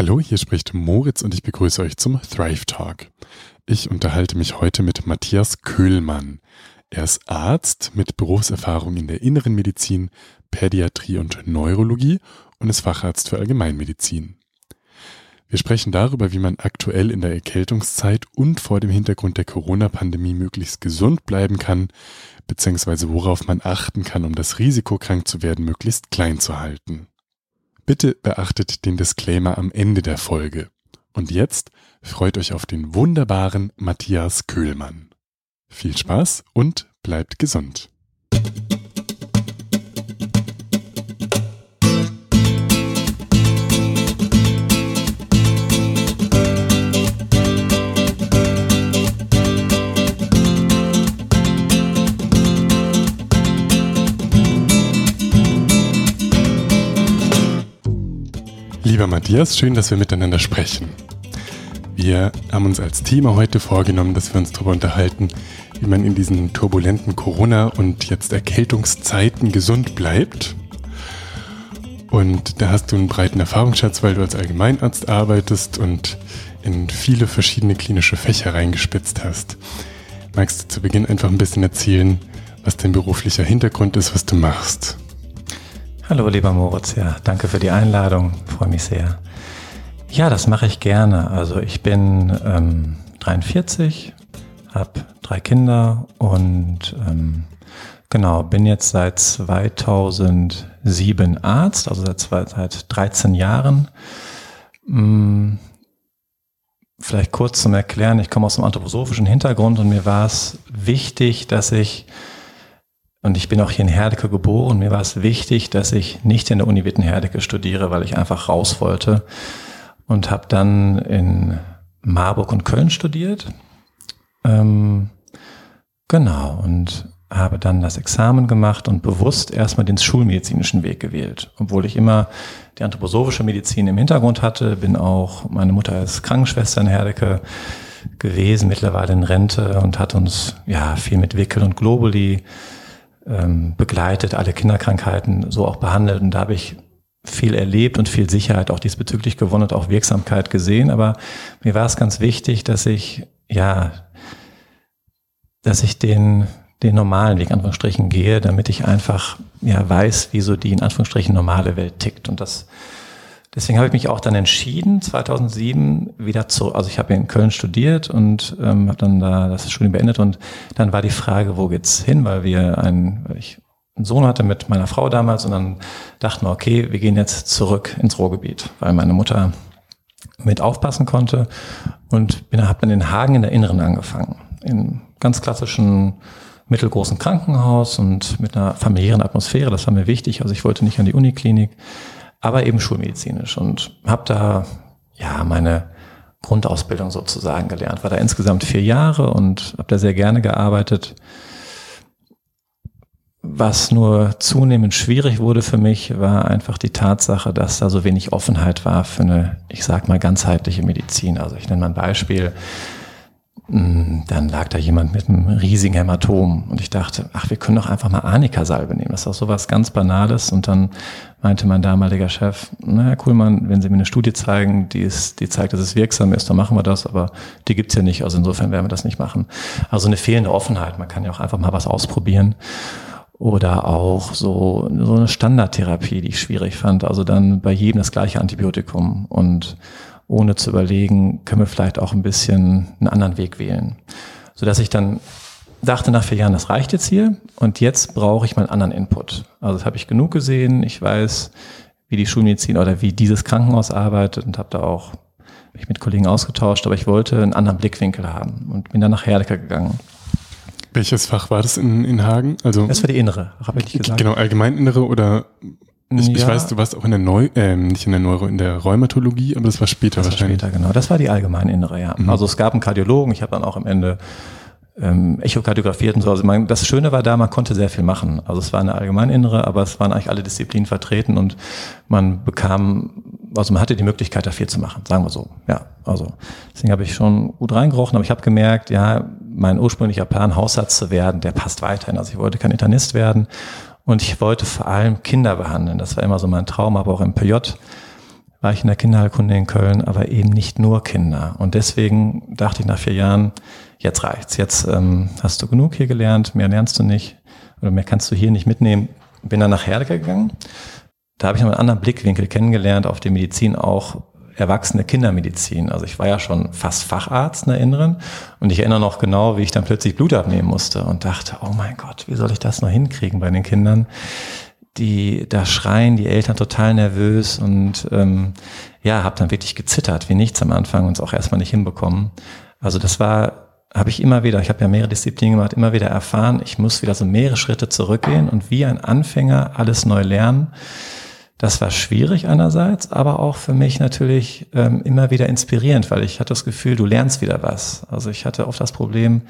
Hallo, hier spricht Moritz und ich begrüße euch zum Thrive Talk. Ich unterhalte mich heute mit Matthias Köhlmann. Er ist Arzt mit Berufserfahrung in der inneren Medizin, Pädiatrie und Neurologie und ist Facharzt für Allgemeinmedizin. Wir sprechen darüber, wie man aktuell in der Erkältungszeit und vor dem Hintergrund der Corona-Pandemie möglichst gesund bleiben kann, beziehungsweise worauf man achten kann, um das Risiko, krank zu werden, möglichst klein zu halten. Bitte beachtet den Disclaimer am Ende der Folge. Und jetzt freut euch auf den wunderbaren Matthias Köhlmann. Viel Spaß und bleibt gesund. Lieber Matthias, schön, dass wir miteinander sprechen. Wir haben uns als Thema heute vorgenommen, dass wir uns darüber unterhalten, wie man in diesen turbulenten Corona- und jetzt Erkältungszeiten gesund bleibt. Und da hast du einen breiten Erfahrungsschatz, weil du als Allgemeinarzt arbeitest und in viele verschiedene klinische Fächer reingespitzt hast. Magst du zu Beginn einfach ein bisschen erzählen, was dein beruflicher Hintergrund ist, was du machst? Hallo, lieber Moritz. Ja, danke für die Einladung. Freue mich sehr. Ja, das mache ich gerne. Also ich bin ähm, 43, habe drei Kinder und ähm, genau bin jetzt seit 2007 Arzt, also seit, seit 13 Jahren. Hm, vielleicht kurz zum Erklären, ich komme aus einem anthroposophischen Hintergrund und mir war es wichtig, dass ich und ich bin auch hier in Herdecke geboren. Mir war es wichtig, dass ich nicht in der Uni Witten-Herdecke studiere, weil ich einfach raus wollte. Und habe dann in Marburg und Köln studiert. Ähm, genau. Und habe dann das Examen gemacht und bewusst erstmal den schulmedizinischen Weg gewählt. Obwohl ich immer die anthroposophische Medizin im Hintergrund hatte, bin auch, meine Mutter ist Krankenschwester in Herdecke gewesen, mittlerweile in Rente und hat uns ja viel mit Wickel und Globuli ähm, begleitet, alle Kinderkrankheiten so auch behandelt. Und da habe ich viel erlebt und viel Sicherheit auch diesbezüglich gewonnen und auch Wirksamkeit gesehen. Aber mir war es ganz wichtig, dass ich, ja, dass ich den, den normalen Weg, Anführungsstrichen, gehe, damit ich einfach, ja, weiß, wie so die, in Anführungsstrichen, normale Welt tickt. Und das Deswegen habe ich mich auch dann entschieden, 2007 wieder zu, also ich habe in Köln studiert und ähm, habe dann da das Studium beendet und dann war die Frage, wo geht's hin, weil wir einen, ich einen Sohn hatte mit meiner Frau damals und dann dachten wir, okay, wir gehen jetzt zurück ins Ruhrgebiet, weil meine Mutter mit aufpassen konnte und bin, habe dann in Hagen in der Inneren angefangen, in ganz klassischen mittelgroßen Krankenhaus und mit einer familiären Atmosphäre, das war mir wichtig, also ich wollte nicht an die Uniklinik aber eben schulmedizinisch und habe da ja meine Grundausbildung sozusagen gelernt. War da insgesamt vier Jahre und habe da sehr gerne gearbeitet. Was nur zunehmend schwierig wurde für mich, war einfach die Tatsache, dass da so wenig Offenheit war für eine, ich sag mal, ganzheitliche Medizin. Also ich nenne mal ein Beispiel. Mm, dann lag da jemand mit einem riesigen Hämatom und ich dachte, ach, wir können doch einfach mal Arnika-Salbe nehmen. Das ist doch sowas ganz Banales. Und dann meinte mein damaliger Chef, na Herr Kuhlmann, wenn Sie mir eine Studie zeigen, die, ist, die zeigt, dass es wirksam ist, dann machen wir das, aber die gibt's ja nicht. Also insofern werden wir das nicht machen. Also eine fehlende Offenheit. Man kann ja auch einfach mal was ausprobieren. Oder auch so, so eine Standardtherapie, die ich schwierig fand. Also dann bei jedem das gleiche Antibiotikum und ohne zu überlegen, können wir vielleicht auch ein bisschen einen anderen Weg wählen. Sodass ich dann dachte nach vier Jahren, das reicht jetzt hier und jetzt brauche ich mal einen anderen Input. Also das habe ich genug gesehen. Ich weiß, wie die Schulmedizin oder wie dieses Krankenhaus arbeitet und habe da auch mich mit Kollegen ausgetauscht, aber ich wollte einen anderen Blickwinkel haben und bin dann nach Herdecke gegangen. Welches Fach war das in, in Hagen? Also das war die Innere, habe ich gesagt. Genau, Allgemeininnere oder ich, ja. ich, weiß, du warst auch in der Neu, äh, nicht in der Neuro, in der Rheumatologie, aber das war später das wahrscheinlich. War später, genau. Das war die Allgemeininnere, ja. Mhm. Also es gab einen Kardiologen, ich habe dann auch am Ende ähm, echokardiografiert und so. Also man, das Schöne war da, man konnte sehr viel machen. Also es war eine Allgemeininnere, aber es waren eigentlich alle Disziplinen vertreten und man bekam, also man hatte die Möglichkeit, da viel zu machen, sagen wir so. Ja, also deswegen habe ich schon gut reingerochen, aber ich habe gemerkt, ja, mein ursprünglicher Plan, Hausarzt zu werden, der passt weiterhin. Also ich wollte kein Internist werden und ich wollte vor allem Kinder behandeln. Das war immer so mein Traum, aber auch im PJ war ich in der Kinderheilkunde in Köln, aber eben nicht nur Kinder. Und deswegen dachte ich nach vier Jahren, jetzt reicht's. Jetzt ähm, hast du genug hier gelernt, mehr lernst du nicht oder mehr kannst du hier nicht mitnehmen. Bin dann nach Herdecke gegangen. Da habe ich noch einen anderen Blickwinkel kennengelernt auf die Medizin, auch erwachsene Kindermedizin. Also ich war ja schon fast Facharzt in der Inneren und ich erinnere noch genau, wie ich dann plötzlich Blut abnehmen musste und dachte, oh mein Gott, wie soll ich das noch hinkriegen bei den Kindern? die da schreien, die Eltern total nervös und ähm, ja, habe dann wirklich gezittert wie nichts am Anfang und es auch erstmal nicht hinbekommen. Also das war, habe ich immer wieder, ich habe ja mehrere Disziplinen gemacht, immer wieder erfahren, ich muss wieder so mehrere Schritte zurückgehen und wie ein Anfänger alles neu lernen. Das war schwierig einerseits, aber auch für mich natürlich ähm, immer wieder inspirierend, weil ich hatte das Gefühl, du lernst wieder was. Also ich hatte oft das Problem,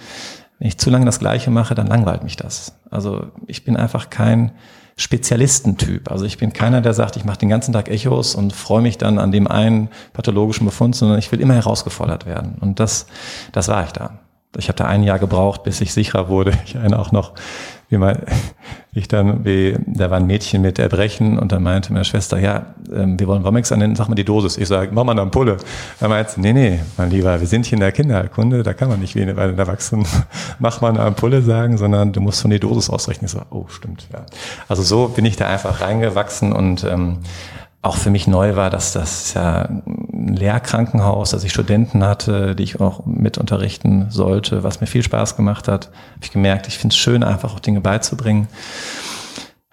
wenn ich zu lange das Gleiche mache, dann langweilt mich das. Also ich bin einfach kein Spezialistentyp. Also ich bin keiner, der sagt, ich mache den ganzen Tag Echos und freue mich dann an dem einen pathologischen Befund, sondern ich will immer herausgefordert werden. Und das, das war ich da. Ich habe da ein Jahr gebraucht, bis ich sicherer wurde. Ich erinnere auch noch, wie mal ich dann, wie, da war ein Mädchen mit Erbrechen und dann meinte meine Schwester, ja, ähm, wir wollen Womex annehmen, sag mal die Dosis. Ich sage, mach mal eine Ampulle. Er meint, nee, nee, mein Lieber, wir sind hier in der Kinderkunde, da kann man nicht wie bei den Erwachsenen, mach mal eine Ampulle sagen, sondern du musst von die Dosis ausrechnen. Ich sage, oh, stimmt, ja. Also so bin ich da einfach reingewachsen und ähm, auch für mich neu war, dass das ja ein Lehrkrankenhaus, dass ich Studenten hatte, die ich auch mit unterrichten sollte, was mir viel Spaß gemacht hat. Habe ich gemerkt, ich finde es schön, einfach auch Dinge beizubringen.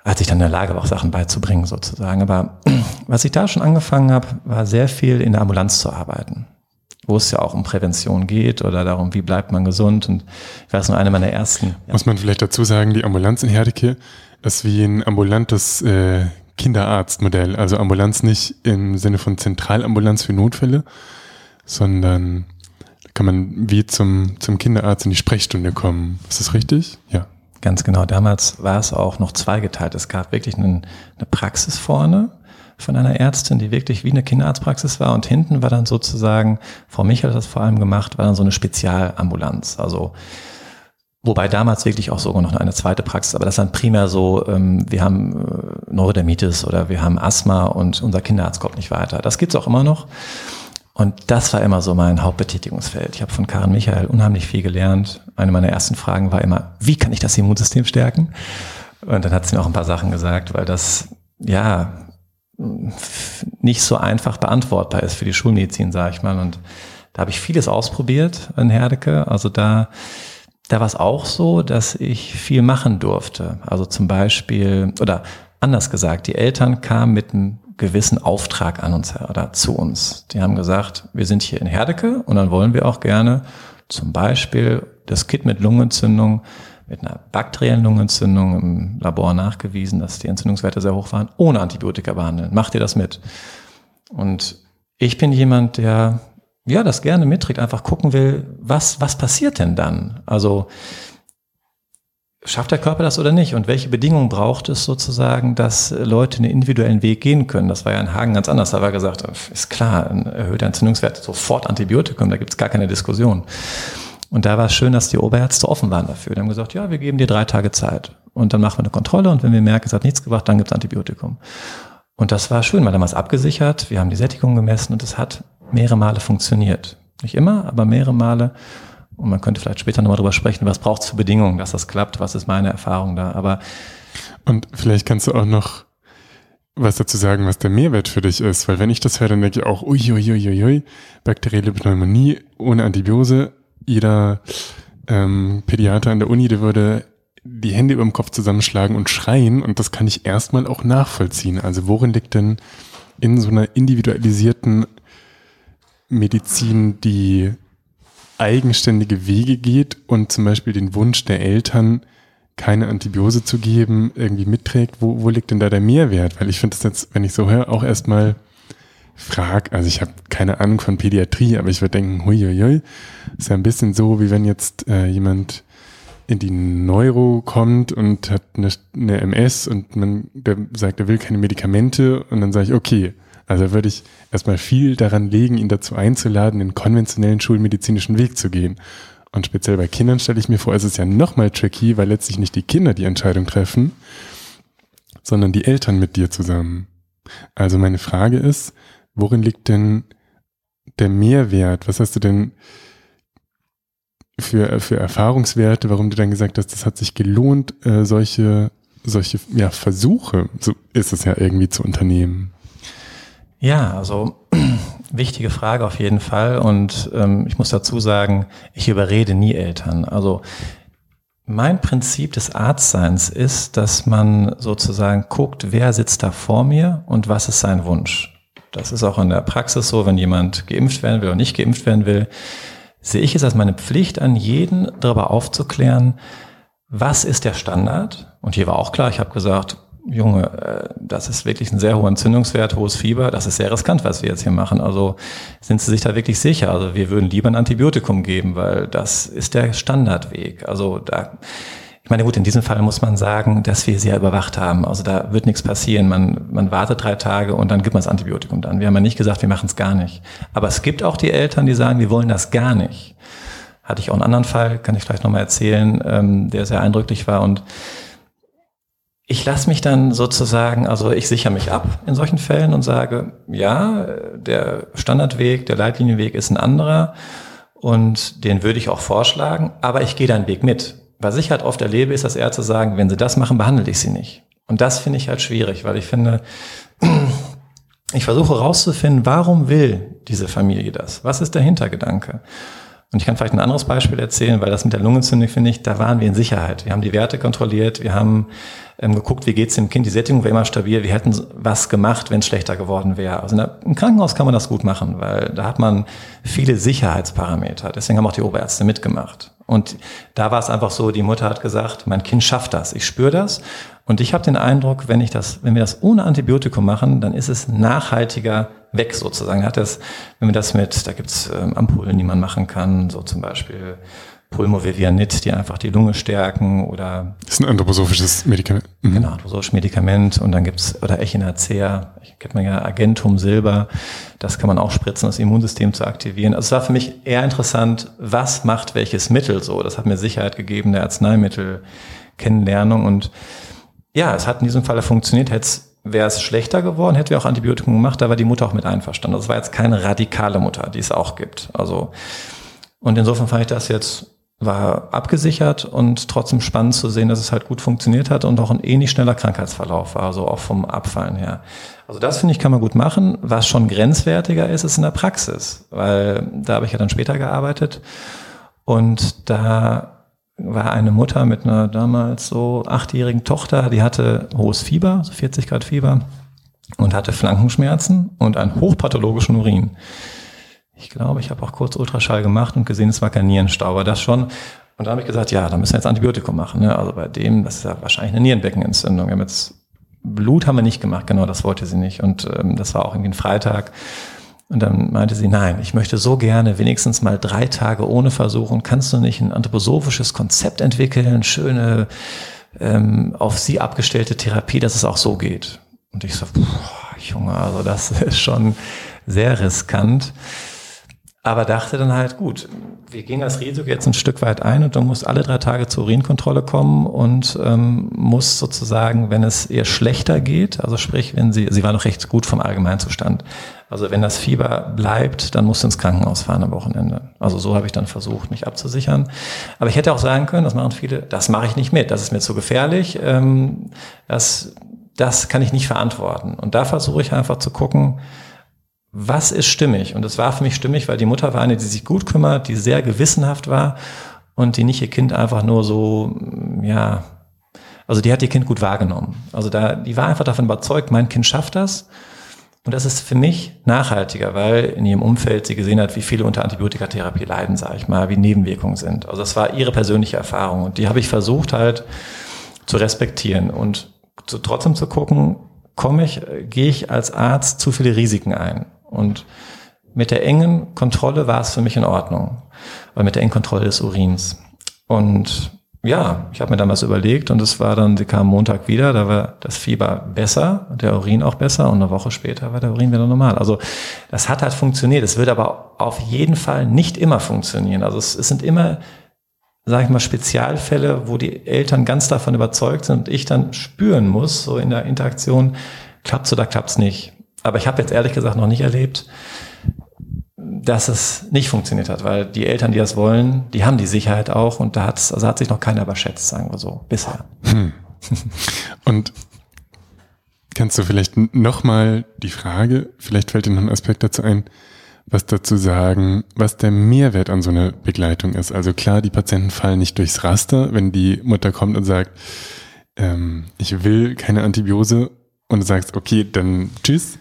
Als ich dann in der Lage war, auch Sachen beizubringen sozusagen. Aber was ich da schon angefangen habe, war sehr viel in der Ambulanz zu arbeiten wo es ja auch um Prävention geht oder darum, wie bleibt man gesund. Und ich weiß nur, eine meiner ersten. Ja. Muss man vielleicht dazu sagen, die Ambulanz in Herdecke ist wie ein ambulantes äh, Kinderarztmodell. Also Ambulanz nicht im Sinne von Zentralambulanz für Notfälle, sondern da kann man wie zum, zum Kinderarzt in die Sprechstunde kommen. Ist das richtig? Ja. Ganz genau. Damals war es auch noch zweigeteilt. Es gab wirklich einen, eine Praxis vorne von einer Ärztin, die wirklich wie eine Kinderarztpraxis war und hinten war dann sozusagen, Frau Michael hat das vor allem gemacht, war dann so eine Spezialambulanz. Also Wobei damals wirklich auch sogar noch eine zweite Praxis, aber das dann primär so, ähm, wir haben äh, Neurodermitis oder wir haben Asthma und unser Kinderarzt kommt nicht weiter. Das gibt's auch immer noch. Und das war immer so mein Hauptbetätigungsfeld. Ich habe von Karin Michael unheimlich viel gelernt. Eine meiner ersten Fragen war immer, wie kann ich das Immunsystem stärken? Und dann hat sie mir auch ein paar Sachen gesagt, weil das, ja, nicht so einfach beantwortbar ist für die Schulmedizin, sage ich mal. Und da habe ich vieles ausprobiert in Herdecke. Also da da war es auch so, dass ich viel machen durfte. Also zum Beispiel, oder anders gesagt, die Eltern kamen mit einem gewissen Auftrag an uns oder zu uns. Die haben gesagt, wir sind hier in Herdecke und dann wollen wir auch gerne zum Beispiel das Kit mit Lungenentzündung, mit einer bakteriellen Lungenentzündung im Labor nachgewiesen, dass die Entzündungswerte sehr hoch waren, ohne Antibiotika behandeln. Macht ihr das mit? Und ich bin jemand, der ja, das gerne mitträgt, einfach gucken will, was, was passiert denn dann? Also, schafft der Körper das oder nicht? Und welche Bedingungen braucht es sozusagen, dass Leute einen individuellen Weg gehen können? Das war ja in Hagen ganz anders. Da war gesagt, ist klar, ein erhöhter Entzündungswert, sofort Antibiotikum, da gibt's gar keine Diskussion. Und da war es schön, dass die Oberärzte offen waren dafür. Die haben gesagt, ja, wir geben dir drei Tage Zeit. Und dann machen wir eine Kontrolle und wenn wir merken, es hat nichts gebracht, dann gibt's Antibiotikum. Und das war schön, weil damals abgesichert, wir haben die Sättigung gemessen und es hat mehrere Male funktioniert. Nicht immer, aber mehrere Male. Und man könnte vielleicht später nochmal drüber sprechen, was braucht es für Bedingungen, dass das klappt, was ist meine Erfahrung da. Aber und vielleicht kannst du auch noch was dazu sagen, was der Mehrwert für dich ist, weil wenn ich das höre, dann denke ich auch, uiuiuiui, bakterielle Pneumonie ohne Antibiose. Jeder ähm, Pädiater an der Uni, der würde die Hände über dem Kopf zusammenschlagen und schreien und das kann ich erstmal auch nachvollziehen. Also worin liegt denn in so einer individualisierten Medizin, die eigenständige Wege geht und zum Beispiel den Wunsch der Eltern, keine Antibiose zu geben, irgendwie mitträgt, wo, wo liegt denn da der Mehrwert? Weil ich finde das jetzt, wenn ich so höre, auch erstmal frag, also ich habe keine Ahnung von Pädiatrie, aber ich würde denken, huiuiui, ist ja ein bisschen so, wie wenn jetzt äh, jemand in die Neuro kommt und hat eine, eine MS und man der sagt, er will keine Medikamente und dann sage ich, okay, also würde ich erstmal viel daran legen, ihn dazu einzuladen, den konventionellen schulmedizinischen Weg zu gehen. Und speziell bei Kindern stelle ich mir vor, ist es ja nochmal tricky, weil letztlich nicht die Kinder die Entscheidung treffen, sondern die Eltern mit dir zusammen. Also meine Frage ist, worin liegt denn der Mehrwert? Was hast du denn für, für Erfahrungswerte, warum du dann gesagt hast, das hat sich gelohnt, äh, solche, solche ja, Versuche, so ist es ja irgendwie zu unternehmen? Ja, also wichtige Frage auf jeden Fall. Und ähm, ich muss dazu sagen, ich überrede nie Eltern. Also mein Prinzip des Arztseins ist, dass man sozusagen guckt, wer sitzt da vor mir und was ist sein Wunsch. Das ist auch in der Praxis so, wenn jemand geimpft werden will oder nicht geimpft werden will, sehe ich es als meine Pflicht an jeden darüber aufzuklären, was ist der Standard? Und hier war auch klar, ich habe gesagt, Junge, äh, das ist wirklich ein sehr hoher Entzündungswert, hohes Fieber, das ist sehr riskant, was wir jetzt hier machen. Also sind Sie sich da wirklich sicher? Also wir würden lieber ein Antibiotikum geben, weil das ist der Standardweg. Also da, ich meine, gut, in diesem Fall muss man sagen, dass wir sehr überwacht haben. Also da wird nichts passieren. Man, man wartet drei Tage und dann gibt man das Antibiotikum dann. Wir haben ja nicht gesagt, wir machen es gar nicht. Aber es gibt auch die Eltern, die sagen, wir wollen das gar nicht. Hatte ich auch einen anderen Fall, kann ich vielleicht nochmal erzählen, ähm, der sehr eindrücklich war und ich lasse mich dann sozusagen, also ich sichere mich ab in solchen Fällen und sage, ja, der Standardweg, der Leitlinienweg ist ein anderer und den würde ich auch vorschlagen, aber ich gehe deinen Weg mit. Was ich halt oft erlebe, ist, dass Ärzte sagen, wenn sie das machen, behandle ich sie nicht. Und das finde ich halt schwierig, weil ich finde, ich versuche herauszufinden, warum will diese Familie das? Was ist der Hintergedanke? Und ich kann vielleicht ein anderes Beispiel erzählen, weil das mit der Lungenentzündung finde ich, da waren wir in Sicherheit. Wir haben die Werte kontrolliert, wir haben ähm, geguckt, wie geht's dem Kind, die Sättigung war immer stabil, wir hätten was gemacht, wenn es schlechter geworden wäre. Also der, im Krankenhaus kann man das gut machen, weil da hat man viele Sicherheitsparameter. Deswegen haben auch die Oberärzte mitgemacht. Und da war es einfach so, die Mutter hat gesagt, mein Kind schafft das, ich spüre das. Und ich habe den Eindruck, wenn ich das, wenn wir das ohne Antibiotikum machen, dann ist es nachhaltiger weg sozusagen. Hat das, wenn wir das mit, da gibt's ähm, Ampullen, die man machen kann, so zum Beispiel Pulmovivianit, die einfach die Lunge stärken oder. Das ist ein anthroposophisches Medikament. Mhm. Genau, anthroposophisches Medikament und dann gibt's oder Echinacea, kennt man ja Agentum Silber, das kann man auch spritzen, das Immunsystem zu aktivieren. Also es war für mich eher interessant, was macht welches Mittel so. Das hat mir Sicherheit gegeben, der Arzneimittelkennenlernung und ja, es hat in diesem Fall funktioniert. Hätte wäre es schlechter geworden, hätten wir auch Antibiotikum gemacht, da war die Mutter auch mit einverstanden. Das war jetzt keine radikale Mutter, die es auch gibt. Also, und insofern fand ich das jetzt, war abgesichert und trotzdem spannend zu sehen, dass es halt gut funktioniert hat und auch ein ähnlich schneller Krankheitsverlauf war, also auch vom Abfallen her. Also das finde ich kann man gut machen. Was schon grenzwertiger ist, ist in der Praxis, weil da habe ich ja dann später gearbeitet und da war eine Mutter mit einer damals so achtjährigen Tochter, die hatte hohes Fieber, so 40 Grad Fieber und hatte Flankenschmerzen und einen hochpathologischen Urin. Ich glaube, ich habe auch kurz Ultraschall gemacht und gesehen, es war kein Nierenstauber, das schon. Und da habe ich gesagt, ja, da müssen wir jetzt Antibiotikum machen. Ne? Also bei dem, das ist ja wahrscheinlich eine Nierenbeckenentzündung. Wir haben jetzt Blut haben wir nicht gemacht, genau, das wollte sie nicht. Und ähm, das war auch irgendwie ein Freitag. Und dann meinte sie, nein, ich möchte so gerne wenigstens mal drei Tage ohne versuchen. Kannst du nicht ein anthroposophisches Konzept entwickeln, schöne, ähm, auf sie abgestellte Therapie, dass es auch so geht? Und ich so, boah, Junge, also das ist schon sehr riskant. Aber dachte dann halt, gut, wir gehen das Risiko jetzt ein Stück weit ein und du musst alle drei Tage zur Urinkontrolle kommen und ähm, muss sozusagen, wenn es ihr schlechter geht, also sprich, wenn sie, sie war noch recht gut vom Allgemeinzustand, also wenn das Fieber bleibt, dann musst du ins Krankenhaus fahren am Wochenende. Also so habe ich dann versucht, mich abzusichern. Aber ich hätte auch sagen können, das machen viele, das mache ich nicht mit, das ist mir zu gefährlich, ähm, das, das kann ich nicht verantworten. Und da versuche ich einfach zu gucken, was ist stimmig? Und es war für mich stimmig, weil die Mutter war eine, die sich gut kümmert, die sehr gewissenhaft war und die nicht ihr Kind einfach nur so, ja, also die hat ihr Kind gut wahrgenommen. Also da, die war einfach davon überzeugt, mein Kind schafft das und das ist für mich nachhaltiger, weil in ihrem Umfeld sie gesehen hat, wie viele unter Antibiotikatherapie leiden, sage ich mal, wie Nebenwirkungen sind. Also das war ihre persönliche Erfahrung und die habe ich versucht halt zu respektieren und zu, trotzdem zu gucken, komme ich, gehe ich als Arzt zu viele Risiken ein. Und mit der engen Kontrolle war es für mich in Ordnung, weil mit der engen Kontrolle des Urins. Und ja, ich habe mir damals überlegt und es war dann, sie kam Montag wieder, da war das Fieber besser, der Urin auch besser und eine Woche später war der Urin wieder normal. Also das hat halt funktioniert. Es wird aber auf jeden Fall nicht immer funktionieren. Also es, es sind immer, sage ich mal, Spezialfälle, wo die Eltern ganz davon überzeugt sind und ich dann spüren muss, so in der Interaktion, klappt's oder klappt's nicht. Aber ich habe jetzt ehrlich gesagt noch nicht erlebt, dass es nicht funktioniert hat, weil die Eltern, die das wollen, die haben die Sicherheit auch und da hat's, also hat sich noch keiner überschätzt, sagen wir so, bisher. Hm. Und kannst du vielleicht nochmal die Frage, vielleicht fällt dir noch ein Aspekt dazu ein, was dazu sagen, was der Mehrwert an so einer Begleitung ist. Also klar, die Patienten fallen nicht durchs Raster, wenn die Mutter kommt und sagt, ähm, ich will keine Antibiose und du sagst, okay, dann tschüss,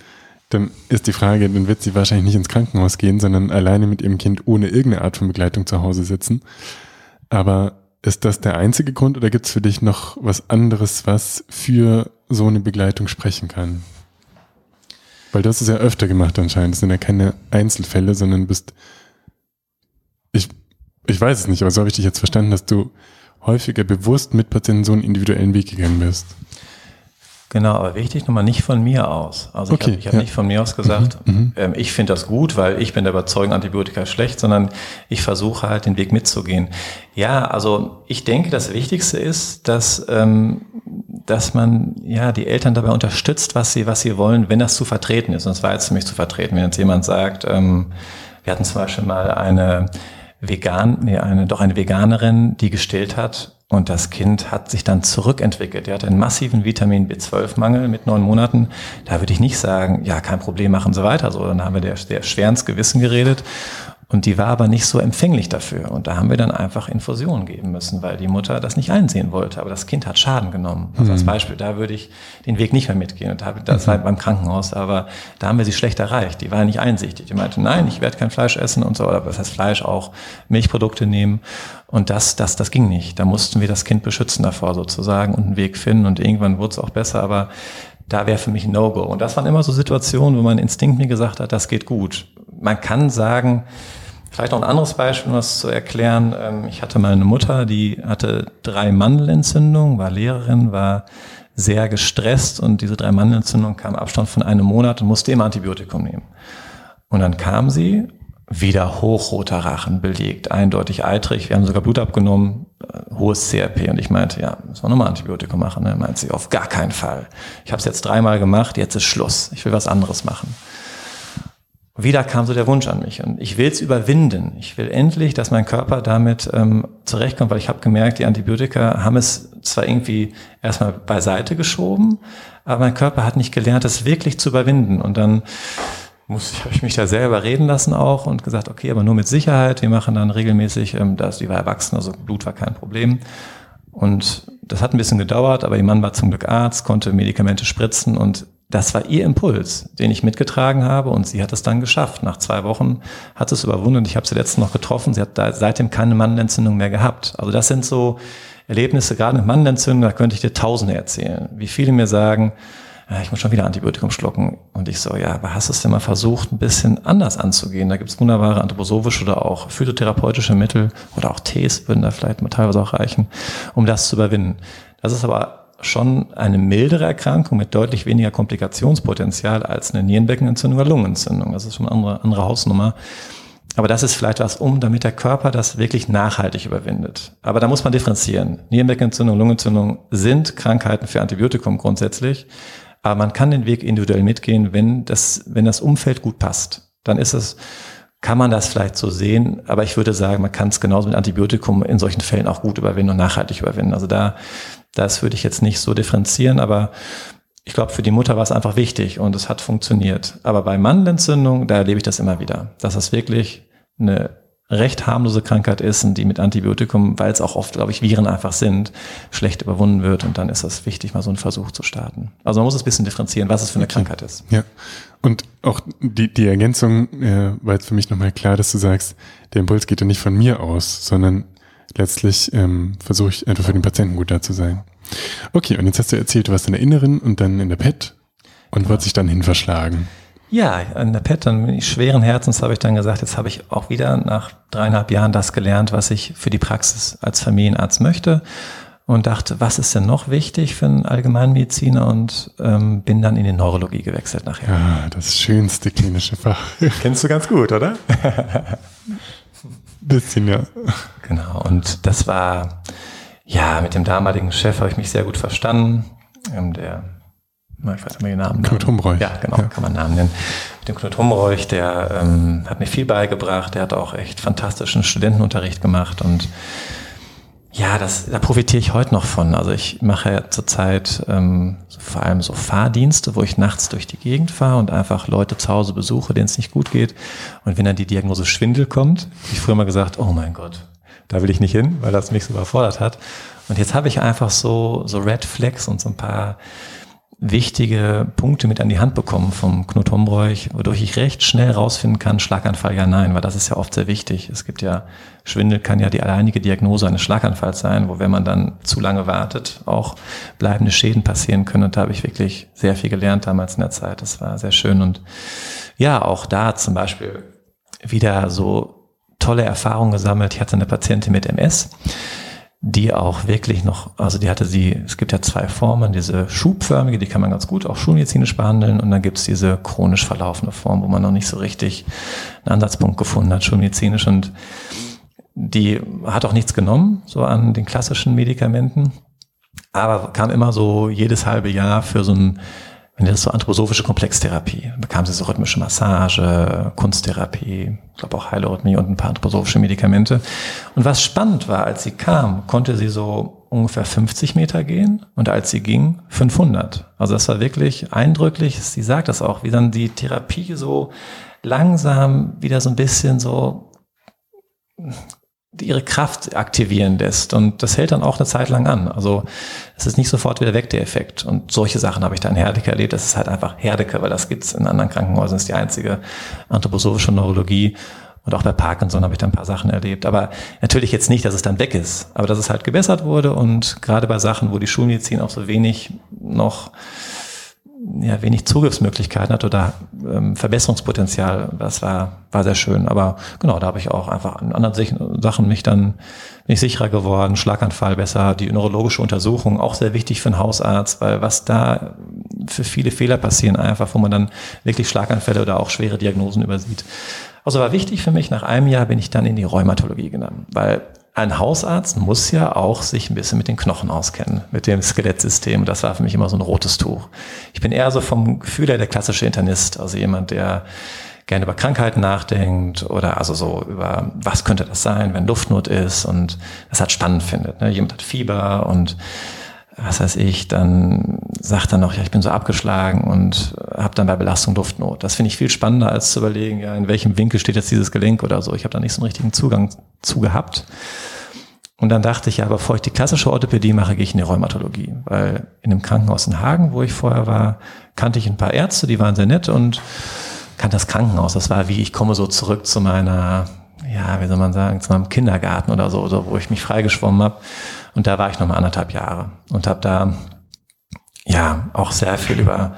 dann ist die Frage, dann wird sie wahrscheinlich nicht ins Krankenhaus gehen, sondern alleine mit ihrem Kind ohne irgendeine Art von Begleitung zu Hause sitzen. Aber ist das der einzige Grund oder gibt es für dich noch was anderes, was für so eine Begleitung sprechen kann? Weil das ist ja öfter gemacht anscheinend. Das sind ja keine Einzelfälle, sondern bist. Ich, ich weiß es nicht, aber so habe ich dich jetzt verstanden, dass du häufiger bewusst mit Patienten so einen individuellen Weg gegangen bist. Genau, aber wichtig nochmal nicht von mir aus. Also okay, ich habe hab ja. nicht von mir aus gesagt, mhm, mhm. ähm, ich finde das gut, weil ich bin der Überzeugung, Antibiotika ist schlecht, sondern ich versuche halt den Weg mitzugehen. Ja, also ich denke, das Wichtigste ist, dass, ähm, dass man ja die Eltern dabei unterstützt, was sie, was sie wollen, wenn das zu vertreten ist. Und es war jetzt für mich zu vertreten, wenn jetzt jemand sagt, ähm, wir hatten zum Beispiel mal eine vegan, nee, eine, doch eine Veganerin, die gestillt hat und das Kind hat sich dann zurückentwickelt. Er hat einen massiven Vitamin B12-Mangel mit neun Monaten. Da würde ich nicht sagen, ja, kein Problem, machen Sie weiter. So, dann haben wir der, der schwer ins Gewissen geredet. Und die war aber nicht so empfänglich dafür. Und da haben wir dann einfach Infusionen geben müssen, weil die Mutter das nicht einsehen wollte. Aber das Kind hat Schaden genommen. Also als mhm. Beispiel, da würde ich den Weg nicht mehr mitgehen. Und das war mhm. beim Krankenhaus, aber da haben wir sie schlecht erreicht. Die war nicht einsichtig. Die meinte, nein, ich werde kein Fleisch essen und so. Oder das heißt Fleisch auch Milchprodukte nehmen. Und das, das, das ging nicht. Da mussten wir das Kind beschützen davor sozusagen und einen Weg finden. Und irgendwann wurde es auch besser. Aber da wäre für mich ein No-Go. Und das waren immer so Situationen, wo mein Instinkt mir gesagt hat, das geht gut. Man kann sagen, vielleicht noch ein anderes Beispiel, um das zu erklären. Ähm, ich hatte mal eine Mutter, die hatte drei Mandelentzündungen, war Lehrerin, war sehr gestresst und diese drei Mandelentzündungen kam Abstand von einem Monat und musste immer Antibiotikum nehmen. Und dann kam sie, wieder hochroter Rachen belegt, eindeutig eitrig. Wir haben sogar Blut abgenommen, äh, hohes CRP. Und ich meinte, ja, müssen wir nochmal Antibiotikum machen. Ne? Meint sie, auf gar keinen Fall. Ich habe es jetzt dreimal gemacht, jetzt ist Schluss. Ich will was anderes machen. Wieder kam so der Wunsch an mich und ich will es überwinden. Ich will endlich, dass mein Körper damit ähm, zurechtkommt, weil ich habe gemerkt, die Antibiotika haben es zwar irgendwie erstmal beiseite geschoben, aber mein Körper hat nicht gelernt, es wirklich zu überwinden. Und dann muss ich, habe ich mich da selber reden lassen auch und gesagt, okay, aber nur mit Sicherheit. Wir machen dann regelmäßig, ähm, das, die war erwachsen, also Blut war kein Problem. Und das hat ein bisschen gedauert, aber ihr Mann war zum Glück Arzt, konnte Medikamente spritzen und das war ihr Impuls, den ich mitgetragen habe und sie hat es dann geschafft. Nach zwei Wochen hat es überwunden und ich habe sie letztens noch getroffen. Sie hat da seitdem keine Mandelentzündung mehr gehabt. Also das sind so Erlebnisse, gerade mit Mandelentzündung, da könnte ich dir Tausende erzählen. Wie viele mir sagen, ja, ich muss schon wieder Antibiotikum schlucken. Und ich so, ja, aber hast du es denn mal versucht, ein bisschen anders anzugehen? Da gibt es wunderbare anthroposophische oder auch phytotherapeutische Mittel oder auch Tees würden da vielleicht mal teilweise auch reichen, um das zu überwinden. Das ist aber schon eine mildere Erkrankung mit deutlich weniger Komplikationspotenzial als eine Nierenbeckenentzündung oder Lungenentzündung. Das ist schon eine andere, andere Hausnummer. Aber das ist vielleicht was um, damit der Körper das wirklich nachhaltig überwindet. Aber da muss man differenzieren. Nierenbeckenentzündung, Lungenentzündung sind Krankheiten für Antibiotikum grundsätzlich. Aber man kann den Weg individuell mitgehen, wenn das, wenn das Umfeld gut passt. Dann ist es, kann man das vielleicht so sehen. Aber ich würde sagen, man kann es genauso mit Antibiotikum in solchen Fällen auch gut überwinden und nachhaltig überwinden. Also da, das würde ich jetzt nicht so differenzieren, aber ich glaube, für die Mutter war es einfach wichtig und es hat funktioniert. Aber bei Mandelentzündung, da erlebe ich das immer wieder, dass das wirklich eine recht harmlose Krankheit ist und die mit Antibiotikum, weil es auch oft, glaube ich, Viren einfach sind, schlecht überwunden wird. Und dann ist es wichtig, mal so einen Versuch zu starten. Also man muss es ein bisschen differenzieren, was es für eine okay. Krankheit ist. Ja. Und auch die, die Ergänzung äh, war jetzt für mich nochmal klar, dass du sagst, der Impuls geht ja nicht von mir aus, sondern letztlich ähm, versuche ich einfach für den Patienten gut da zu sein. Okay, und jetzt hast du erzählt, du warst in der Inneren und dann in der PET und genau. wird sich dann hin verschlagen. Ja, an der PET, dann bin ich schweren Herzens, habe ich dann gesagt, jetzt habe ich auch wieder nach dreieinhalb Jahren das gelernt, was ich für die Praxis als Familienarzt möchte und dachte, was ist denn noch wichtig für einen Allgemeinmediziner und ähm, bin dann in die Neurologie gewechselt nachher. Ja, das schönste klinische Fach. Kennst du ganz gut, oder? Bisschen, ja. Genau, und das war, ja, mit dem damaligen Chef habe ich mich sehr gut verstanden. Ähm, der ich weiß nicht mehr den Namen. Knut Humreuch. Ja, genau, ja. kann man Namen nennen. Mit dem Knut Humreuch, der ähm, hat mir viel beigebracht, der hat auch echt fantastischen Studentenunterricht gemacht und ja, das, da profitiere ich heute noch von. Also ich mache ja zurzeit ähm, vor allem so Fahrdienste, wo ich nachts durch die Gegend fahre und einfach Leute zu Hause besuche, denen es nicht gut geht. Und wenn dann die Diagnose Schwindel kommt, habe ich früher mal gesagt, oh mein Gott, da will ich nicht hin, weil das mich so überfordert hat. Und jetzt habe ich einfach so, so Red Flags und so ein paar wichtige Punkte mit an die Hand bekommen vom Knut Hombräuch, wodurch ich recht schnell rausfinden kann, Schlaganfall ja nein, weil das ist ja oft sehr wichtig. Es gibt ja, Schwindel kann ja die alleinige Diagnose eines Schlaganfalls sein, wo wenn man dann zu lange wartet, auch bleibende Schäden passieren können. Und da habe ich wirklich sehr viel gelernt damals in der Zeit. Das war sehr schön. Und ja, auch da zum Beispiel wieder so tolle Erfahrungen gesammelt. Ich hatte eine Patientin mit MS die auch wirklich noch, also die hatte sie, es gibt ja zwei Formen, diese schubförmige, die kann man ganz gut auch schulmedizinisch behandeln und dann gibt es diese chronisch verlaufende Form, wo man noch nicht so richtig einen Ansatzpunkt gefunden hat, schulmedizinisch. Und die hat auch nichts genommen, so an den klassischen Medikamenten, aber kam immer so jedes halbe Jahr für so ein wenn das so anthroposophische Komplextherapie, bekam sie so rhythmische Massage, Kunsttherapie, ich glaube auch Heilorhythmie und ein paar anthroposophische Medikamente. Und was spannend war, als sie kam, konnte sie so ungefähr 50 Meter gehen und als sie ging, 500. Also das war wirklich eindrücklich. Sie sagt das auch, wie dann die Therapie so langsam wieder so ein bisschen so ihre Kraft aktivieren lässt. Und das hält dann auch eine Zeit lang an. Also es ist nicht sofort wieder weg, der Effekt. Und solche Sachen habe ich da in Herdecke erlebt. Das ist halt einfach Herdecke, weil das gibt's in anderen Krankenhäusern. Das ist die einzige anthroposophische Neurologie. Und auch bei Parkinson habe ich da ein paar Sachen erlebt. Aber natürlich jetzt nicht, dass es dann weg ist. Aber dass es halt gebessert wurde. Und gerade bei Sachen, wo die Schulmedizin auch so wenig noch ja, wenig Zugriffsmöglichkeiten hat oder ähm, Verbesserungspotenzial. Das war, war sehr schön. Aber genau, da habe ich auch einfach an anderen Sachen mich dann bin ich sicherer geworden, Schlaganfall besser, die neurologische Untersuchung auch sehr wichtig für einen Hausarzt, weil was da für viele Fehler passieren einfach, wo man dann wirklich Schlaganfälle oder auch schwere Diagnosen übersieht. Also war wichtig für mich, nach einem Jahr bin ich dann in die Rheumatologie gegangen, weil ein Hausarzt muss ja auch sich ein bisschen mit den Knochen auskennen, mit dem Skelettsystem. Das war für mich immer so ein rotes Tuch. Ich bin eher so vom Gefühl her der klassische Internist, also jemand, der gerne über Krankheiten nachdenkt oder also so über, was könnte das sein, wenn Luftnot ist und das halt spannend findet. Ne? Jemand hat Fieber und was weiß ich, dann sagt er noch, ja, ich bin so abgeschlagen und habe dann bei Belastung Luftnot. Das finde ich viel spannender, als zu überlegen, ja, in welchem Winkel steht jetzt dieses Gelenk oder so. Ich habe da nicht so einen richtigen Zugang zu gehabt. Und dann dachte ich, ja, bevor ich die klassische Orthopädie mache, gehe ich in die Rheumatologie. Weil in dem Krankenhaus in Hagen, wo ich vorher war, kannte ich ein paar Ärzte, die waren sehr nett und kannte das Krankenhaus. Das war wie, ich komme so zurück zu meiner, ja, wie soll man sagen, zu meinem Kindergarten oder so, so wo ich mich freigeschwommen habe. Und da war ich noch mal anderthalb Jahre und habe da ja auch sehr viel über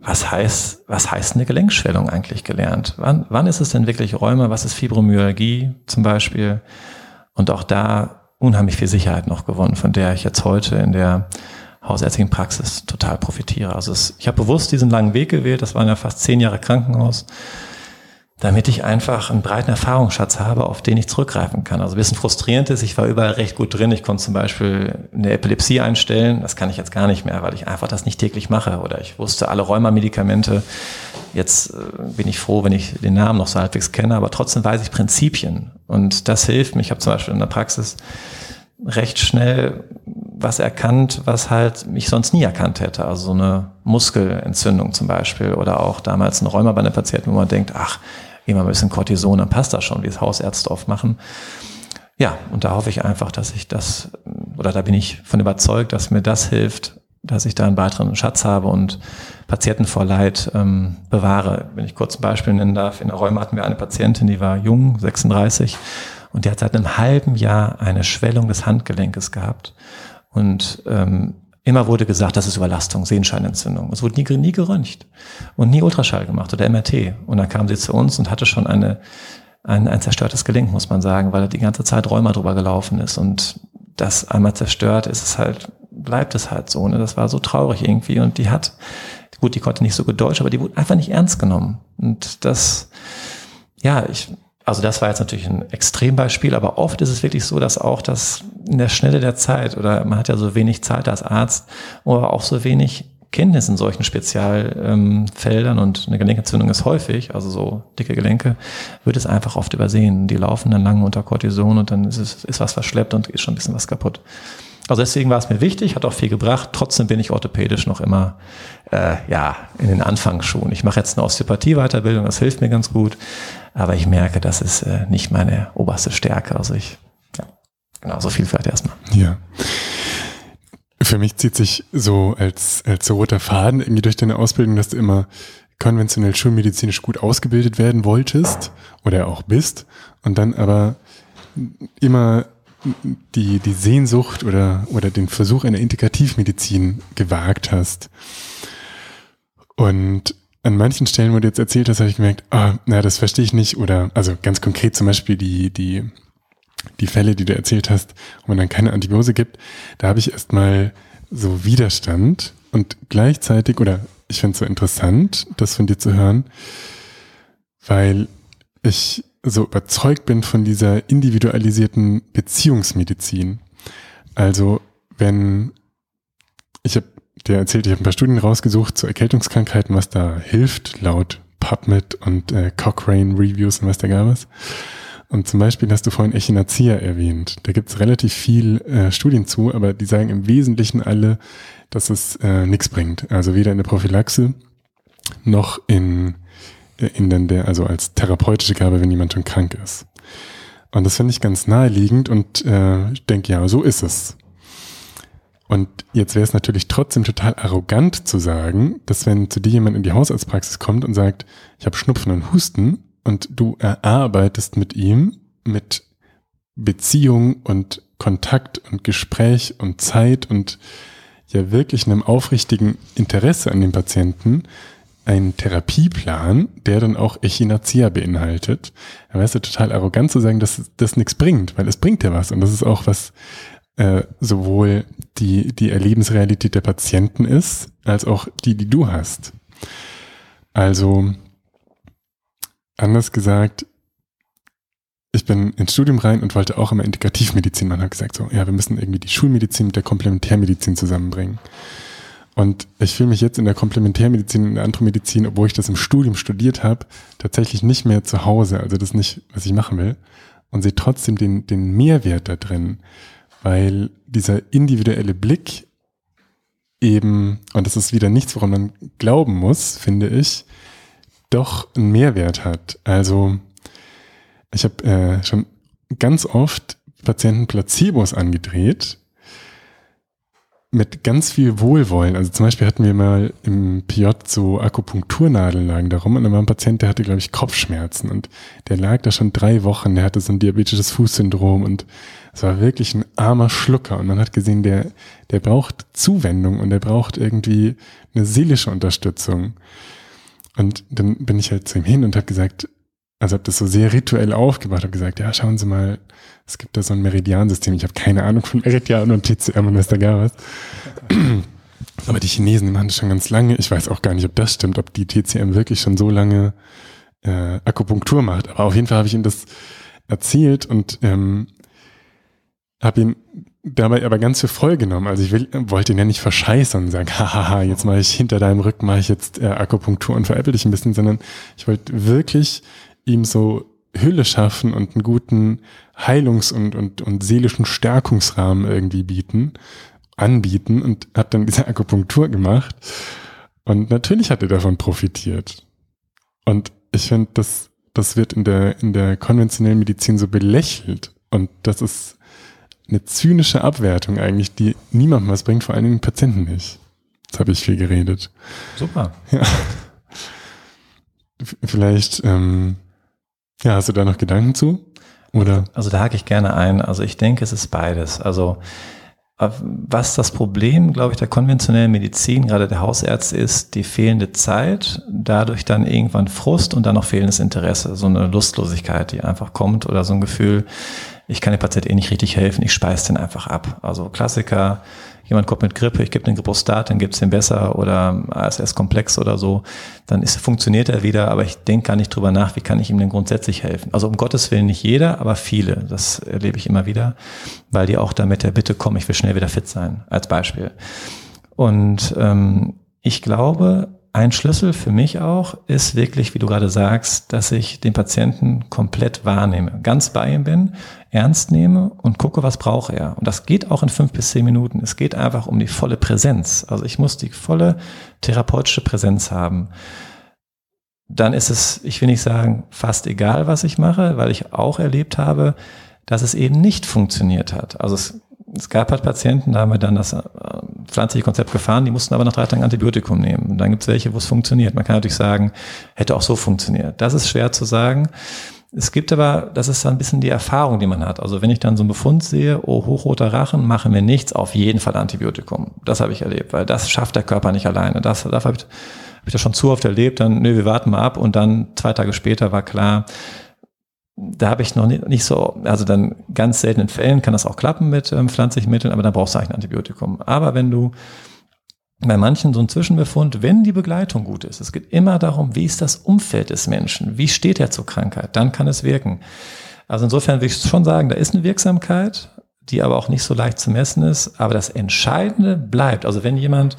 was heißt, was heißt eine Gelenkschwellung eigentlich gelernt? Wann, wann ist es denn wirklich Räume? Was ist Fibromyalgie zum Beispiel? Und auch da unheimlich viel Sicherheit noch gewonnen, von der ich jetzt heute in der hausärztlichen Praxis total profitiere. Also es, ich habe bewusst diesen langen Weg gewählt, das waren ja fast zehn Jahre Krankenhaus, damit ich einfach einen breiten Erfahrungsschatz habe, auf den ich zurückgreifen kann. Also ein bisschen frustrierend ist, ich war überall recht gut drin. Ich konnte zum Beispiel eine Epilepsie einstellen. Das kann ich jetzt gar nicht mehr, weil ich einfach das nicht täglich mache. Oder ich wusste alle Rheumamedikamente. Jetzt äh, bin ich froh, wenn ich den Namen noch so halbwegs kenne, aber trotzdem weiß ich Prinzipien. Und das hilft mir. Ich habe zum Beispiel in der Praxis recht schnell was erkannt, was halt mich sonst nie erkannt hätte. Also so eine Muskelentzündung zum Beispiel oder auch damals ein Rheuma bei einem Patienten, wo man denkt, ach, immer ein bisschen Cortison, dann passt das schon, wie es Hausärzte oft machen. Ja, und da hoffe ich einfach, dass ich das, oder da bin ich von überzeugt, dass mir das hilft, dass ich da einen weiteren Schatz habe und Patienten vor Leid ähm, bewahre. Wenn ich kurz ein Beispiel nennen darf, in der Räume hatten wir eine Patientin, die war jung, 36, und die hat seit einem halben Jahr eine Schwellung des Handgelenkes gehabt. Und ähm, Immer wurde gesagt, das ist Überlastung, Sehenscheinentzündung. Es wurde nie, nie geröntgt und nie Ultraschall gemacht oder MRT. Und dann kam sie zu uns und hatte schon eine, ein, ein zerstörtes Gelenk, muss man sagen, weil er die ganze Zeit Rheuma drüber gelaufen ist. Und das einmal zerstört ist es halt, bleibt es halt so. Ne? Das war so traurig irgendwie. Und die hat, gut, die konnte nicht so gut Deutsch, aber die wurde einfach nicht ernst genommen. Und das, ja, ich, also das war jetzt natürlich ein Extrembeispiel, aber oft ist es wirklich so, dass auch das in der Schnelle der Zeit oder man hat ja so wenig Zeit als Arzt oder auch so wenig Kenntnis in solchen Spezialfeldern ähm, und eine Gelenkentzündung ist häufig, also so dicke Gelenke, wird es einfach oft übersehen. Die laufen dann lange unter Cortison und dann ist, es, ist was verschleppt und ist schon ein bisschen was kaputt. Also deswegen war es mir wichtig, hat auch viel gebracht. Trotzdem bin ich orthopädisch noch immer äh, ja in den Anfangsschuhen. Ich mache jetzt eine Osteopathie-Weiterbildung, das hilft mir ganz gut, aber ich merke, das ist äh, nicht meine oberste Stärke. Also ich, ja, genau, so viel vielleicht erstmal. Ja. Für mich zieht sich so als, als roter Faden irgendwie durch deine Ausbildung, dass du immer konventionell schulmedizinisch gut ausgebildet werden wolltest oder auch bist und dann aber immer die, die Sehnsucht oder, oder den Versuch einer Integrativmedizin gewagt hast. Und an manchen Stellen, wo du jetzt erzählt hast, habe ich gemerkt, ah, na, das verstehe ich nicht. Oder, also ganz konkret zum Beispiel die, die, die Fälle, die du erzählt hast, wo man dann keine Antibiose gibt, da habe ich erstmal so Widerstand und gleichzeitig, oder ich finde es so interessant, das von dir zu hören, weil ich so überzeugt bin von dieser individualisierten Beziehungsmedizin. Also wenn ich habe dir erzählt, ich habe ein paar Studien rausgesucht zu Erkältungskrankheiten, was da hilft, laut PubMed und äh, Cochrane Reviews und was da gab es. Und zum Beispiel hast du vorhin Echinacea erwähnt. Da gibt es relativ viel äh, Studien zu, aber die sagen im Wesentlichen alle, dass es äh, nichts bringt. Also weder in der Prophylaxe noch in in den der, also als therapeutische Gabe, wenn jemand schon krank ist. Und das finde ich ganz naheliegend und äh, ich denke, ja, so ist es. Und jetzt wäre es natürlich trotzdem total arrogant zu sagen, dass wenn zu dir jemand in die Hausarztpraxis kommt und sagt, ich habe Schnupfen und Husten und du erarbeitest mit ihm mit Beziehung und Kontakt und Gespräch und Zeit und ja wirklich einem aufrichtigen Interesse an dem Patienten, einen Therapieplan, der dann auch Echinacea beinhaltet. Da wärst du total arrogant zu sagen, dass das nichts bringt, weil es bringt ja was. Und das ist auch was äh, sowohl die, die Erlebensrealität der Patienten ist, als auch die, die du hast. Also, anders gesagt, ich bin ins Studium rein und wollte auch immer Integrativmedizin. Man hat gesagt so, ja, wir müssen irgendwie die Schulmedizin mit der Komplementärmedizin zusammenbringen. Und ich fühle mich jetzt in der Komplementärmedizin, in der Andromedizin, obwohl ich das im Studium studiert habe, tatsächlich nicht mehr zu Hause. Also das ist nicht, was ich machen will. Und sehe trotzdem den, den Mehrwert da drin, weil dieser individuelle Blick eben, und das ist wieder nichts, woran man glauben muss, finde ich, doch einen Mehrwert hat. Also ich habe äh, schon ganz oft Patienten Placebos angedreht, mit ganz viel Wohlwollen. Also zum Beispiel hatten wir mal im PJ so Akupunkturnadeln lagen darum und dann war ein Patient, der hatte, glaube ich, Kopfschmerzen und der lag da schon drei Wochen, der hatte so ein diabetisches Fußsyndrom und es war wirklich ein armer Schlucker und man hat gesehen, der, der braucht Zuwendung und der braucht irgendwie eine seelische Unterstützung. Und dann bin ich halt zu ihm hin und habe gesagt, also habe das so sehr rituell aufgebaut, habe gesagt, ja, schauen Sie mal, es gibt da so ein Meridiansystem. Ich habe keine Ahnung von Meridian und TCM und was da gab es. Aber die Chinesen, die machen das schon ganz lange. Ich weiß auch gar nicht, ob das stimmt, ob die TCM wirklich schon so lange äh, Akupunktur macht. Aber auf jeden Fall habe ich ihm das erzählt und ähm, habe ihn dabei aber ganz für voll genommen. Also ich will, wollte ihn ja nicht verscheißern und sagen, hahaha, jetzt mache ich hinter deinem Rücken mache ich jetzt äh, Akupunktur und veräpple dich ein bisschen, sondern ich wollte wirklich ihm so Hülle schaffen und einen guten Heilungs- und, und, und seelischen Stärkungsrahmen irgendwie bieten, anbieten und hat dann diese Akupunktur gemacht. Und natürlich hat er davon profitiert. Und ich finde, das, das wird in der, in der konventionellen Medizin so belächelt. Und das ist eine zynische Abwertung eigentlich, die niemandem was bringt, vor allen Dingen Patienten nicht. Jetzt habe ich viel geredet. Super. Ja. Vielleicht, ähm, ja, hast du da noch Gedanken zu? Oder? Also da hake ich gerne ein. Also ich denke, es ist beides. Also äh, was das Problem, glaube ich, der konventionellen Medizin, gerade der Hausärzte ist, die fehlende Zeit, dadurch dann irgendwann Frust und dann noch fehlendes Interesse, so eine Lustlosigkeit, die einfach kommt oder so ein Gefühl, ich kann dem Patienten eh nicht richtig helfen, ich speise den einfach ab. Also Klassiker, jemand kommt mit Grippe, ich gebe den Grippostat, dann gibt's den besser oder ASS-Komplex oder so, dann ist, funktioniert er wieder, aber ich denke gar nicht drüber nach, wie kann ich ihm denn grundsätzlich helfen. Also um Gottes Willen nicht jeder, aber viele, das erlebe ich immer wieder, weil die auch da mit der Bitte kommen, ich will schnell wieder fit sein, als Beispiel. Und ähm, ich glaube, ein Schlüssel für mich auch ist wirklich, wie du gerade sagst, dass ich den Patienten komplett wahrnehme, ganz bei ihm bin, ernst nehme und gucke, was braucht er. Und das geht auch in fünf bis zehn Minuten. Es geht einfach um die volle Präsenz. Also ich muss die volle therapeutische Präsenz haben. Dann ist es, ich will nicht sagen, fast egal, was ich mache, weil ich auch erlebt habe, dass es eben nicht funktioniert hat. Also es es gab halt Patienten, da haben wir dann das äh, pflanzliche Konzept gefahren, die mussten aber nach drei Tagen Antibiotikum nehmen. Und dann gibt es welche, wo es funktioniert. Man kann natürlich sagen, hätte auch so funktioniert. Das ist schwer zu sagen. Es gibt aber, das ist dann ein bisschen die Erfahrung, die man hat. Also wenn ich dann so einen Befund sehe, oh, hochroter Rachen, machen wir nichts, auf jeden Fall Antibiotikum. Das habe ich erlebt, weil das schafft der Körper nicht alleine. Das, dafür habe ich, hab ich das schon zu oft erlebt. Dann, nö, wir warten mal ab. Und dann zwei Tage später war klar, da habe ich noch nicht, so, also dann ganz seltenen Fällen kann das auch klappen mit ähm, pflanzlichen Mitteln, aber dann brauchst du eigentlich ein Antibiotikum. Aber wenn du bei manchen so ein Zwischenbefund, wenn die Begleitung gut ist, es geht immer darum, wie ist das Umfeld des Menschen, wie steht er zur Krankheit, dann kann es wirken. Also insofern würde ich schon sagen, da ist eine Wirksamkeit, die aber auch nicht so leicht zu messen ist, aber das Entscheidende bleibt. Also wenn jemand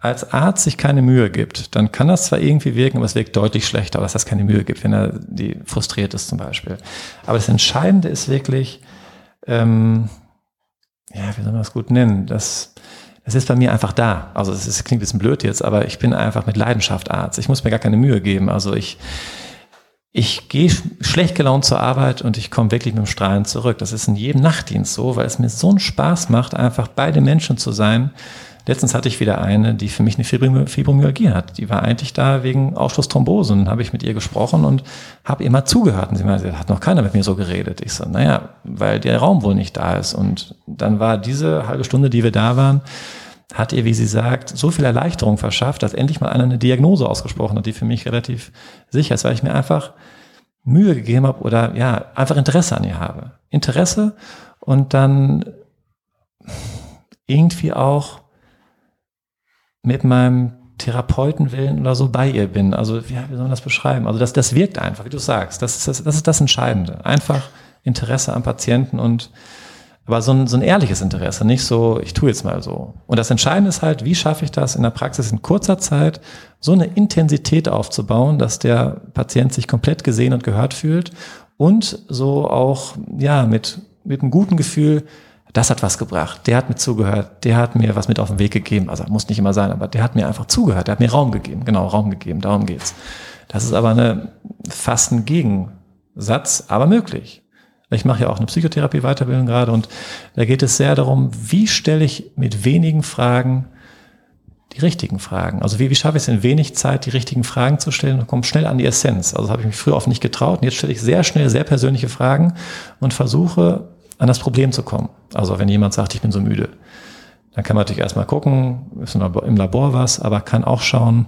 als Arzt sich keine Mühe gibt, dann kann das zwar irgendwie wirken, aber es wirkt deutlich schlechter, dass das keine Mühe gibt, wenn er die frustriert ist zum Beispiel. Aber das Entscheidende ist wirklich, ähm, ja, wie soll man das gut nennen? Das, das ist bei mir einfach da. Also das ist, klingt ein bisschen blöd jetzt, aber ich bin einfach mit Leidenschaft Arzt. Ich muss mir gar keine Mühe geben. Also ich, ich gehe schlecht gelaunt zur Arbeit und ich komme wirklich mit dem Strahlen zurück. Das ist in jedem Nachtdienst so, weil es mir so einen Spaß macht, einfach bei den Menschen zu sein, Letztens hatte ich wieder eine, die für mich eine Fibromyalgie hat. Die war eigentlich da wegen Ausschlussthrombose. Und dann habe ich mit ihr gesprochen und habe ihr mal zugehört. Und sie meinte, hat noch keiner mit mir so geredet. Ich so, naja, weil der Raum wohl nicht da ist. Und dann war diese halbe Stunde, die wir da waren, hat ihr, wie sie sagt, so viel Erleichterung verschafft, dass endlich mal einer eine Diagnose ausgesprochen hat, die für mich relativ sicher ist, weil ich mir einfach Mühe gegeben habe oder ja, einfach Interesse an ihr habe. Interesse und dann irgendwie auch mit meinem Therapeutenwillen oder so bei ihr bin. Also, ja, wie soll man das beschreiben? Also, das, das wirkt einfach, wie du sagst. Das ist das, das ist das Entscheidende. Einfach Interesse am Patienten und, aber so ein, so ein ehrliches Interesse, nicht so, ich tue jetzt mal so. Und das Entscheidende ist halt, wie schaffe ich das in der Praxis in kurzer Zeit, so eine Intensität aufzubauen, dass der Patient sich komplett gesehen und gehört fühlt und so auch, ja, mit, mit einem guten Gefühl das hat was gebracht, der hat mir zugehört, der hat mir was mit auf den Weg gegeben, also muss nicht immer sein, aber der hat mir einfach zugehört, der hat mir Raum gegeben, genau, Raum gegeben, darum geht's. Das ist aber eine, fast ein Gegensatz, aber möglich. Ich mache ja auch eine Psychotherapie-Weiterbildung gerade und da geht es sehr darum, wie stelle ich mit wenigen Fragen die richtigen Fragen. Also wie, wie schaffe ich es in wenig Zeit, die richtigen Fragen zu stellen und komme schnell an die Essenz. Also habe ich mich früher oft nicht getraut und jetzt stelle ich sehr schnell sehr persönliche Fragen und versuche an das Problem zu kommen. Also wenn jemand sagt, ich bin so müde, dann kann man natürlich erstmal gucken, ist im Labor was, aber kann auch schauen,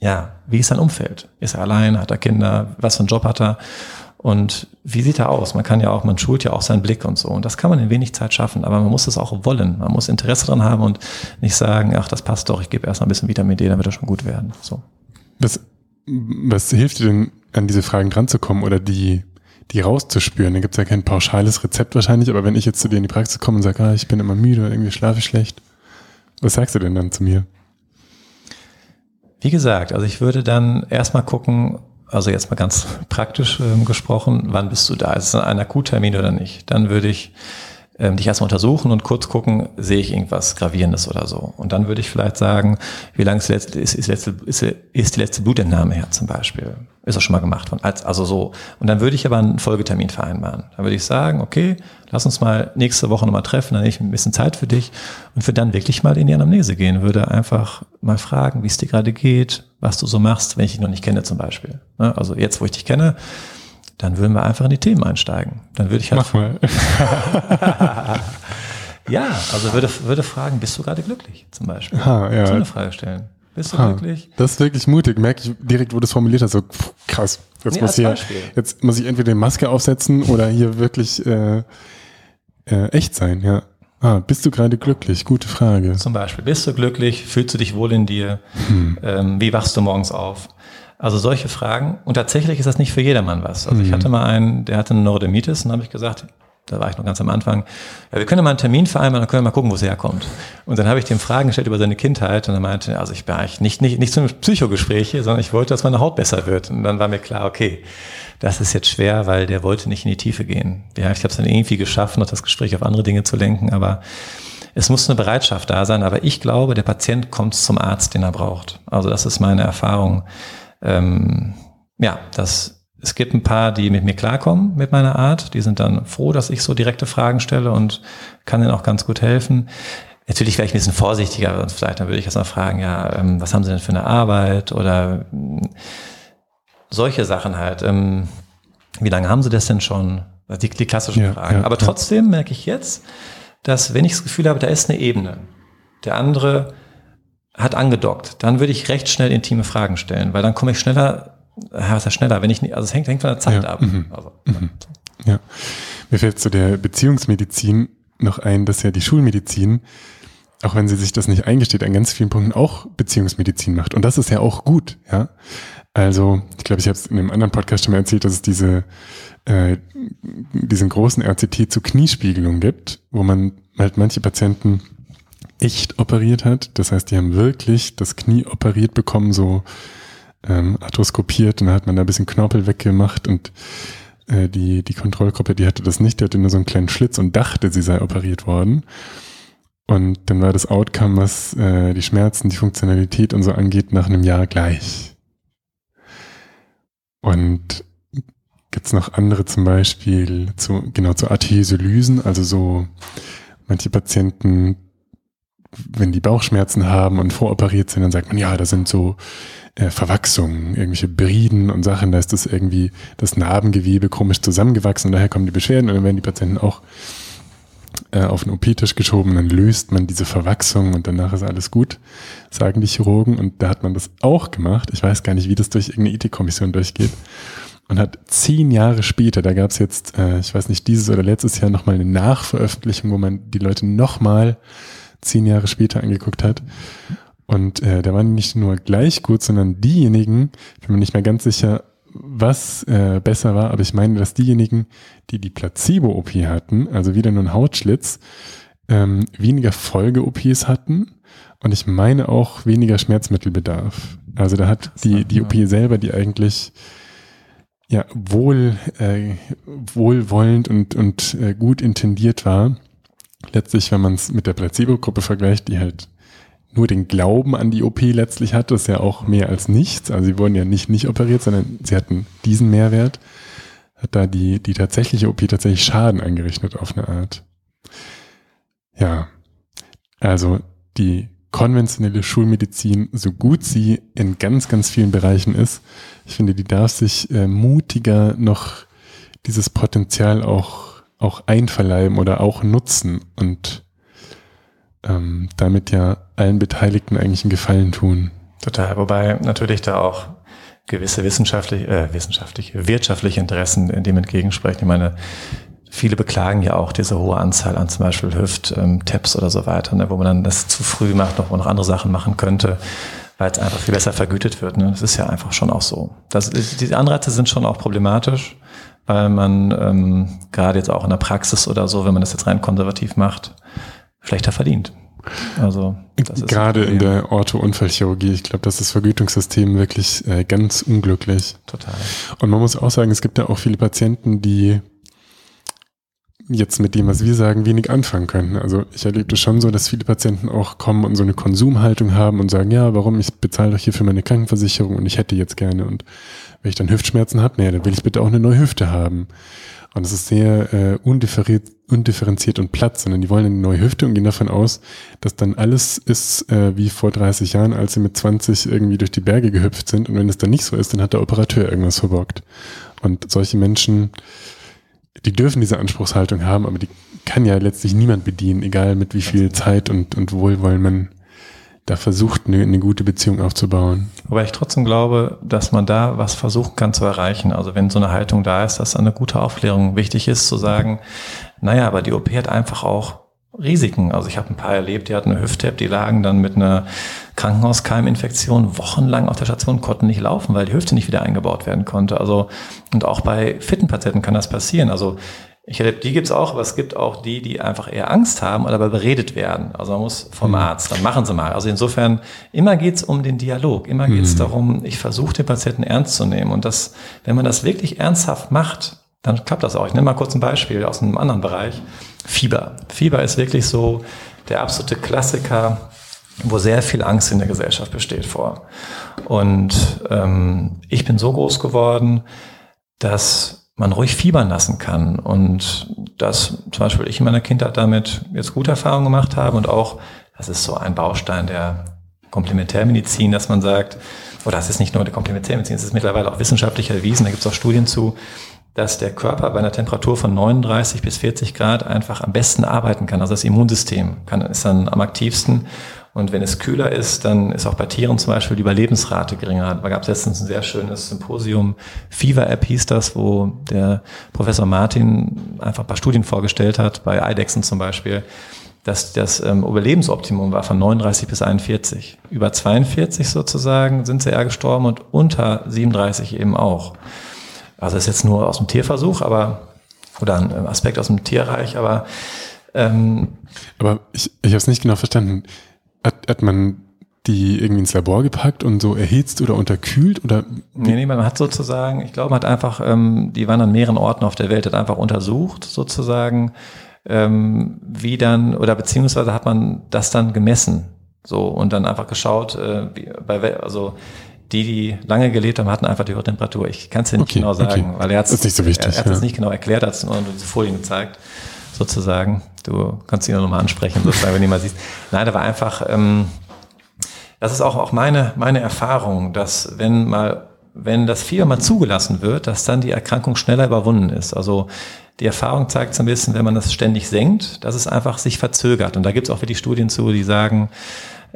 ja, wie ist sein Umfeld? Ist er allein? Hat er Kinder? Was für einen Job hat er? Und wie sieht er aus? Man kann ja auch, man schult ja auch seinen Blick und so. Und das kann man in wenig Zeit schaffen, aber man muss es auch wollen. Man muss Interesse dran haben und nicht sagen, ach, das passt doch, ich gebe erst mal ein bisschen Vitamin D, dann wird er schon gut werden. So. Was, was hilft dir denn, an diese Fragen dran zu kommen oder die die rauszuspüren. Da gibt es ja kein pauschales Rezept wahrscheinlich, aber wenn ich jetzt zu dir in die Praxis komme und sage, ah, ich bin immer müde oder irgendwie schlafe ich schlecht, was sagst du denn dann zu mir? Wie gesagt, also ich würde dann erstmal gucken, also jetzt mal ganz praktisch ähm, gesprochen, wann bist du da? Ist es ein Akuttermin oder nicht? Dann würde ich ähm, dich erstmal untersuchen und kurz gucken, sehe ich irgendwas Gravierendes oder so. Und dann würde ich vielleicht sagen, wie lange ist, ist, ist, letzte, ist, ist die letzte Blutentnahme her zum Beispiel? Ist das schon mal gemacht worden? Also so. Und dann würde ich aber einen Folgetermin vereinbaren. Dann würde ich sagen, okay, lass uns mal nächste Woche nochmal treffen, dann nehme ich ein bisschen Zeit für dich und für dann wirklich mal in die Anamnese gehen. Würde einfach mal fragen, wie es dir gerade geht, was du so machst, wenn ich dich noch nicht kenne zum Beispiel. Ne? Also jetzt, wo ich dich kenne, dann würden wir einfach in die Themen einsteigen. Dann würde ich halt. Mach mal. ja, also würde, würde fragen, bist du gerade glücklich zum Beispiel? Ha, ja. So eine Frage stellen. Bist du ha, glücklich? Das ist wirklich mutig. Merke ich direkt, wo du es formuliert hast. So pff, krass. Jetzt nee, muss hier, jetzt muss ich entweder die Maske aufsetzen oder hier wirklich äh, äh, echt sein. Ja. Ah, bist du gerade glücklich? Gute Frage. Zum Beispiel, bist du glücklich? Fühlst du dich wohl in dir? Hm. Ähm, wie wachst du morgens auf? Also solche Fragen. Und tatsächlich ist das nicht für jedermann was. Also mhm. ich hatte mal einen, der hatte eine Neurodermitis und habe ich gesagt, da war ich noch ganz am Anfang, ja, wir können mal einen Termin vereinbaren, dann können wir mal gucken, wo es herkommt. Und dann habe ich dem Fragen gestellt über seine Kindheit und er meinte, also ich bin eigentlich nicht, nicht, nicht zum Psychogespräch hier, sondern ich wollte, dass meine Haut besser wird. Und dann war mir klar, okay, das ist jetzt schwer, weil der wollte nicht in die Tiefe gehen. Ja, ich habe es dann irgendwie geschafft, noch das Gespräch auf andere Dinge zu lenken, aber es muss eine Bereitschaft da sein. Aber ich glaube, der Patient kommt zum Arzt, den er braucht. Also das ist meine Erfahrung. Ähm, ja, das es gibt ein paar, die mit mir klarkommen mit meiner Art. Die sind dann froh, dass ich so direkte Fragen stelle und kann ihnen auch ganz gut helfen. Natürlich wäre ich ein bisschen vorsichtiger, sonst vielleicht dann würde ich erst mal fragen, ja, ähm, was haben Sie denn für eine Arbeit oder ähm, solche Sachen halt. Ähm, wie lange haben Sie das denn schon? Die, die klassischen ja, Fragen. Ja, Aber trotzdem ja. merke ich jetzt, dass wenn ich das Gefühl habe, da ist eine Ebene, der andere hat angedockt, dann würde ich recht schnell intime Fragen stellen, weil dann komme ich schneller was ist schneller? Wenn ich nicht, also es hängt, hängt von der Zeit ja, ab. Mhm. Also, mhm. Ja. Mir fällt zu der Beziehungsmedizin noch ein, dass ja die Schulmedizin, auch wenn sie sich das nicht eingesteht, an ganz vielen Punkten auch Beziehungsmedizin macht. Und das ist ja auch gut, ja. Also, ich glaube, ich habe es in einem anderen Podcast schon mal erzählt, dass es diese, äh, diesen großen RCT zu Kniespiegelung gibt, wo man halt manche Patienten echt operiert hat. Das heißt, die haben wirklich das Knie operiert bekommen, so ähm, arthroskopiert und dann hat man da ein bisschen Knorpel weggemacht und äh, die, die Kontrollgruppe, die hatte das nicht, die hatte nur so einen kleinen Schlitz und dachte, sie sei operiert worden. Und dann war das Outcome, was äh, die Schmerzen, die Funktionalität und so angeht, nach einem Jahr gleich. Und gibt's noch andere zum Beispiel zu, genau zu Arteriolysen, also so manche Patienten, wenn die Bauchschmerzen haben und voroperiert sind, dann sagt man, ja, da sind so äh, Verwachsungen, irgendwelche Briden und Sachen, da ist das irgendwie das Narbengewebe komisch zusammengewachsen und daher kommen die Beschwerden und dann werden die Patienten auch äh, auf den OP-Tisch geschoben dann löst man diese Verwachsung und danach ist alles gut, sagen die Chirurgen und da hat man das auch gemacht. Ich weiß gar nicht, wie das durch irgendeine Ethikkommission durchgeht und hat zehn Jahre später, da gab es jetzt, äh, ich weiß nicht, dieses oder letztes Jahr nochmal eine Nachveröffentlichung, wo man die Leute nochmal zehn Jahre später angeguckt hat und äh, da waren nicht nur gleich gut, sondern diejenigen, ich bin mir nicht mehr ganz sicher, was äh, besser war, aber ich meine, dass diejenigen, die die Placebo-OP hatten, also wieder nur ein Hautschlitz, ähm, weniger Folge-OPs hatten und ich meine auch weniger Schmerzmittelbedarf. Also da hat die, die OP selber, die eigentlich ja wohl äh, wohlwollend und, und äh, gut intendiert war, letztlich, wenn man es mit der Placebo-Gruppe vergleicht, die halt nur den Glauben an die OP letztlich hatte, ist ja auch mehr als nichts. Also sie wurden ja nicht nicht operiert, sondern sie hatten diesen Mehrwert. Hat da die, die tatsächliche OP tatsächlich Schaden angerichtet auf eine Art. Ja, also die konventionelle Schulmedizin, so gut sie in ganz, ganz vielen Bereichen ist, ich finde, die darf sich äh, mutiger noch dieses Potenzial auch, auch einverleiben oder auch nutzen und ähm, damit ja allen Beteiligten eigentlich einen Gefallen tun. Total, wobei natürlich da auch gewisse wissenschaftliche, äh, wissenschaftliche, wirtschaftliche Interessen dem entgegensprechen. Ich meine, viele beklagen ja auch diese hohe Anzahl an zum Beispiel Hüft-Tabs ähm, oder so weiter, ne, wo man dann das zu früh macht, noch, wo noch andere Sachen machen könnte, weil es einfach viel besser vergütet wird. Ne. Das ist ja einfach schon auch so. Das, die Anreize sind schon auch problematisch, weil man ähm, gerade jetzt auch in der Praxis oder so, wenn man das jetzt rein konservativ macht, schlechter verdient. Also gerade in der Ortho-Unfallchirurgie, ich glaube, das ist das Vergütungssystem wirklich äh, ganz unglücklich. Total. Und man muss auch sagen, es gibt ja auch viele Patienten, die jetzt mit dem, was wir sagen, wenig anfangen können. Also ich erlebe das schon so, dass viele Patienten auch kommen und so eine Konsumhaltung haben und sagen, ja, warum, ich bezahle doch hier für meine Krankenversicherung und ich hätte jetzt gerne und wenn ich dann Hüftschmerzen habe, naja, dann will ich bitte auch eine neue Hüfte haben. Und es ist sehr äh, undifferenziert, undifferenziert und platt, sondern die wollen eine neue Hüfte und gehen davon aus, dass dann alles ist äh, wie vor 30 Jahren, als sie mit 20 irgendwie durch die Berge gehüpft sind. Und wenn es dann nicht so ist, dann hat der Operateur irgendwas verbockt. Und solche Menschen, die dürfen diese Anspruchshaltung haben, aber die kann ja letztlich niemand bedienen, egal mit wie viel Zeit und, und Wohlwollen man da versucht, eine, eine gute Beziehung aufzubauen. Wobei ich trotzdem glaube, dass man da was versuchen kann zu erreichen. Also wenn so eine Haltung da ist, dass eine gute Aufklärung wichtig ist, zu sagen, naja, aber die OP hat einfach auch Risiken. Also ich habe ein paar erlebt, die hatten eine Hüft-Tap, die lagen dann mit einer Krankenhauskeiminfektion wochenlang auf der Station, konnten nicht laufen, weil die Hüfte nicht wieder eingebaut werden konnte. Also und auch bei fitten Patienten kann das passieren. Also Ich erlebe, die gibt's auch, aber es gibt auch die, die einfach eher Angst haben oder aber beredet werden. Also man muss vom mhm. Arzt, dann machen sie mal. Also insofern, immer geht's um den Dialog. Immer geht's mhm. darum, ich versuche den Patienten ernst zu nehmen. Und das, wenn man das wirklich ernsthaft macht, dann klappt das auch. Ich nehme mal kurz ein Beispiel aus einem anderen Bereich. Fieber. Fieber ist wirklich so der absolute Klassiker, wo sehr viel Angst in der Gesellschaft besteht vor. Und ähm, ich bin so groß geworden, dass man ruhig fiebern lassen kann. Und dass zum Beispiel ich in meiner Kindheit damit jetzt gute Erfahrungen gemacht habe und auch, das ist so ein Baustein der Komplementärmedizin, dass man sagt, oder das ist nicht nur der Komplementärmedizin, es ist mittlerweile auch wissenschaftlich erwiesen, da gibt es auch Studien zu, dass der Körper bei einer Temperatur von 39 bis 40 Grad einfach am besten arbeiten kann. Also das Immunsystem kann, ist dann am aktivsten und wenn es kühler ist, dann ist auch bei Tieren zum Beispiel die Überlebensrate geringer. Da gab es letztens ein sehr schönes Symposium, Fever App hieß das, wo der Professor Martin einfach ein paar Studien vorgestellt hat, bei Eidechsen zum Beispiel, dass das ähm, Überlebensoptimum war von 39 bis 41. Über 42 sozusagen sind sie eher gestorben und unter 37 eben auch. Also ist jetzt nur aus dem Tierversuch, aber oder ein Aspekt aus dem Tierreich, aber ähm, aber ich, ich habe es nicht genau verstanden. Hat, hat man die irgendwie ins Labor gepackt und so erhitzt oder unterkühlt oder? Nee, nee, man hat sozusagen, ich glaube, man hat einfach, ähm, die waren an mehreren Orten auf der Welt, hat einfach untersucht sozusagen, ähm, wie dann, oder beziehungsweise hat man das dann gemessen. So, und dann einfach geschaut, äh, wie, bei, also die, die lange gelebt haben, hatten einfach die hohe Temperatur. Ich kann es dir nicht okay, genau sagen, okay. weil er hat es so er, er ja. nicht genau erklärt, hat nur diese Folien gezeigt sozusagen. Du kannst ihn auch nochmal ansprechen, sozusagen, wenn du ihn mal siehst. Nein, da war einfach, ähm, das ist auch, auch meine, meine Erfahrung, dass wenn mal, wenn das Fieber mal zugelassen wird, dass dann die Erkrankung schneller überwunden ist. Also die Erfahrung zeigt so ein bisschen, wenn man das ständig senkt, dass es einfach sich verzögert. Und da gibt es auch wirklich Studien zu, die sagen,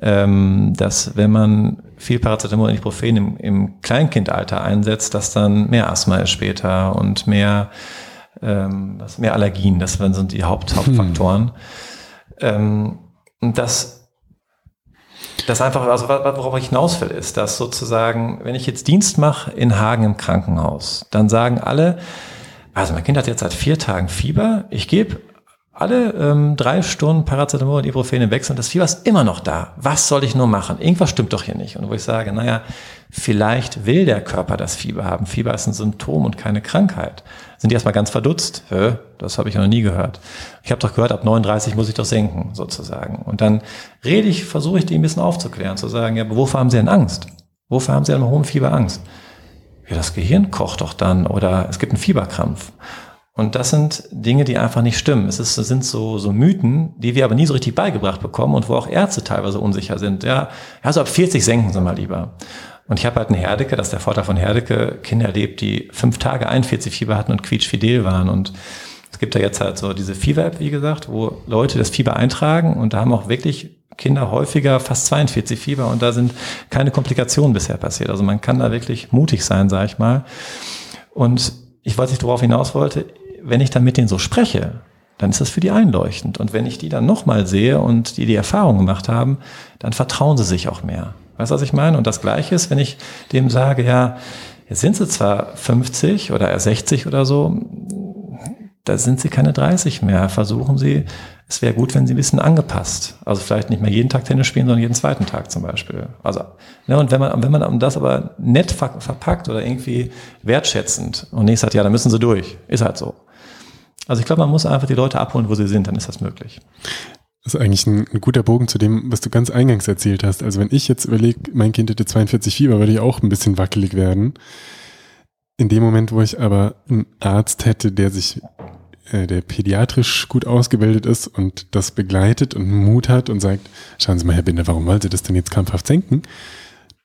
ähm, dass wenn man viel Paracetamol und Ibuprofen im, im Kleinkindalter einsetzt, dass dann mehr Asthma ist später und mehr ähm, was mehr Allergien, das sind die Haupt, Hauptfaktoren. Hm. Ähm, und das das einfach, also worauf ich hinaus will, ist, dass sozusagen, wenn ich jetzt Dienst mache in Hagen im Krankenhaus, dann sagen alle, also mein Kind hat jetzt seit vier Tagen Fieber, ich gebe alle ähm, drei Stunden Paracetamol und Ibuprofen wechseln, das Fieber ist immer noch da. Was soll ich nur machen? Irgendwas stimmt doch hier nicht. Und wo ich sage, naja, vielleicht will der Körper das Fieber haben. Fieber ist ein Symptom und keine Krankheit sind die erstmal ganz verdutzt. Hä? Das habe ich noch nie gehört. Ich habe doch gehört, ab 39 muss ich doch senken, sozusagen. Und dann rede ich, versuche ich die ein bisschen aufzuklären, zu sagen, ja, aber wovor haben Sie denn Angst? Wofür haben Sie denn hohem Fieber Angst? Ja, das Gehirn kocht doch dann oder es gibt einen Fieberkrampf. Und das sind Dinge, die einfach nicht stimmen. Es ist, sind so, so Mythen, die wir aber nie so richtig beigebracht bekommen und wo auch Ärzte teilweise unsicher sind. Ja, also ab 40 senken Sie mal lieber. Und ich habe halt einen Herdecke, das ist der Vorteil von Herdecke, Kinder erlebt, die fünf Tage 41 Fieber hatten und quietschfidel waren. Und es gibt ja jetzt halt so diese Fieber-App, wie gesagt, wo Leute das Fieber eintragen und da haben auch wirklich Kinder häufiger fast 42 Fieber und da sind keine Komplikationen bisher passiert. Also man kann da wirklich mutig sein, sage ich mal. Und ich weiß nicht, worauf hinaus wollte, wenn ich dann mit denen so spreche, dann ist das für die einleuchtend. Und wenn ich die dann nochmal sehe und die die Erfahrung gemacht haben, dann vertrauen sie sich auch mehr. Weißt du, was ich meine? Und das Gleiche ist, wenn ich dem sage, ja, jetzt sind sie zwar 50 oder 60 oder so, da sind sie keine 30 mehr. Versuchen sie, es wäre gut, wenn sie ein bisschen angepasst. Also vielleicht nicht mehr jeden Tag Tennis spielen, sondern jeden zweiten Tag zum Beispiel. Also, ne, und wenn man, wenn man das aber nett verpackt oder irgendwie wertschätzend und nicht sagt, ja, dann müssen sie durch. Ist halt so. Also ich glaube, man muss einfach die Leute abholen, wo sie sind, dann ist das möglich. Das ist eigentlich ein, ein, guter Bogen zu dem, was du ganz eingangs erzählt hast. Also wenn ich jetzt überlege, mein Kind hätte 42 Fieber, würde ich auch ein bisschen wackelig werden. In dem Moment, wo ich aber einen Arzt hätte, der sich, äh, der pädiatrisch gut ausgebildet ist und das begleitet und Mut hat und sagt, schauen Sie mal, Herr Binder, warum wollen Sie das denn jetzt krampfhaft senken?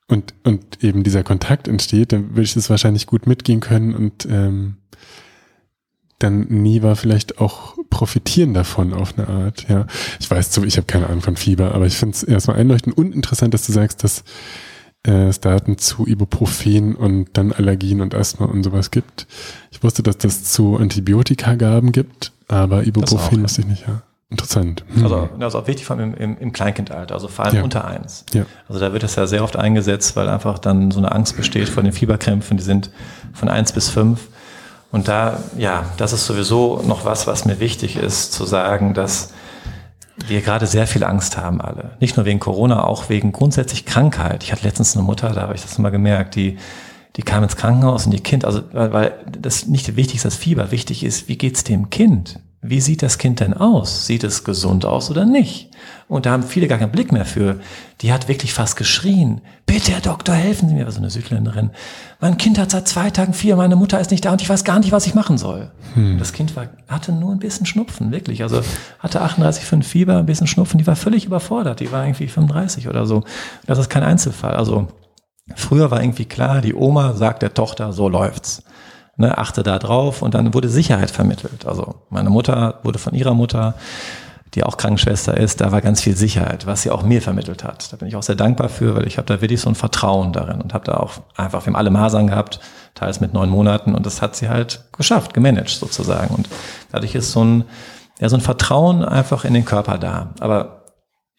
Und, und eben dieser Kontakt entsteht, dann würde ich das wahrscheinlich gut mitgehen können und ähm, dann Niva vielleicht auch profitieren davon auf eine Art. Ja, ich weiß so, ich habe keine Ahnung von Fieber, aber ich finde es erstmal einleuchtend und interessant, dass du sagst, dass äh, es Daten zu Ibuprofen und dann Allergien und Asthma und sowas gibt. Ich wusste, dass das zu Antibiotikagaben gibt, aber Ibuprofen wusste ich nicht, ja. Interessant. Hm. Also das ist auch wichtig vor allem im, im, im Kleinkindalter, also vor allem ja. unter eins. Ja. Also da wird es ja sehr oft eingesetzt, weil einfach dann so eine Angst besteht vor den Fieberkrämpfen, die sind von eins bis fünf Und da, ja, das ist sowieso noch was, was mir wichtig ist, zu sagen, dass wir gerade sehr viel Angst haben alle. Nicht nur wegen Corona, auch wegen grundsätzlich Krankheit. Ich hatte letztens eine Mutter, da habe ich das mal gemerkt, die, die kam ins Krankenhaus und die Kind, also weil das nicht wichtig ist, das Fieber, wichtig ist, wie geht's dem Kind? Wie sieht das Kind denn aus? Sieht es gesund aus oder nicht? Und da haben viele gar keinen Blick mehr für. Die hat wirklich fast geschrien. Bitte, Herr Doktor, helfen Sie mir. War so eine Südländerin. Mein Kind hat seit zwei Tagen vier, meine Mutter ist nicht da und ich weiß gar nicht, was ich machen soll. Hm. Das Kind war, hatte nur ein bisschen Schnupfen, wirklich. Also hatte 38,5 Fieber, ein bisschen Schnupfen. Die war völlig überfordert. Die war irgendwie 35 oder so. Das ist kein Einzelfall. Also früher war irgendwie klar, die Oma sagt der Tochter, so läuft's ne, achte da drauf und dann wurde Sicherheit vermittelt. Also meine Mutter wurde von ihrer Mutter, die auch Krankenschwester ist, da war ganz viel Sicherheit, was sie auch mir vermittelt hat. Da bin ich auch sehr dankbar für, weil ich habe da wirklich so ein Vertrauen darin und habe da auch einfach, wir haben alle Masern gehabt, teils mit neun Monaten und das hat sie halt geschafft, gemanagt sozusagen. Und dadurch ist so ein, ja, so ein Vertrauen einfach in den Körper da. Aber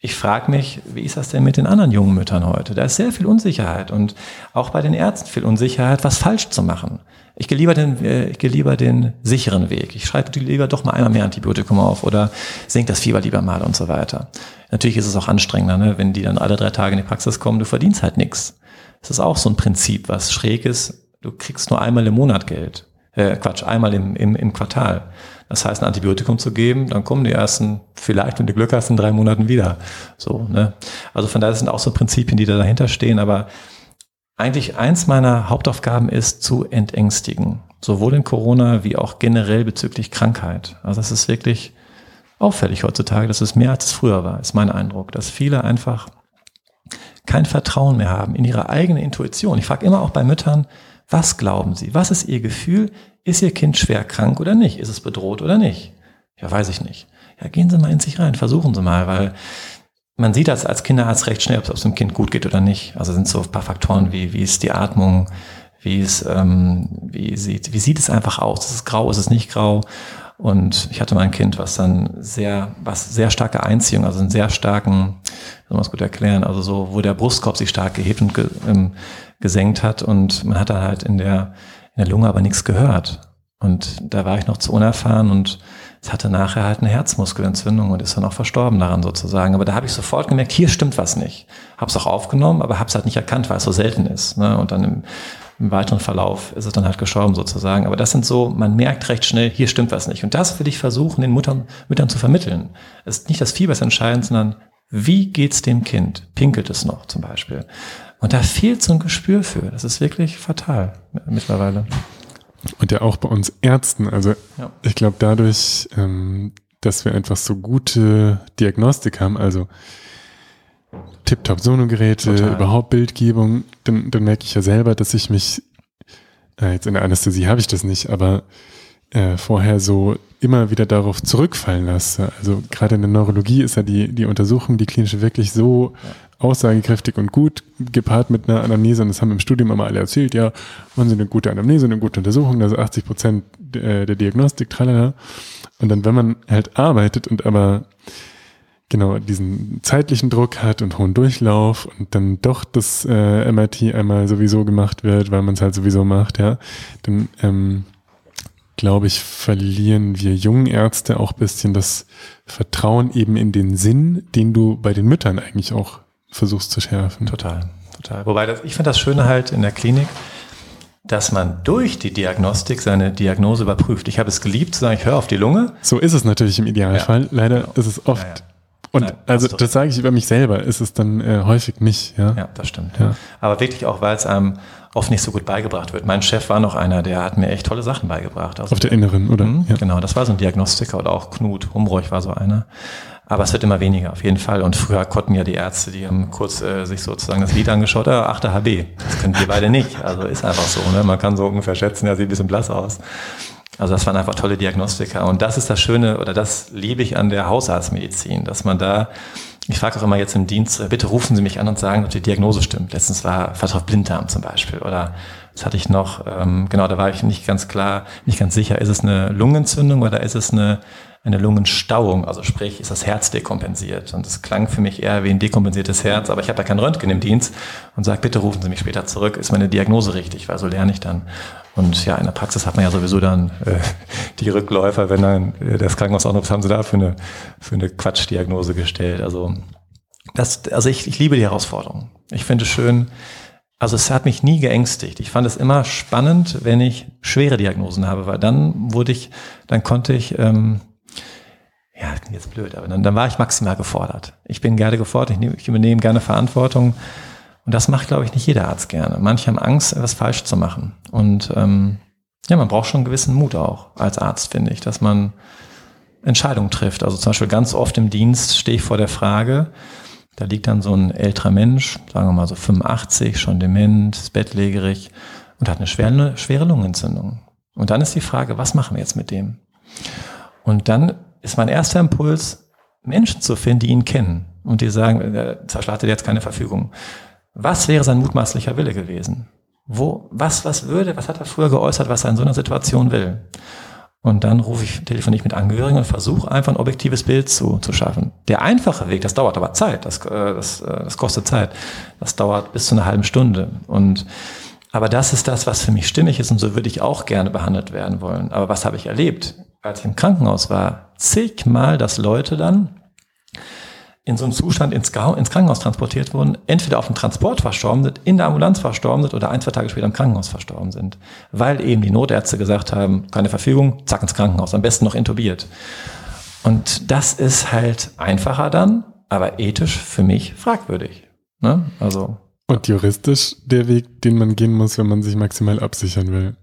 ich frage mich, wie ist das denn mit den anderen jungen Müttern heute? Da ist sehr viel Unsicherheit und auch bei den Ärzten viel Unsicherheit, was falsch zu machen. Ich gehe lieber den, äh, ich gehe lieber den sicheren Weg. Ich schreibe lieber doch mal einmal mehr Antibiotikum auf oder senke das Fieber lieber mal und so weiter. Natürlich ist es auch anstrengender, ne? wenn die dann alle drei Tage in die Praxis kommen, du verdienst halt nichts. Das ist auch so ein Prinzip, was schräg ist. Du kriegst nur einmal im Monat Geld. Äh, Quatsch, einmal im, im, im Quartal. Das heißt, ein Antibiotikum zu geben, dann kommen die ersten, vielleicht, wenn du Glück hast, in drei Monaten wieder. So, ne? Also von daher sind auch so Prinzipien, die da dahinter stehen, aber eigentlich eins meiner Hauptaufgaben ist, zu entängstigen. Sowohl in Corona wie auch generell bezüglich Krankheit. Also es ist wirklich auffällig heutzutage, dass es mehr als es früher war, ist mein Eindruck, dass viele einfach kein Vertrauen mehr haben in ihre eigene Intuition. Ich frage immer auch bei Müttern, was glauben sie? Was ist ihr Gefühl? Ist ihr Kind schwer krank oder nicht? Ist es bedroht oder nicht? Ja, weiß ich nicht. Ja, gehen Sie mal in sich rein, versuchen Sie mal, weil man sieht das als Kinderarzt recht schnell, ob es dem Kind gut geht oder nicht. Also sind so ein paar Faktoren wie, wie ist die Atmung, wie ist, ähm, wie sieht, wie sieht es einfach aus? Ist es grau, ist es nicht grau? Und ich hatte mal ein Kind, was dann sehr, was sehr starke Einziehung, also einen sehr starken, soll man es gut erklären, also so, wo der Brustkorb sich stark gehebt und ge, ähm, gesenkt hat und man hat da halt in der, in der Lunge aber nichts gehört. Und da war ich noch zu unerfahren und es hatte nachher halt eine Herzmuskelentzündung und ist dann auch verstorben daran sozusagen. Aber da habe ich sofort gemerkt, hier stimmt was nicht. Habe es auch aufgenommen, aber habe es halt nicht erkannt, weil es so selten ist. Ne? Und dann im, im weiteren Verlauf ist es dann halt gestorben sozusagen. Aber das sind so, man merkt recht schnell, hier stimmt was nicht. Und das will ich versuchen, den Muttern, Müttern zu vermitteln. Es ist nicht das Fieber entscheidend, sondern wie geht's dem Kind? Pinkelt es noch zum Beispiel? Und da fehlt so ein Gespür für. Das ist wirklich fatal mittlerweile. Und ja auch bei uns Ärzten. Also ja. ich glaube dadurch, ähm, dass wir einfach so gute Diagnostik haben, also Tip-Top Sonogeräte, überhaupt Bildgebung, dann, dann merke ich ja selber, dass ich mich, äh, jetzt in der Anästhesie habe ich das nicht, aber äh, vorher so immer wieder darauf zurückfallen lasse. Also gerade in der Neurologie ist ja die, die Untersuchung, die klinische wirklich so ja aussagekräftig und gut, gepaart mit einer Anamnese. Und das haben im Studium immer alle erzählt, ja, machen Sie eine gute Anamnese, eine gute Untersuchung, also 80 Prozent der, der Diagnostik, tralala. Und dann, wenn man halt arbeitet und aber genau diesen zeitlichen Druck hat und hohen Durchlauf und dann doch das äh, MRT einmal sowieso gemacht wird, weil man es halt sowieso macht, ja, dann ähm, glaube ich, verlieren wir jungen Ärzte auch bisschen das Vertrauen eben in den Sinn, den du bei den Müttern eigentlich auch versuchst zu schärfen. Total, total. Wobei das, ich finde das Schöne halt in der Klinik, dass man durch die Diagnostik seine Diagnose überprüft. Ich habe es geliebt zu sagen, ich höre auf die Lunge. So ist es natürlich im Idealfall. Ja, Leider genau. ist es oft. Ja, ja. Und Nein, also das sage ich über mich selber, ist es dann äh, häufig nicht. Ja, ja das stimmt. Ja. Aber wirklich auch, weil es einem oft nicht so gut beigebracht wird. Mein Chef war noch einer, der hat mir echt tolle Sachen beigebracht. Also, Auf der inneren, oder? Mh, genau, das war so ein Diagnostiker oder auch Knut Humroch war so einer. Aber es wird immer weniger, auf jeden Fall. Und früher konnten ja die Ärzte, die haben kurz äh, sich sozusagen das Lied angeschaut, ja, 8. HB. Das können wir beide nicht. Also ist einfach so. Ne? Man kann so ungefähr schätzen, ja, sieht ein bisschen blass aus. Also das waren einfach tolle Diagnostiker. Und das ist das Schöne, oder das liebe ich an der Hausarztmedizin, dass man da, ich frage auch immer jetzt im Dienst, bitte rufen Sie mich an und sagen, ob die Diagnose stimmt. Letztens war Vertrag Blinddarm zum Beispiel oder das hatte ich noch, ähm, genau, da war ich nicht ganz klar, nicht ganz sicher, ist es eine Lungenentzündung oder ist es eine, eine Lungenstauung, also sprich, ist das Herz dekompensiert. Und das klang für mich eher wie ein dekompensiertes Herz, aber ich habe da kein Röntgen im Dienst und sage, bitte rufen Sie mich später zurück, ist meine Diagnose richtig, weil so lerne ich dann. Und ja, in der Praxis hat man ja sowieso dann äh, die Rückläufer, wenn dann äh, das Krankenhaus auch noch, was haben sie da für eine, für eine Quatschdiagnose gestellt. Also das, also ich, ich liebe die Herausforderung. Ich finde es schön, also es hat mich nie geängstigt. Ich fand es immer spannend, wenn ich schwere Diagnosen habe, weil dann wurde ich, dann konnte ich, ähm, ja, jetzt blöd, aber dann, dann war ich maximal gefordert. Ich bin gerne gefordert, ich, nehm, ich übernehme gerne Verantwortung. Und das macht, glaube ich, nicht jeder Arzt gerne. Manche haben Angst, etwas falsch zu machen. Und ähm, ja, man braucht schon einen gewissen Mut auch als Arzt, finde ich, dass man Entscheidungen trifft. Also zum Beispiel ganz oft im Dienst stehe ich vor der Frage, da liegt dann so ein älterer Mensch, sagen wir mal so 85, schon dement, bettlägerig und hat eine schwere, schwere Lungenentzündung. Und dann ist die Frage, was machen wir jetzt mit dem? Und dann ist mein erster Impuls, Menschen zu finden, die ihn kennen und die sagen, der hatte jetzt keine Verfügung. Was wäre sein mutmaßlicher Wille gewesen? Wo, was, was würde, was hat er früher geäußert, was er in so einer Situation will? Und dann rufe ich, telefoniere ich mit Angehörigen und versuche einfach ein objektives Bild zu, zu schaffen. Der einfache Weg, das dauert aber Zeit, das, äh, das, äh, das kostet Zeit. Das dauert bis zu einer halben Stunde. Und aber das ist das, was für mich stimmig ist und so würde ich auch gerne behandelt werden wollen. Aber was habe ich erlebt? Als ich im Krankenhaus war, zigmal, dass Leute dann in so einem Zustand ins, Krankenhaus transportiert wurden, entweder auf dem Transport verstorben sind, in der Ambulanz verstorben sind oder ein, zwei Tage später im Krankenhaus verstorben sind. Weil eben die Notärzte gesagt haben, keine Verfügung, zack ins Krankenhaus, am besten noch intubiert. Und das ist halt einfacher dann, aber ethisch für mich fragwürdig. Ne? Also. Und juristisch der Weg, den man gehen muss, wenn man sich maximal absichern will.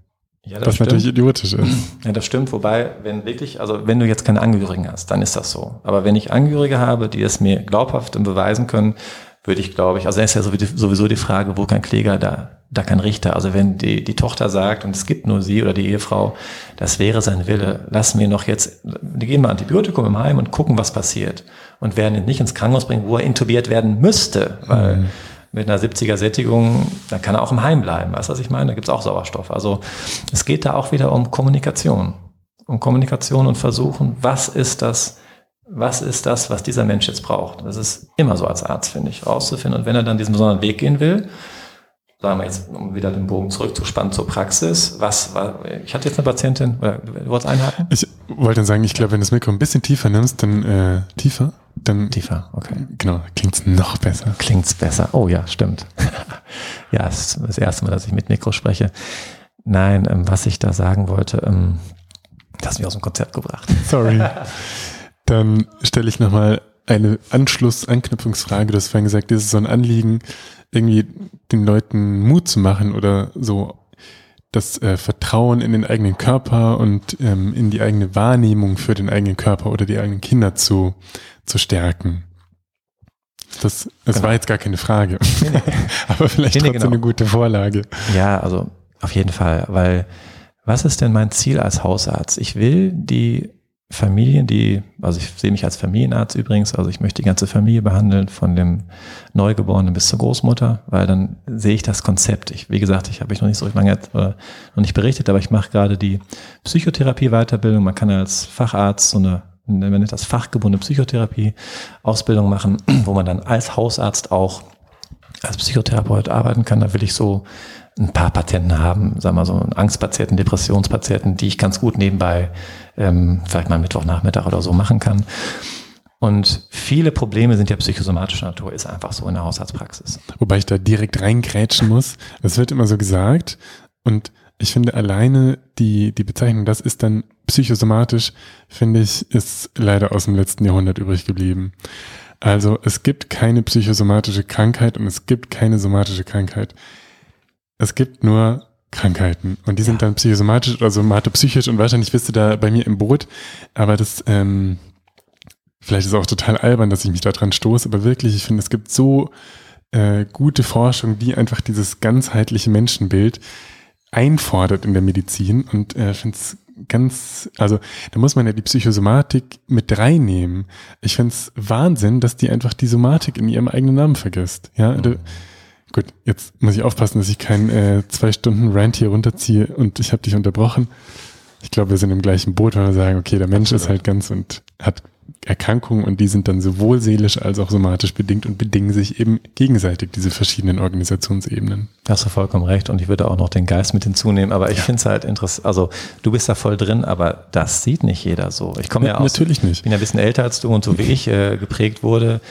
Ja, das was stimmt. natürlich idiotisch ist. Ja, das stimmt. Wobei, wenn wirklich, also wenn du jetzt keine Angehörigen hast, dann ist das so. Aber wenn ich Angehörige habe, die es mir glaubhaft beweisen können, würde ich, glaube ich, also dann ist ja sowieso die Frage, wo kein Kläger, da, da kein Richter. Also wenn die, die Tochter sagt, und es gibt nur sie oder die Ehefrau, das wäre sein Wille, lassen wir noch jetzt, die geben mal Antibiotikum im Heim und gucken, was passiert. Und werden ihn nicht ins Krankenhaus bringen, wo er intubiert werden müsste, weil mhm mit einer 70er Sättigung, dann kann er auch im Heim bleiben. Weißt du, was ich meine? Da gibt's auch Sauerstoff. Also es geht da auch wieder um Kommunikation. Um Kommunikation und versuchen, was ist das, was ist das, was dieser Mensch jetzt braucht. Das ist immer so als Arzt, finde ich, rauszufinden. Und wenn er dann diesen besonderen Weg gehen will, sagen wir jetzt, um wieder den Bogen zurückzuspannen zur Praxis, was war, ich hatte jetzt eine Patientin, oder du wolltest einhaken? Ich wollte dann sagen, ich glaube, wenn du das Mikro ein bisschen tiefer nimmst, dann äh, tiefer, dann tiefer, okay. Genau, klingt's noch besser. Klingt's besser. Oh ja, stimmt. ja, es ist das erste Mal, dass ich mit Mikro spreche. Nein, ähm, was ich da sagen wollte, ähm, das hast mich aus dem Konzept gebracht. Sorry. Dann stelle ich nochmal eine Anschluss-Anknüpfungsfrage. Du hast vorhin gesagt, das ist so ein Anliegen, irgendwie den Leuten Mut zu machen oder so das äh, Vertrauen in den eigenen Körper und ähm, in die eigene Wahrnehmung für den eigenen Körper oder die eigenen Kinder zu, zu stärken. Das, das genau. war jetzt gar keine Frage. Nee, nee. Aber vielleicht nee, trotzdem genau. eine gute Vorlage. Ja, also auf jeden Fall, weil was ist denn mein Ziel als Hausarzt? Ich will die Familien, die, also ich sehe mich als Familienarzt übrigens, also ich möchte die ganze Familie behandeln, von dem Neugeborenen bis zur Großmutter, weil dann sehe ich das Konzept. Ich, wie gesagt, ich habe ich noch nicht so lange äh, noch nicht berichtet, aber ich mache gerade die Psychotherapie-Weiterbildung. Man kann als Facharzt so eine, man nennt das fachgebundene Psychotherapie-Ausbildung machen, wo man dann als Hausarzt auch als Psychotherapeut arbeiten kann. Da will ich so ein paar Patienten haben, sagen wir mal so Angstpatienten, Depressionspatienten, die ich ganz gut nebenbei ähm, vielleicht mal Mittwochnachmittag oder so machen kann. Und viele Probleme sind ja psychosomatischer Natur, ist einfach so in der Hausarztpraxis. Wobei ich da direkt reingrätschen muss. Das wird immer so gesagt. Und ich finde alleine die, die Bezeichnung, das ist dann psychosomatisch, finde ich, ist leider aus dem letzten Jahrhundert übrig geblieben. Also es gibt keine psychosomatische Krankheit und es gibt keine somatische Krankheit. Es gibt nur Krankheiten und die sind dann psychosomatisch oder somatopsychisch und wahrscheinlich bist du da bei mir im Boot, aber das, ähm, vielleicht ist auch total albern, dass ich mich da dran stoße, aber wirklich, ich finde, es gibt so äh, gute Forschung, die einfach dieses ganzheitliche Menschenbild einfordert in der Medizin und äh, finde es ganz, also da muss man ja die Psychosomatik mit reinnehmen. Ich finde es Wahnsinn, dass die einfach die Somatik in ihrem eigenen Namen vergisst. Ja, mhm Gut, jetzt muss ich aufpassen, dass ich keinen äh, zwei Stunden Rant hier runterziehe und ich habe dich unterbrochen. Ich glaube, wir sind im gleichen Boot, wenn wir sagen, okay, der Mensch ist halt ganz und hat Erkrankungen und die sind dann sowohl seelisch als auch somatisch bedingt und bedingen sich eben gegenseitig, diese verschiedenen Organisationsebenen. Hast du vollkommen recht und ich würde auch noch den Geist mit hinzunehmen, aber ich ja. finde es halt interessant, also du bist da voll drin, aber das sieht nicht jeder so. Ich komme ja, ja aus, natürlich nicht. bin ja ein bisschen älter als du und so wie ich äh, geprägt wurde,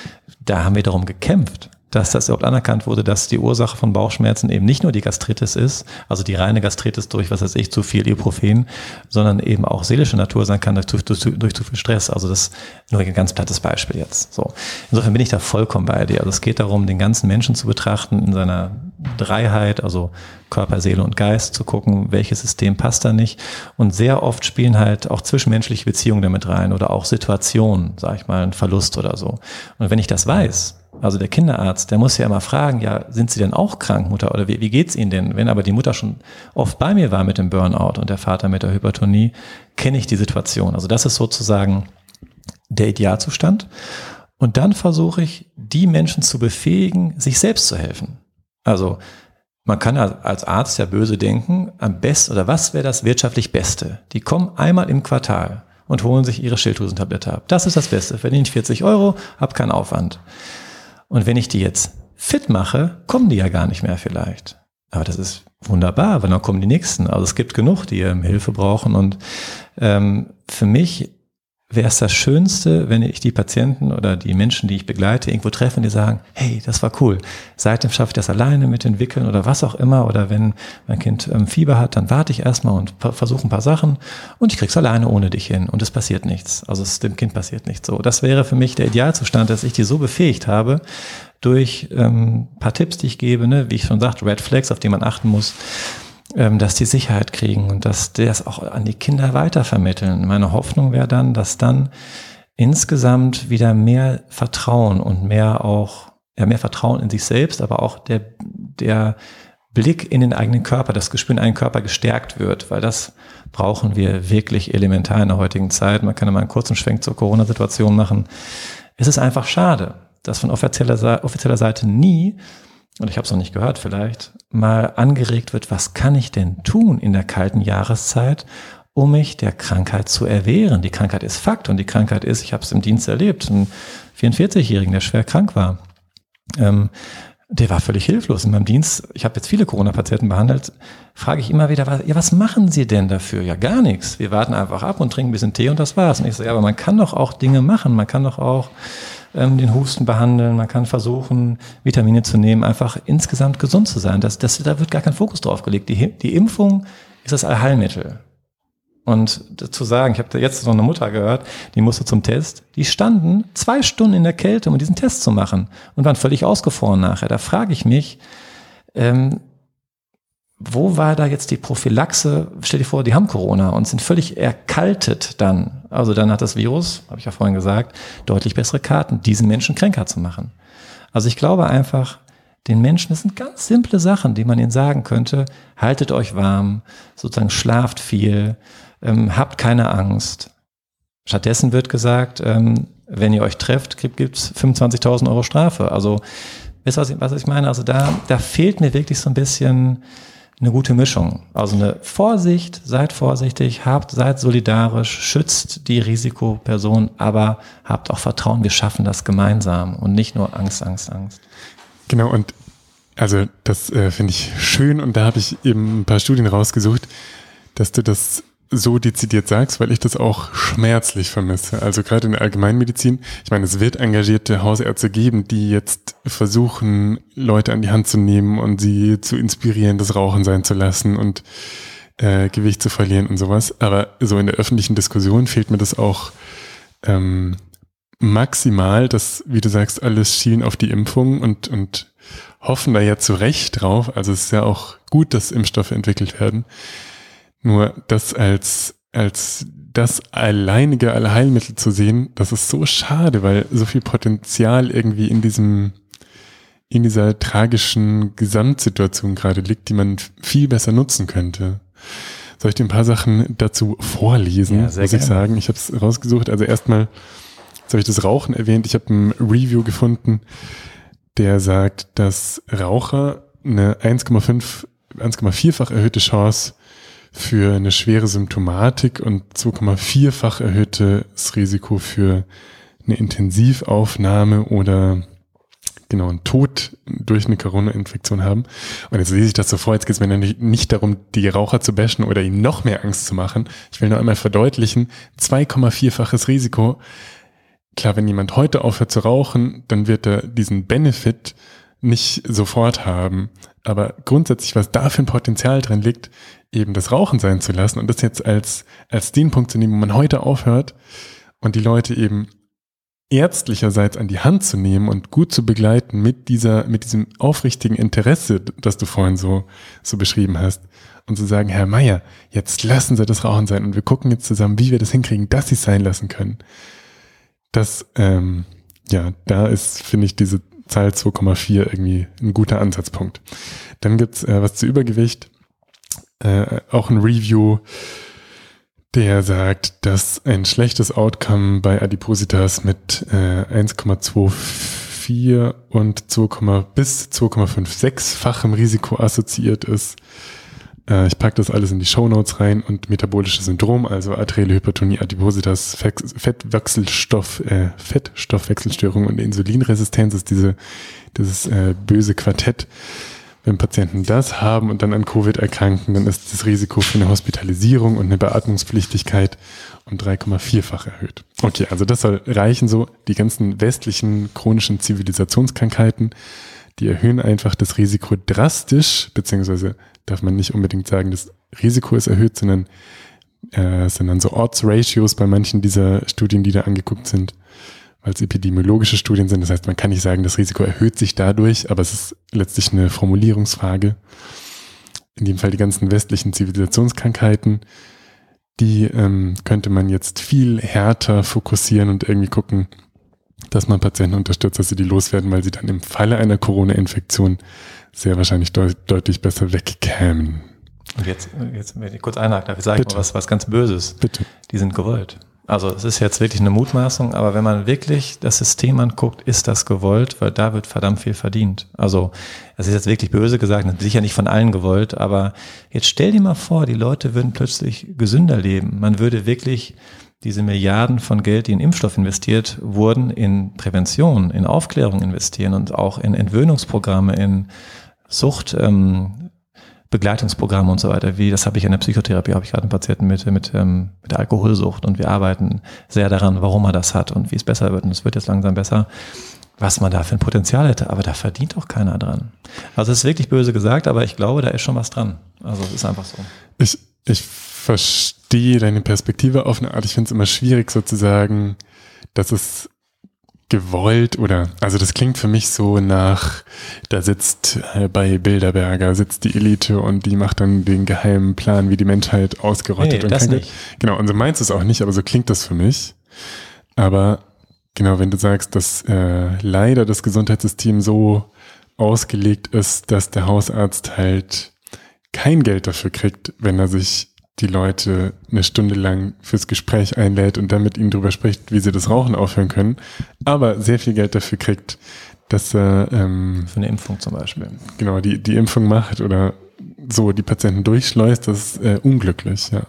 da haben wir darum gekämpft dass das überhaupt anerkannt wurde, dass die Ursache von Bauchschmerzen eben nicht nur die Gastritis ist, also die reine Gastritis durch, was weiß ich, zu viel Ibuprofen, sondern eben auch seelische Natur sein kann durch, durch, durch zu viel Stress. Also das nur ein ganz plattes Beispiel jetzt. So. Insofern bin ich da vollkommen bei dir. Also es geht darum, den ganzen Menschen zu betrachten in seiner Dreiheit, also Körper, Seele und Geist, zu gucken, welches System passt da nicht. Und sehr oft spielen halt auch zwischenmenschliche Beziehungen damit rein oder auch Situationen, sag ich mal, ein Verlust oder so. Und wenn ich das weiß, also der Kinderarzt, der muss ja immer fragen, ja, sind Sie denn auch krank, Mutter, oder wie, wie geht's Ihnen denn? Wenn aber die Mutter schon oft bei mir war mit dem Burnout und der Vater mit der Hypertonie, kenne ich die Situation. Also das ist sozusagen der Idealzustand. Und dann versuche ich, die Menschen zu befähigen, sich selbst zu helfen. Also man kann als Arzt ja böse denken, am besten oder was wäre das wirtschaftlich Beste? Die kommen einmal im Quartal und holen sich ihre Schilddrüsentablette ab. Das ist das Beste. Verdiene ich 40 Euro, habe keinen Aufwand. Und wenn ich die jetzt fit mache, kommen die ja gar nicht mehr vielleicht. Aber das ist wunderbar, weil dann kommen die nächsten. Also es gibt genug, die ähm, Hilfe brauchen. Und ähm, für mich wäre es das Schönste, wenn ich die Patienten oder die Menschen, die ich begleite, irgendwo treffe und die sagen, hey, das war cool. Seitdem schaffe ich das alleine mit entwickeln oder was auch immer. Oder wenn mein Kind ähm, Fieber hat, dann warte ich erstmal und versuche ein paar Sachen und ich krieg's alleine ohne dich hin und es passiert nichts. Also es, dem Kind passiert nichts. So, das wäre für mich der Idealzustand, dass ich die so befähigt habe, durch ähm, paar Tipps, die ich gebe, ne, wie ich schon sagte, Red Flags, auf die man achten muss, dass die Sicherheit kriegen und dass die das auch an die Kinder weitervermitteln. Meine Hoffnung wäre dann, dass dann insgesamt wieder mehr Vertrauen und mehr auch, ja, mehr Vertrauen in sich selbst, aber auch der, der Blick in den eigenen Körper, das Gespür in den eigenen Körper gestärkt wird, weil das brauchen wir wirklich elementar in der heutigen Zeit. Man kann ja mal einen kurzen Schwenk zur Corona-Situation machen. Es ist einfach schade, dass von offizieller, offizieller Seite nie und ich habe es noch nicht gehört vielleicht, mal angeregt wird, was kann ich denn tun in der kalten Jahreszeit, um mich der Krankheit zu erwehren. Die Krankheit ist Fakt und die Krankheit ist, ich habe es im Dienst erlebt, ein 44-Jährigen, der schwer krank war. Ähm, der war völlig hilflos in meinem Dienst. Ich habe jetzt viele Corona-Patienten behandelt. Frage ich immer wieder, was, ja, was machen Sie denn dafür? Ja, gar nichts. Wir warten einfach ab und trinken ein bisschen Tee und das war's. Und ich so, ja, aber man kann doch auch Dinge machen. Man kann doch auch ähm, den Husten behandeln, man kann versuchen, Vitamine zu nehmen, einfach insgesamt gesund zu sein. Das, das, da wird gar kein Fokus drauf gelegt. Die, die Impfung ist das Allheilmittel. Und zu sagen, ich habe jetzt so eine Mutter gehört, die musste zum Test, die standen zwei Stunden in der Kälte, um diesen Test zu machen und waren völlig ausgefroren nachher. Da frage ich mich, ähm, wo war da jetzt die Prophylaxe? Stell dir vor, die haben Corona und sind völlig erkaltet dann. Also dann hat das Virus, habe ich ja vorhin gesagt, deutlich bessere Karten, diesen Menschen kränker zu machen. Also ich glaube einfach, den Menschen, das sind ganz simple Sachen, die man ihnen sagen könnte. Haltet euch warm, sozusagen schlaft viel, ähm, habt keine Angst. Stattdessen wird gesagt, ähm, wenn ihr euch trefft, gibt es 25.000 Euro Strafe. Also, wisst ihr, was ich, meine? Also da, da fehlt mir wirklich so ein bisschen eine gute Mischung. Also eine Vorsicht, seid vorsichtig, habt, seid solidarisch, schützt die Risikoperson, aber habt auch Vertrauen, wir schaffen das gemeinsam und nicht nur Angst, Angst, Angst. Genau, und also das äh, finde ich schön und da habe ich eben ein paar Studien rausgesucht, dass du das so dezidiert sagst, weil ich das auch schmerzlich vermisse. Also gerade in der Allgemeinmedizin, ich meine, es wird engagierte Hausärzte geben, die jetzt versuchen, Leute an die Hand zu nehmen und sie zu inspirieren, das Rauchen sein zu lassen und äh, Gewicht zu verlieren und sowas. Aber so in der öffentlichen Diskussion fehlt mir das auch ähm, maximal, dass, wie du sagst, alles schielen auf die Impfung und, und hoffen da ja zu Recht drauf. Also es ist ja auch gut, dass Impfstoffe entwickelt werden. Nur das als, als das alleinige Allheilmittel zu sehen, das ist so schade, weil so viel Potenzial irgendwie in diesem, in dieser tragischen Gesamtsituation gerade liegt, die man viel besser nutzen könnte. Soll ich dir ein paar Sachen dazu vorlesen, ja, muss gerne. ich sagen? Ich habe es rausgesucht. Also erstmal, jetzt habe ich das Rauchen erwähnt. Ich habe ein Review gefunden der sagt, dass Raucher eine 1,5, 1,4-fach erhöhte Chance für eine schwere Symptomatik und 2,4-fach erhöhtes Risiko für eine Intensivaufnahme oder genau einen Tod durch eine Corona-Infektion haben. Und jetzt lese ich das so vor, jetzt geht es mir nicht, nicht darum, die Raucher zu bashen oder ihnen noch mehr Angst zu machen. Ich will nur einmal verdeutlichen, 2,4-faches Risiko. Klar, wenn jemand heute aufhört zu rauchen, dann wird er diesen Benefit nicht sofort haben. Aber grundsätzlich, was da für ein Potenzial drin liegt, eben das Rauchen sein zu lassen und das jetzt als, als den Punkt zu nehmen, wo man heute aufhört und die Leute eben ärztlicherseits an die Hand zu nehmen und gut zu begleiten mit dieser, mit diesem aufrichtigen Interesse, das du vorhin so, so beschrieben hast. Und zu sagen, Herr Meier, jetzt lassen Sie das Rauchen sein und wir gucken jetzt zusammen, wie wir das hinkriegen, dass Sie es sein lassen können. Das, ähm, ja, da ist, finde ich, diese Zahl 2,4 irgendwie ein guter Ansatzpunkt. Dann gibt's äh, was zu Übergewicht, äh, auch ein Review, der sagt, dass ein schlechtes Outcome bei Adipositas mit äh, 1,24 und 2, bis 2,56-fachem Risiko assoziiert ist. Äh, ich packe das alles in die Show Notes rein und metabolisches Syndrom, also arterielle Hypertonie, Adipositas, Fettwechselstoff, äh, Fettstoffwechselstörung und Insulinresistenz ist diese, dieses äh, böse Quartett wenn Patienten das haben und dann an Covid erkranken, dann ist das Risiko für eine Hospitalisierung und eine Beatmungspflichtigkeit um 3,4-fach erhöht. Okay, also das soll reichen so. Die ganzen westlichen chronischen Zivilisationskrankheiten, die erhöhen einfach das Risiko drastisch, beziehungsweise darf man nicht unbedingt sagen, das Risiko ist erhöht, sondern äh, sind dann so Odds-Ratios bei manchen dieser Studien, die da angeguckt sind weil es epidemiologische Studien sind. Das heißt, man kann nicht sagen, das Risiko erhöht sich dadurch, aber es ist letztlich eine Formulierungsfrage. In dem Fall die ganzen westlichen Zivilisationskrankheiten, die ähm, könnte man jetzt viel härter fokussieren und irgendwie gucken, dass man Patienten unterstützt, dass sie die loswerden, weil sie dann im Falle einer Corona-Infektion sehr wahrscheinlich deut deutlich besser wegkämen. Und jetzt, jetzt ich kurz einhaken ich sage mal was, was ganz Böses. Bitte. Die sind gewollt. Also es ist jetzt wirklich eine Mutmaßung, aber wenn man wirklich das System anguckt, ist das gewollt, weil da wird verdammt viel verdient. Also es ist jetzt wirklich böse gesagt, sicher nicht von allen gewollt, aber jetzt stell dir mal vor, die Leute würden plötzlich gesünder leben. Man würde wirklich diese Milliarden von Geld, die in Impfstoff investiert wurden, in Prävention, in Aufklärung investieren und auch in Entwöhnungsprogramme, in Sucht, ähm, Begleitungsprogramme und so weiter, wie das habe ich in der Psychotherapie, habe ich gerade einen Patienten mit, mit, ähm, mit der Alkoholsucht und wir arbeiten sehr daran, warum er das hat und wie es besser wird und es wird jetzt langsam besser, was man da für ein Potenzial hätte, aber da verdient auch keiner dran. Also es ist wirklich böse gesagt, aber ich glaube, da ist schon was dran. Also es ist einfach so. Ich, ich verstehe deine Perspektive auf eine Art. Ich finde es immer schwierig sozusagen, dass es gewollt oder, also das klingt für mich so nach, da sitzt äh, bei Bilderberger, sitzt die Elite und die macht dann den geheimen Plan, wie die Menschheit ausgerottet nee, das nicht. Genau, und so meinst du es auch nicht, aber so klingt das für mich. Aber genau, wenn du sagst, dass äh, leider das Gesundheitssystem so ausgelegt ist, dass der Hausarzt halt kein Geld dafür kriegt, wenn er sich die Leute eine Stunde lang fürs Gespräch einlädt und dann mit ihnen drüber spricht, wie sie das Rauchen aufhören können, aber sehr viel Geld dafür kriegt, dass er ähm, für eine Impfung zum Beispiel genau die die Impfung macht oder so die Patienten durchschleust, das ist äh, unglücklich, ja.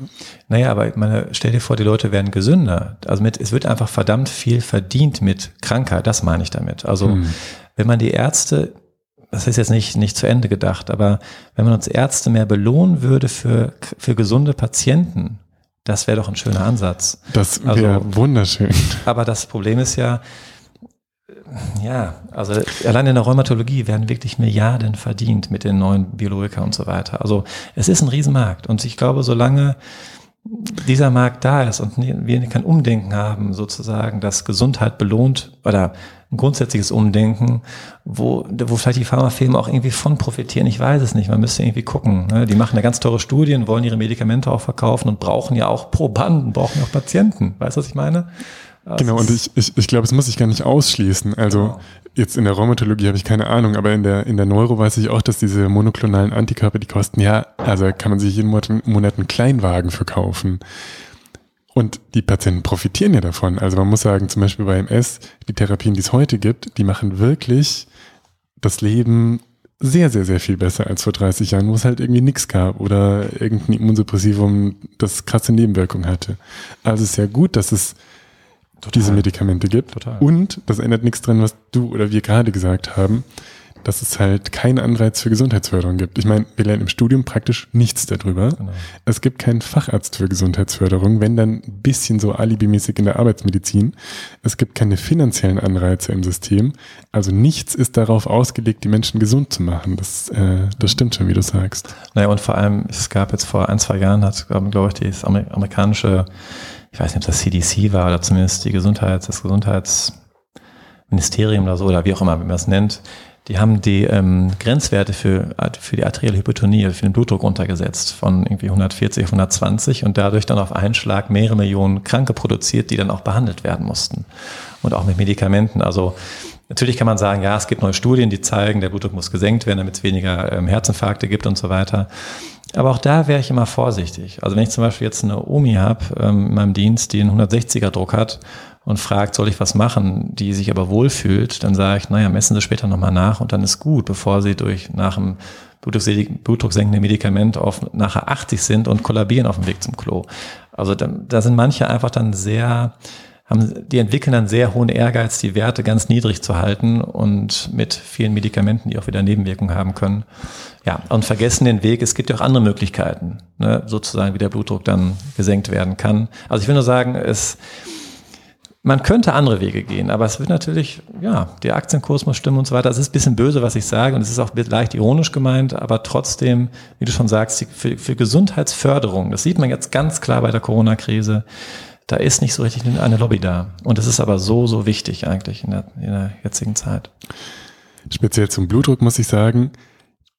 Naja, aber ich meine, stell dir vor, die Leute werden gesünder. Also mit, es wird einfach verdammt viel verdient mit Krankheit, das meine ich damit. Also hm. wenn man die Ärzte das ist jetzt nicht, nicht zu Ende gedacht, aber wenn man uns Ärzte mehr belohnen würde für, für gesunde Patienten, das wäre doch ein schöner Ansatz. Das wäre also, wunderschön. Aber das Problem ist ja, ja, also allein in der Rheumatologie werden wirklich Milliarden verdient mit den neuen Biologika und so weiter. Also es ist ein Riesenmarkt und ich glaube, solange dieser Markt da ist und wir kein Umdenken haben, sozusagen, dass Gesundheit belohnt oder ein grundsätzliches Umdenken, wo, wo vielleicht die Pharmafirmen auch irgendwie von profitieren. Ich weiß es nicht. Man müsste irgendwie gucken. Ne? Die machen ja ganz teure Studien, wollen ihre Medikamente auch verkaufen und brauchen ja auch Probanden, brauchen ja auch Patienten. Weißt du, was ich meine? Das genau, und ich, ich, ich glaube, es muss sich gar nicht ausschließen. Also genau. Jetzt in der Rheumatologie habe ich keine Ahnung, aber in der, in der Neuro weiß ich auch, dass diese monoklonalen Antikörper, die kosten ja, also kann man sich jeden Monat, einen Kleinwagen verkaufen. Und die Patienten profitieren ja davon. Also man muss sagen, zum Beispiel bei MS, die Therapien, die es heute gibt, die machen wirklich das Leben sehr, sehr, sehr viel besser als vor 30 Jahren, wo es halt irgendwie nichts gab oder irgendein Immunsuppressivum, das krasse Nebenwirkungen hatte. Also es ist ja gut, dass es Total. diese Medikamente gibt. Total. Und das ändert nichts dran, was du oder wir gerade gesagt haben dass es halt keinen Anreiz für Gesundheitsförderung gibt. Ich meine, wir lernen im Studium praktisch nichts darüber. Genau. Es gibt keinen Facharzt für Gesundheitsförderung, wenn dann ein bisschen so alibimäßig in der Arbeitsmedizin. Es gibt keine finanziellen Anreize im System. Also nichts ist darauf ausgelegt, die Menschen gesund zu machen. Das, äh, das stimmt schon, wie du sagst. Naja, und vor allem, es gab jetzt vor ein, zwei Jahren, hat, glaube ich, das amerikanische, ich weiß nicht, ob das CDC war oder zumindest die Gesundheits, das Gesundheitsministerium oder so, oder wie auch immer, wie man es nennt, die haben die ähm, Grenzwerte für, für die arterielle Hypertonie, für den Blutdruck runtergesetzt von irgendwie 140 auf 120 und dadurch dann auf einen Schlag mehrere Millionen Kranke produziert, die dann auch behandelt werden mussten. Und auch mit Medikamenten. Also natürlich kann man sagen, ja, es gibt neue Studien, die zeigen, der Blutdruck muss gesenkt werden, damit es weniger ähm, Herzinfarkte gibt und so weiter. Aber auch da wäre ich immer vorsichtig. Also wenn ich zum Beispiel jetzt eine Omi habe ähm, in meinem Dienst, die einen 160er Druck hat und fragt, soll ich was machen, die sich aber wohlfühlt, dann sage ich, naja, messen Sie später nochmal nach und dann ist gut, bevor Sie durch nach dem blutdrucksenkende Medikament auf nachher 80 sind und kollabieren auf dem Weg zum Klo. Also da, da sind manche einfach dann sehr, haben, die entwickeln dann sehr hohen Ehrgeiz, die Werte ganz niedrig zu halten und mit vielen Medikamenten, die auch wieder Nebenwirkungen haben können. Ja, und vergessen den Weg. Es gibt ja auch andere Möglichkeiten, ne, sozusagen, wie der Blutdruck dann gesenkt werden kann. Also ich will nur sagen, es, man könnte andere Wege gehen, aber es wird natürlich, ja, der Aktienkurs muss stimmen und so weiter. Es ist ein bisschen böse, was ich sage und es ist auch leicht ironisch gemeint, aber trotzdem, wie du schon sagst, für, für Gesundheitsförderung, das sieht man jetzt ganz klar bei der Corona-Krise, da ist nicht so richtig eine Lobby da. Und das ist aber so, so wichtig eigentlich in der, in der jetzigen Zeit. Speziell zum Blutdruck muss ich sagen,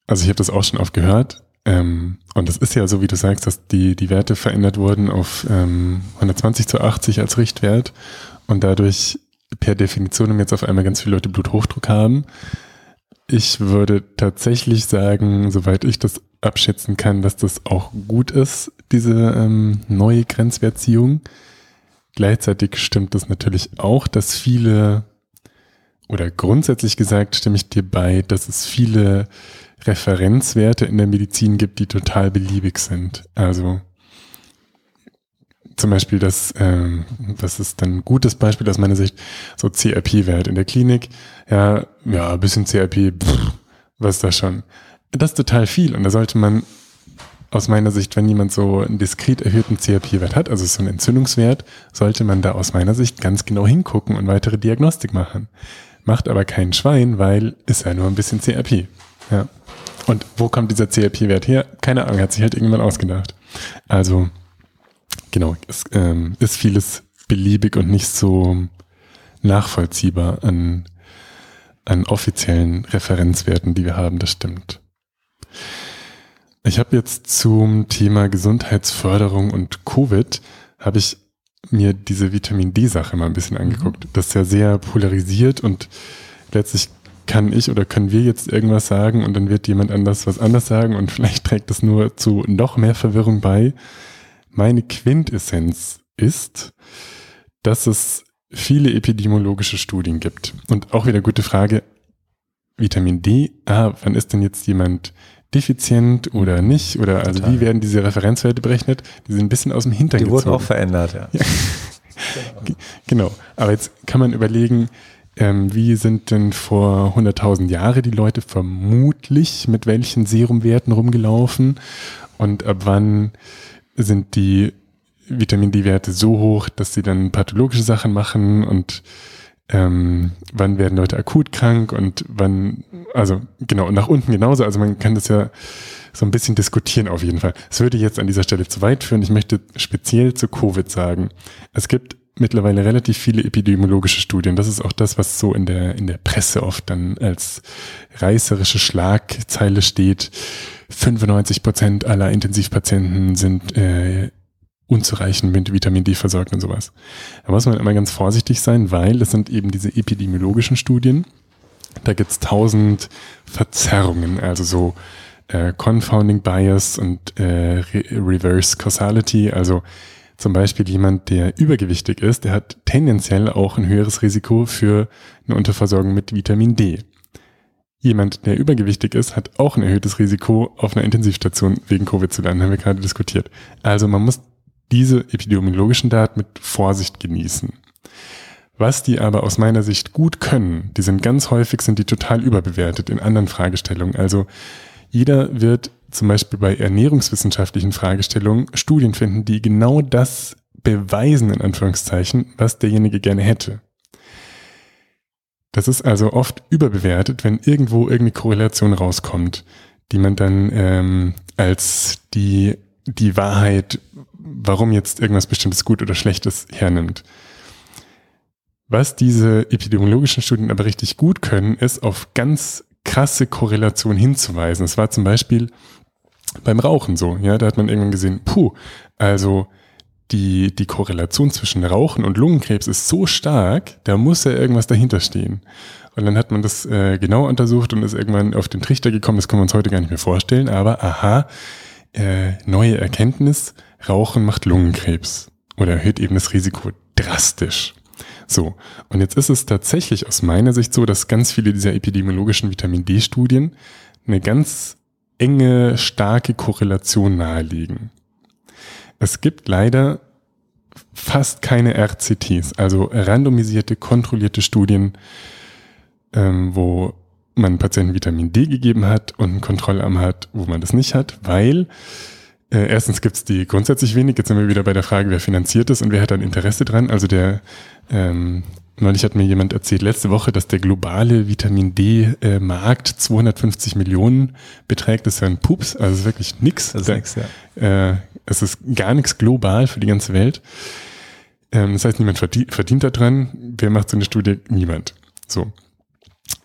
also ich habe das auch schon oft gehört, ähm, und das ist ja so, wie du sagst, dass die, die Werte verändert wurden auf ähm, 120 zu 80 als Richtwert und dadurch per Definition jetzt auf einmal ganz viele Leute Bluthochdruck haben. Ich würde tatsächlich sagen, soweit ich das abschätzen kann, dass das auch gut ist, diese ähm, neue Grenzwertziehung. Gleichzeitig stimmt es natürlich auch, dass viele, oder grundsätzlich gesagt stimme ich dir bei, dass es viele Referenzwerte in der Medizin gibt, die total beliebig sind. Also zum Beispiel das, ähm, das ist dann ein gutes Beispiel aus meiner Sicht, so CRP-Wert in der Klinik. Ja, ja, ein bisschen CRP, pff, was das schon? Das ist total viel und da sollte man aus meiner Sicht, wenn jemand so einen diskret erhöhten CRP-Wert hat, also so einen Entzündungswert, sollte man da aus meiner Sicht ganz genau hingucken und weitere Diagnostik machen. Macht aber kein Schwein, weil ist ja nur ein bisschen CRP. Ja. Und wo kommt dieser CRP-Wert her? Keine Ahnung, hat sich halt irgendwann ausgedacht. Also genau, es ähm, ist vieles beliebig und nicht so nachvollziehbar an, an offiziellen Referenzwerten, die wir haben, das stimmt. Ich habe jetzt zum Thema Gesundheitsförderung und Covid, habe ich mir diese Vitamin D-Sache mal ein bisschen angeguckt. Mhm. Das ist ja sehr polarisiert und letztlich kann ich oder können wir jetzt irgendwas sagen und dann wird jemand anders was anders sagen und vielleicht trägt das nur zu noch mehr Verwirrung bei. Meine Quintessenz ist, dass es viele epidemiologische Studien gibt. Und auch wieder gute Frage, Vitamin D, ah, wann ist denn jetzt jemand defizient oder nicht? Oder also Total. wie werden diese Referenzwerte berechnet? Die sind ein bisschen aus dem Hintern Die wurden auch verändert, ja. ja. genau. Aber jetzt kann man überlegen, ähm, wie sind denn vor 100.000 Jahren die Leute vermutlich mit welchen Serumwerten rumgelaufen? Und ab wann sind die Vitamin D-Werte so hoch, dass sie dann pathologische Sachen machen und ähm, wann werden Leute akut krank und wann, also genau, nach unten genauso. Also man kann das ja so ein bisschen diskutieren auf jeden Fall. Es würde jetzt an dieser Stelle zu weit führen. Ich möchte speziell zu Covid sagen. Es gibt mittlerweile relativ viele epidemiologische Studien. Das ist auch das, was so in der, in der Presse oft dann als reißerische Schlagzeile steht. 95 Prozent aller Intensivpatienten sind äh, unzureichend mit Vitamin D versorgt und sowas. Da muss man immer ganz vorsichtig sein, weil das sind eben diese epidemiologischen Studien. Da gibt's tausend Verzerrungen, also so äh, Confounding Bias und äh, Re Reverse Causality, also zum Beispiel jemand, der übergewichtig ist, der hat tendenziell auch ein höheres Risiko für eine Unterversorgung mit Vitamin D. jemand, der übergewichtig ist, hat auch ein erhöhtes Risiko, auf einer Intensivstation wegen Covid zu landen, haben wir gerade diskutiert. Also man muss diese epidemiologischen Daten mit Vorsicht genießen. Was die aber aus meiner Sicht gut können, die sind ganz häufig, sind die total überbewertet in anderen Fragestellungen. Also jeder wird zum Beispiel bei ernährungswissenschaftlichen Fragestellungen Studien finden, die genau das beweisen, in Anführungszeichen, was derjenige gerne hätte. Das ist also oft überbewertet, wenn irgendwo irgendeine Korrelation rauskommt, die man dann ähm, als die, die Wahrheit, warum jetzt irgendwas bestimmtes gut oder schlecht ist, hernimmt. Was diese epidemiologischen Studien aber richtig gut können, ist auf ganz krasse Korrelation hinzuweisen. Es war zum Beispiel beim Rauchen so, ja, da hat man irgendwann gesehen, puh, also die, die Korrelation zwischen Rauchen und Lungenkrebs ist so stark, da muss ja irgendwas dahinter stehen. Und dann hat man das äh, genau untersucht und ist irgendwann auf den Trichter gekommen, das können wir uns heute gar nicht mehr vorstellen, aber aha, äh, neue Erkenntnis, Rauchen macht Lungenkrebs oder erhöht eben das Risiko drastisch. So, und jetzt ist es tatsächlich aus meiner Sicht so, dass ganz viele dieser epidemiologischen Vitamin D-Studien eine ganz enge, starke Korrelation nahelegen. Es gibt leider fast keine RCTs, also randomisierte, kontrollierte Studien, ähm, wo man Patienten Vitamin D gegeben hat und einen Kontrollarm hat, wo man das nicht hat, weil äh, erstens gibt es die grundsätzlich wenig. Jetzt sind wir wieder bei der Frage, wer finanziert es und wer hat ein Interesse dran. Also der ähm, Neulich hat mir jemand erzählt, letzte Woche, dass der globale Vitamin D-Markt äh, 250 Millionen beträgt. Das ist ja ein Pups, also ist wirklich nix. Das ist da, nix, ja. Äh, es ist gar nichts global für die ganze Welt. Ähm, das heißt, niemand verdient, verdient daran. Wer macht so eine Studie? Niemand. So.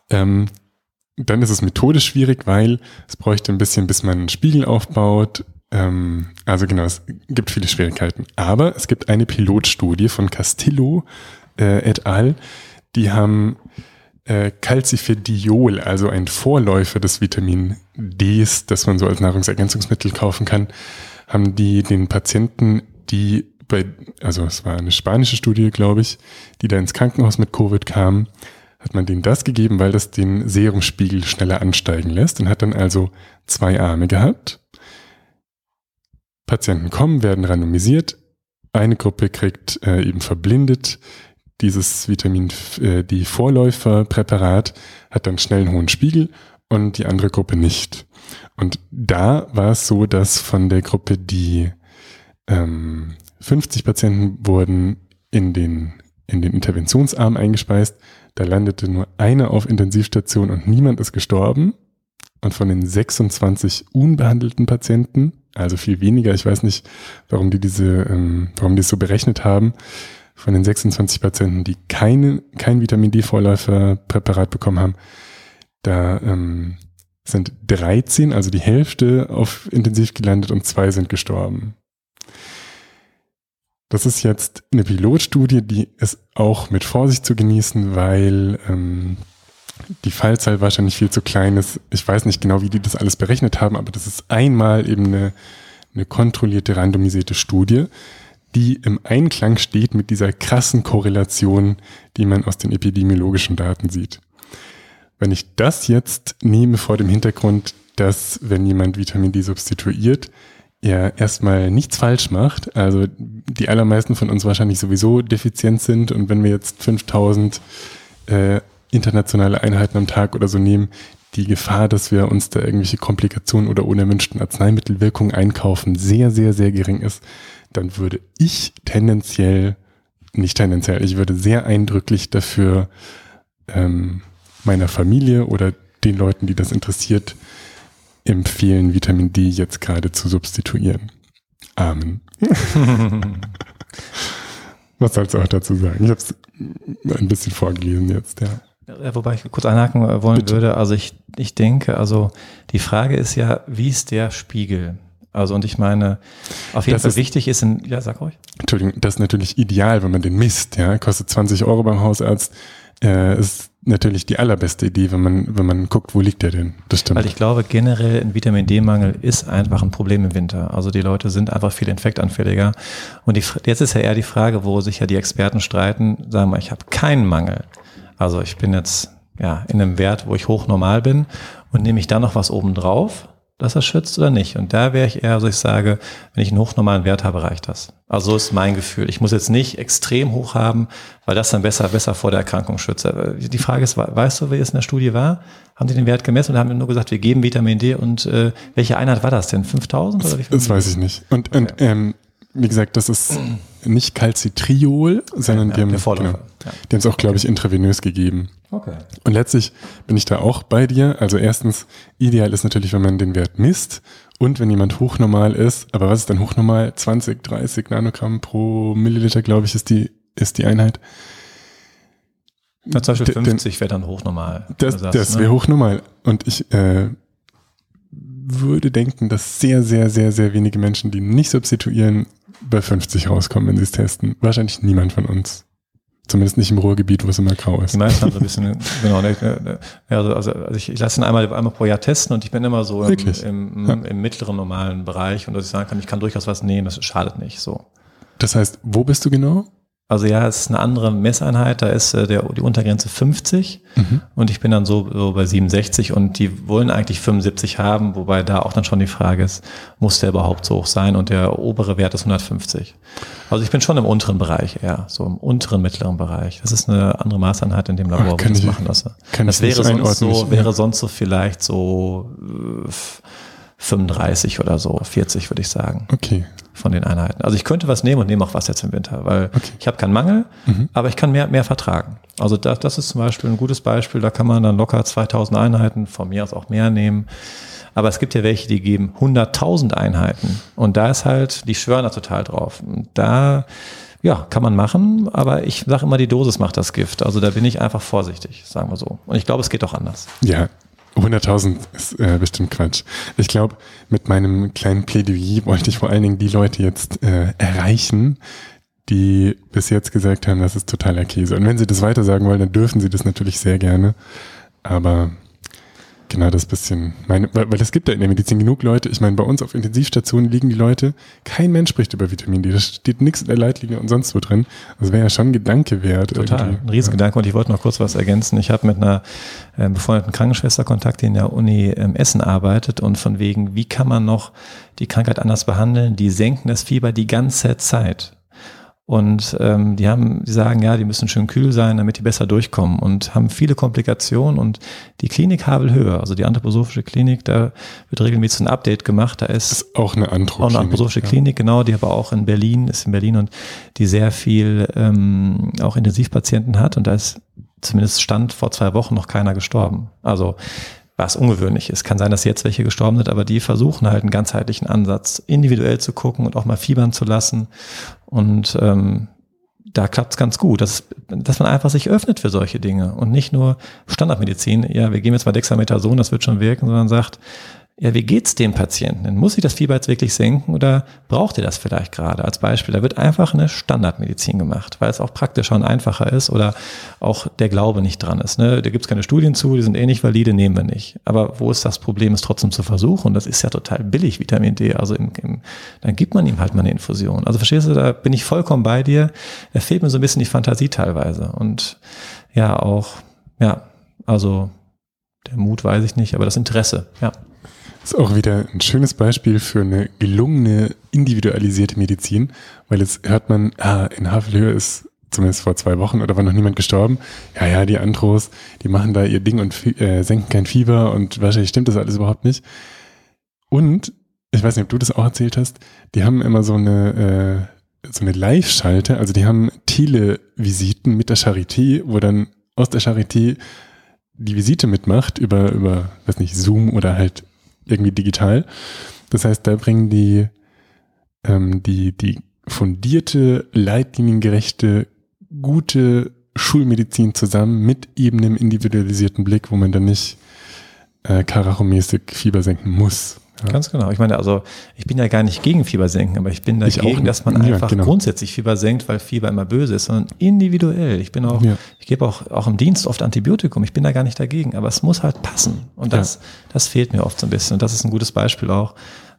Ähm, dann ist es methodisch schwierig, weil es bräuchte ein bisschen, bis man einen Spiegel aufbaut. Ähm, also genau, es gibt viele Schwierigkeiten. Aber es gibt eine Pilotstudie von Castillo äh, et al., die haben äh, Calcifediol, also ein Vorläufer des Vitamin Ds, das man so als Nahrungsergänzungsmittel kaufen kann, haben die den Patienten, die bei, also es war eine spanische Studie, glaube ich, die da ins Krankenhaus mit Covid kamen, hat man denen das gegeben, weil das den Serumspiegel schneller ansteigen lässt und hat dann also zwei Arme gehabt. Patienten kommen, werden randomisiert. Eine Gruppe kriegt äh, eben verblindet dieses Vitamin, äh, die Vorläuferpräparat hat dann schnell einen hohen Spiegel und die andere Gruppe nicht. Und da war es so, dass von der Gruppe, die ähm, 50 Patienten wurden in den, in den Interventionsarm eingespeist, da landete nur einer auf Intensivstation und niemand ist gestorben. Und von den 26 unbehandelten Patienten, also viel weniger, ich weiß nicht, warum die diese, ähm, warum die es so berechnet haben, von den 26 Patienten, die keine, kein Vitamin D-Vorläuferpräparat bekommen haben, da ähm, sind 13, also die Hälfte, auf intensiv gelandet und zwei sind gestorben. Das ist jetzt eine Pilotstudie, die ist auch mit Vorsicht zu genießen, weil ähm, die Fallzahl wahrscheinlich viel zu klein ist. Ich weiß nicht genau, wie die das alles berechnet haben, aber das ist einmal eben eine, eine kontrollierte, randomisierte Studie, die im Einklang steht mit dieser krassen Korrelation, die man aus den epidemiologischen Daten sieht. Wenn ich das jetzt nehme vor dem Hintergrund, dass wenn jemand Vitamin D substituiert, er erstmal nichts falsch macht, also die allermeisten von uns wahrscheinlich sowieso defizient sind und wenn wir jetzt 5000 äh, internationale Einheiten am Tag oder so nehmen, die Gefahr, dass wir uns da irgendwelche Komplikationen oder unerwünschten Arzneimittelwirkungen einkaufen, sehr, sehr, sehr gering ist, dann würde ich tendenziell, nicht tendenziell, ich würde sehr eindrücklich dafür ähm, meiner Familie oder den Leuten, die das interessiert, empfehlen, Vitamin D jetzt gerade zu substituieren. Amen. Was sollst du auch dazu sagen? Ich habe es ein bisschen vorgelesen jetzt, ja. Ja, wobei ich kurz einhaken äh, wollen Bitte. würde. Also ich, ich denke, also die Frage ist ja, wie ist der Spiegel? Also und ich meine, auf jeden das Fall ist, wichtig ist, in, ja, sag ruhig. Entschuldigung, das ist natürlich ideal, wenn man den misst, ja, kostet 20 Euro beim Hausarzt, äh, ist natürlich die allerbeste Idee, wenn man, wenn man guckt, wo liegt der denn? Das stimmt. Weil ich glaube, generell ein Vitamin D-Mangel ist einfach ein Problem im Winter. Also die Leute sind einfach viel infektanfälliger. Und die, jetzt ist ja eher die Frage, wo sich ja die Experten streiten, sagen wir, ich habe keinen Mangel. Also ich bin jetzt ja, in einem Wert, wo ich hochnormal bin und nehme ich dann noch was oben drauf, dass er schützt oder nicht. Und da wäre ich eher, so ich sage, wenn ich einen hochnormalen Wert habe, reicht das. Also so ist mein Gefühl. Ich muss jetzt nicht extrem hoch haben, weil das dann besser, besser vor der Erkrankung schützt. Die Frage ist, weißt du, wie es in der Studie war? Haben die den Wert gemessen und haben nur gesagt, wir geben Vitamin D und äh, welche Einheit war das denn? 5000 oder wie viel? Das weiß ich nicht. Und, und ähm, wie gesagt, das ist nicht Calcitriol, sondern ja, die, haben, genau, ja. die haben es auch, glaube ich, intravenös gegeben. Okay. Und letztlich bin ich da auch bei dir. Also erstens, ideal ist natürlich, wenn man den Wert misst und wenn jemand hochnormal ist. Aber was ist dann hochnormal? 20, 30 Nanogramm pro Milliliter, glaube ich, ist die, ist die Einheit. Na, zum Beispiel 50 wäre dann hochnormal. Das, das wäre ne? hochnormal. Und ich äh, würde denken, dass sehr, sehr, sehr, sehr wenige Menschen, die nicht substituieren, bei 50 rauskommen, wenn sie es testen. Wahrscheinlich niemand von uns. Zumindest nicht im Ruhrgebiet, wo es immer grau ist. Die meisten haben so ein bisschen, genau, ne, ne, also, also ich, ich lasse ihn einmal, einmal pro Jahr testen und ich bin immer so im, im, im, im, mittleren normalen Bereich und dass ich sagen kann, ich kann durchaus was nehmen, das schadet nicht, so. Das heißt, wo bist du genau? Also ja, es ist eine andere Messeinheit, da ist äh, der, die Untergrenze 50 mhm. und ich bin dann so, so bei 67 und die wollen eigentlich 75 haben, wobei da auch dann schon die Frage ist, muss der überhaupt so hoch sein und der obere Wert ist 150. Also ich bin schon im unteren Bereich eher, so im unteren mittleren Bereich. Das ist eine andere Maßeinheit in dem Labor, Ach, wo ich das machen lasse. das wäre sonst so, wäre sonst so vielleicht so äh, 35 oder so, 40 würde ich sagen. Okay. Von den Einheiten. Also ich könnte was nehmen und nehme auch was jetzt im Winter, weil okay. ich habe keinen Mangel, mhm. aber ich kann mehr, mehr vertragen. Also das, das ist zum Beispiel ein gutes Beispiel, da kann man dann locker 2000 Einheiten, von mir aus auch mehr nehmen. Aber es gibt ja welche, die geben 100.000 Einheiten und da ist halt, die schwören da total drauf. Da ja, kann man machen, aber ich sage immer, die Dosis macht das Gift. Also da bin ich einfach vorsichtig, sagen wir so. Und ich glaube, es geht auch anders. Ja, 100.000 ist äh, bestimmt Quatsch. Ich glaube, mit meinem kleinen Plädoyer wollte ich vor allen Dingen die Leute jetzt äh, erreichen, die bis jetzt gesagt haben, das ist totaler Käse. Und wenn sie das weiter sagen wollen, dann dürfen sie das natürlich sehr gerne. Aber Genau, das bisschen, meine, weil, weil es gibt ja in der Medizin genug Leute, ich meine, bei uns auf Intensivstationen liegen die Leute, kein Mensch spricht über Vitamin D, da steht nichts in der Leitlinie und sonst wo drin. Das wäre ja schon ein Gedanke wert. Total, irgendwie. ein Riesengedanke und ich wollte noch kurz was ergänzen. Ich habe mit einer äh, befreundeten Krankenschwester Kontakt, die in der Uni ähm, Essen arbeitet und von wegen, wie kann man noch die Krankheit anders behandeln? Die senken das Fieber die ganze Zeit. Und ähm, die haben, die sagen, ja, die müssen schön kühl sein, damit die besser durchkommen und haben viele Komplikationen und die Klinik Havelhöhe, also die anthroposophische Klinik, da wird regelmäßig ein Update gemacht. Da ist, ist auch eine auch eine anthroposophische ja. Klinik, genau, die aber auch in Berlin, ist in Berlin und die sehr viel ähm, auch Intensivpatienten hat und da ist zumindest Stand vor zwei Wochen noch keiner gestorben. Also was ungewöhnlich ist. Kann sein, dass jetzt welche gestorben sind, aber die versuchen halt einen ganzheitlichen Ansatz, individuell zu gucken und auch mal fiebern zu lassen. Und ähm, da klappt es ganz gut, dass, dass man einfach sich öffnet für solche Dinge und nicht nur Standardmedizin, ja, wir gehen jetzt mal Dexamethason, das wird schon wirken, sondern sagt, ja, wie geht's dem Patienten? Muss sich das Fieber jetzt wirklich senken oder braucht ihr das vielleicht gerade? Als Beispiel, da wird einfach eine Standardmedizin gemacht, weil es auch praktischer und einfacher ist oder auch der Glaube nicht dran ist. Ne? Da gibt's keine Studien zu, die sind eh nicht valide, nehmen wir nicht. Aber wo ist das Problem, es trotzdem zu versuchen? Das ist ja total billig, Vitamin D. Also im, im, dann gibt man ihm halt mal eine Infusion. Also verstehst du, da bin ich vollkommen bei dir. Da fehlt mir so ein bisschen die Fantasie teilweise. Und ja, auch, ja, also der Mut weiß ich nicht, aber das Interesse, ja. Ist auch wieder ein schönes Beispiel für eine gelungene, individualisierte Medizin, weil jetzt hört man, ah, in Havelhöhe ist zumindest vor zwei Wochen oder war noch niemand gestorben. Ja, ja, die Andros, die machen da ihr Ding und äh, senken kein Fieber und wahrscheinlich stimmt das alles überhaupt nicht. Und, ich weiß nicht, ob du das auch erzählt hast, die haben immer so eine, äh, so eine Live-Schalte, also die haben Televisiten mit der Charité, wo dann aus der Charité die Visite mitmacht über, über, weiß nicht, Zoom oder halt irgendwie digital. Das heißt, da bringen die, ähm, die, die fundierte, leitliniengerechte, gute Schulmedizin zusammen mit eben einem individualisierten Blick, wo man dann nicht äh, karachomäßig Fieber senken muss. Ja. Ganz genau. Ich meine, also ich bin ja gar nicht gegen Fieber senken, aber ich bin dagegen, ich dass man ja, einfach genau. grundsätzlich Fieber senkt, weil Fieber immer böse ist, sondern individuell. Ich bin auch, ja. ich gebe auch, auch im Dienst oft Antibiotikum. Ich bin da gar nicht dagegen, aber es muss halt passen. Und das, das fehlt mir oft so ein bisschen. Und das ist ein gutes Beispiel auch.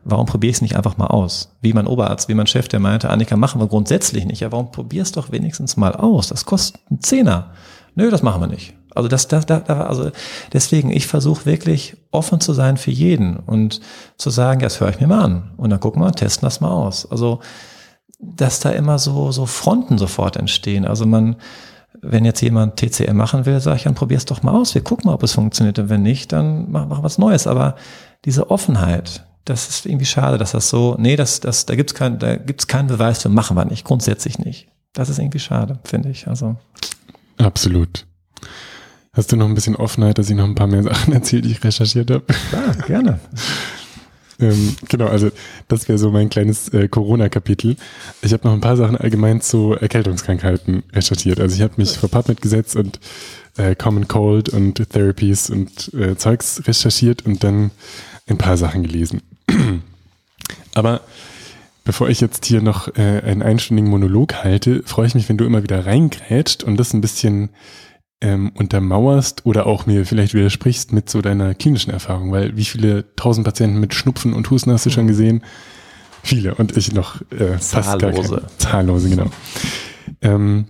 Warum probiere ich es nicht einfach mal aus? Wie mein Oberarzt, wie mein Chef, der meinte, Annika, machen wir grundsätzlich nicht. Ja, warum probier's doch wenigstens mal aus? Das kostet einen Zehner. Nö, das machen wir nicht. Also das, das, das also deswegen, ich versuche wirklich offen zu sein für jeden und zu sagen, ja, das höre ich mir mal an und dann gucken wir, testen das mal aus. Also dass da immer so so Fronten sofort entstehen. Also man, wenn jetzt jemand TCM machen will, sage ich, dann probier's doch mal aus. Wir gucken mal, ob es funktioniert. Und wenn nicht, dann machen wir was Neues. Aber diese Offenheit, das ist irgendwie schade, dass das so, nee, das, das, da gibt's kein, da gibt's keinen Beweis für, machen wir nicht, grundsätzlich nicht. Das ist irgendwie schade, finde ich. Also. Absolut. Hast du noch ein bisschen Offenheit, dass ich noch ein paar mehr Sachen erzählt, die ich recherchiert habe? Ja, gerne. ähm, genau, also das wäre so mein kleines äh, Corona-Kapitel. Ich habe noch ein paar Sachen allgemein zu Erkältungskrankheiten recherchiert. Also ich habe mich vor PubMed gesetzt und äh, Common Cold und Therapies und äh, Zeugs recherchiert und dann ein paar Sachen gelesen. Aber bevor ich jetzt hier noch äh, einen einstündigen Monolog halte, freue ich mich, wenn du immer wieder reingrätscht und das ein bisschen ähm, untermauerst oder auch mir vielleicht widersprichst mit so deiner klinischen Erfahrung, weil wie viele tausend Patienten mit Schnupfen und Husten hast du schon gesehen? Viele und ich noch äh, Zahllose. Zahllose, genau. Ähm,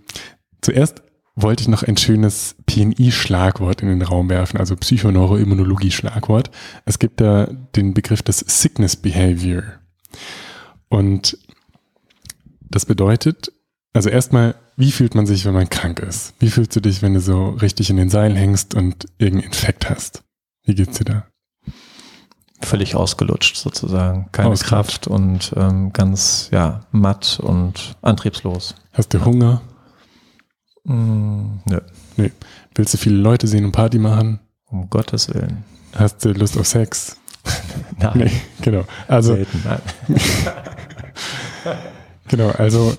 zuerst wollte ich noch ein schönes PNI-Schlagwort in den Raum werfen, also Psychoneuroimmunologie-Schlagwort. Es gibt da den Begriff des Sickness Behavior. Und das bedeutet, also erstmal, wie fühlt man sich, wenn man krank ist? Wie fühlst du dich, wenn du so richtig in den Seilen hängst und irgendeinen Infekt hast? Wie geht's dir da? Völlig ausgelutscht sozusagen. Keine ausgelutscht. Kraft und ähm, ganz ja, matt und antriebslos. Hast du Hunger? Mm, nö. Nee. Willst du viele Leute sehen und Party machen? Um Gottes Willen. Hast du Lust auf Sex? nein. Nee, genau. Also, Selten, nein. genau, also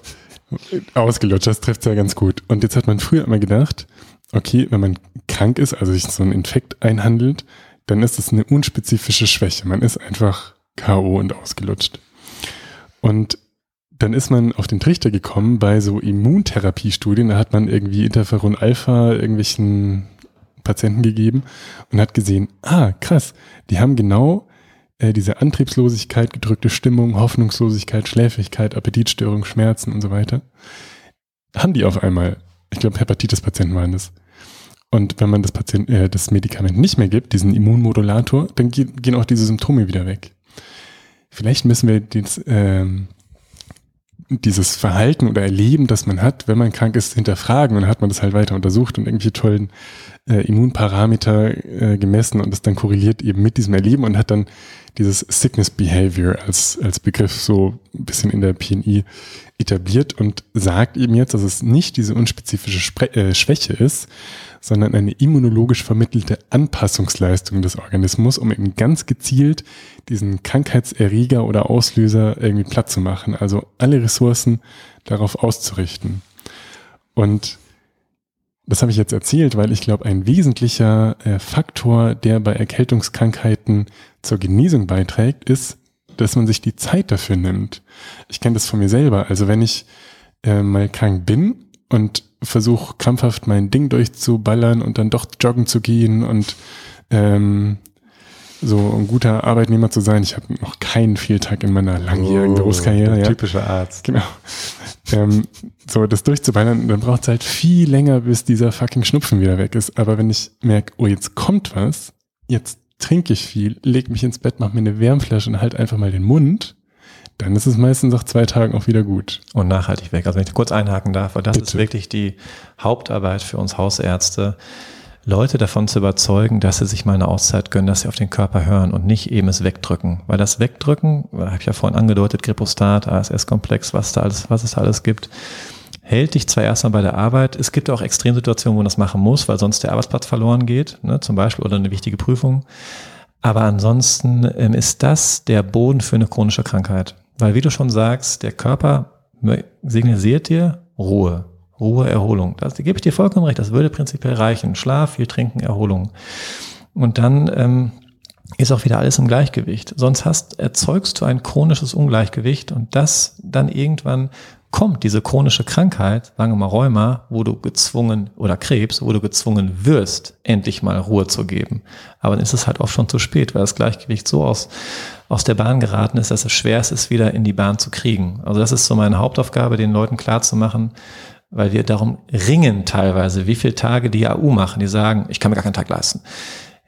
Ausgelutscht, das trifft ja ganz gut. Und jetzt hat man früher immer gedacht, okay, wenn man krank ist, also sich so ein Infekt einhandelt, dann ist es eine unspezifische Schwäche. Man ist einfach K.O. und ausgelutscht. Und dann ist man auf den Trichter gekommen bei so Immuntherapiestudien, da hat man irgendwie Interferon Alpha irgendwelchen Patienten gegeben und hat gesehen, ah, krass, die haben genau äh, diese Antriebslosigkeit, gedrückte Stimmung, Hoffnungslosigkeit, Schläfrigkeit, Appetitstörung, Schmerzen und so weiter, haben die auf einmal. Ich glaube, Hepatitis-Patienten waren das. Und wenn man das, Patient, äh, das Medikament nicht mehr gibt, diesen Immunmodulator, dann gehen auch diese Symptome wieder weg. Vielleicht müssen wir das, ähm, dieses Verhalten oder Erleben, das man hat, wenn man krank ist, hinterfragen und dann hat man das halt weiter untersucht und irgendwie tollen äh, Immunparameter äh, gemessen und das dann korreliert eben mit diesem Erleben und hat dann dieses Sickness Behavior als, als Begriff so ein bisschen in der PNI etabliert und sagt eben jetzt, dass es nicht diese unspezifische Spre äh, Schwäche ist, sondern eine immunologisch vermittelte Anpassungsleistung des Organismus, um eben ganz gezielt diesen Krankheitserreger oder Auslöser irgendwie platt zu machen, also alle Ressourcen darauf auszurichten. Und das habe ich jetzt erzählt, weil ich glaube, ein wesentlicher äh, Faktor, der bei Erkältungskrankheiten zur Genesung beiträgt, ist, dass man sich die Zeit dafür nimmt. Ich kenne das von mir selber. Also wenn ich äh, mal krank bin und versuche krampfhaft mein Ding durchzuballern und dann doch joggen zu gehen und ähm, so ein guter Arbeitnehmer zu sein. Ich habe noch keinen Fehltag in meiner langjährigen oh, Berufskarriere. Ja. Typischer Arzt. Genau. ähm, so, das durchzuballern, dann braucht es halt viel länger, bis dieser fucking Schnupfen wieder weg ist. Aber wenn ich merke, oh, jetzt kommt was, jetzt trinke ich viel, leg mich ins Bett, mach mir eine Wärmflasche und halt einfach mal den Mund, dann ist es meistens nach zwei Tagen auch wieder gut. Und nachhaltig weg. Also wenn ich kurz einhaken darf, weil das Bitte. ist wirklich die Hauptarbeit für uns Hausärzte, Leute davon zu überzeugen, dass sie sich mal eine Auszeit gönnen, dass sie auf den Körper hören und nicht eben es wegdrücken. Weil das Wegdrücken, habe ich ja vorhin angedeutet, Gripostat, ASS-Komplex, was da alles, was es da alles gibt, hält dich zwar erstmal bei der Arbeit, es gibt auch Extremsituationen, wo man das machen muss, weil sonst der Arbeitsplatz verloren geht, ne, zum Beispiel, oder eine wichtige Prüfung. Aber ansonsten ähm, ist das der Boden für eine chronische Krankheit. Weil, wie du schon sagst, der Körper signalisiert dir Ruhe, Ruhe, Erholung. Das gebe ich dir vollkommen recht, das würde prinzipiell reichen. Schlaf, viel trinken, Erholung. Und dann ähm, ist auch wieder alles im Gleichgewicht. Sonst hast, erzeugst du ein chronisches Ungleichgewicht und das dann irgendwann kommt diese chronische Krankheit, sagen wir mal Rheuma, wo du gezwungen oder Krebs, wo du gezwungen wirst, endlich mal Ruhe zu geben. Aber dann ist es halt auch schon zu spät, weil das Gleichgewicht so aus, aus der Bahn geraten ist, dass es schwer ist, es wieder in die Bahn zu kriegen. Also das ist so meine Hauptaufgabe, den Leuten klarzumachen, weil wir darum ringen teilweise, wie viele Tage die AU machen. Die sagen, ich kann mir gar keinen Tag leisten.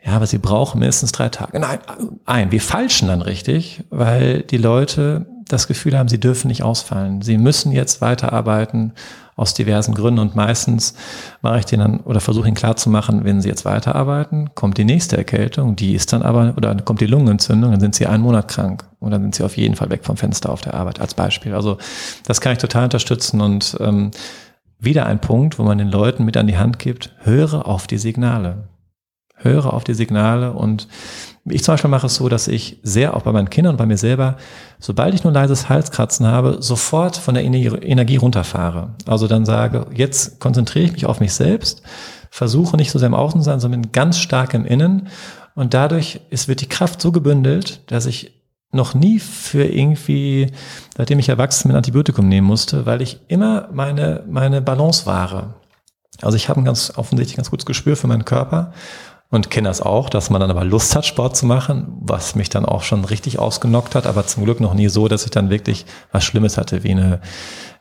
Ja, aber sie brauchen mindestens drei Tage. Nein, ein. Wir falschen dann richtig, weil die Leute das Gefühl haben, sie dürfen nicht ausfallen. Sie müssen jetzt weiterarbeiten aus diversen Gründen und meistens mache ich denen dann oder versuche ihnen klarzumachen, wenn sie jetzt weiterarbeiten, kommt die nächste Erkältung, die ist dann aber, oder kommt die Lungenentzündung, dann sind sie einen Monat krank und dann sind sie auf jeden Fall weg vom Fenster auf der Arbeit als Beispiel. Also das kann ich total unterstützen und ähm, wieder ein Punkt, wo man den Leuten mit an die Hand gibt, höre auf die Signale. Höre auf die Signale und ich zum Beispiel mache es so, dass ich sehr auch bei meinen Kindern und bei mir selber, sobald ich nur ein leises Halskratzen habe, sofort von der Energie runterfahre. Also dann sage, jetzt konzentriere ich mich auf mich selbst, versuche nicht so sehr im Außen zu sein, sondern ganz stark im Innen. Und dadurch ist, wird die Kraft so gebündelt, dass ich noch nie für irgendwie, seitdem ich erwachsen bin, Antibiotikum nehmen musste, weil ich immer meine, meine Balance wahre. Also ich habe ein ganz offensichtlich ganz gutes Gespür für meinen Körper und kenne das auch, dass man dann aber Lust hat, Sport zu machen, was mich dann auch schon richtig ausgenockt hat, aber zum Glück noch nie so, dass ich dann wirklich was Schlimmes hatte, wie eine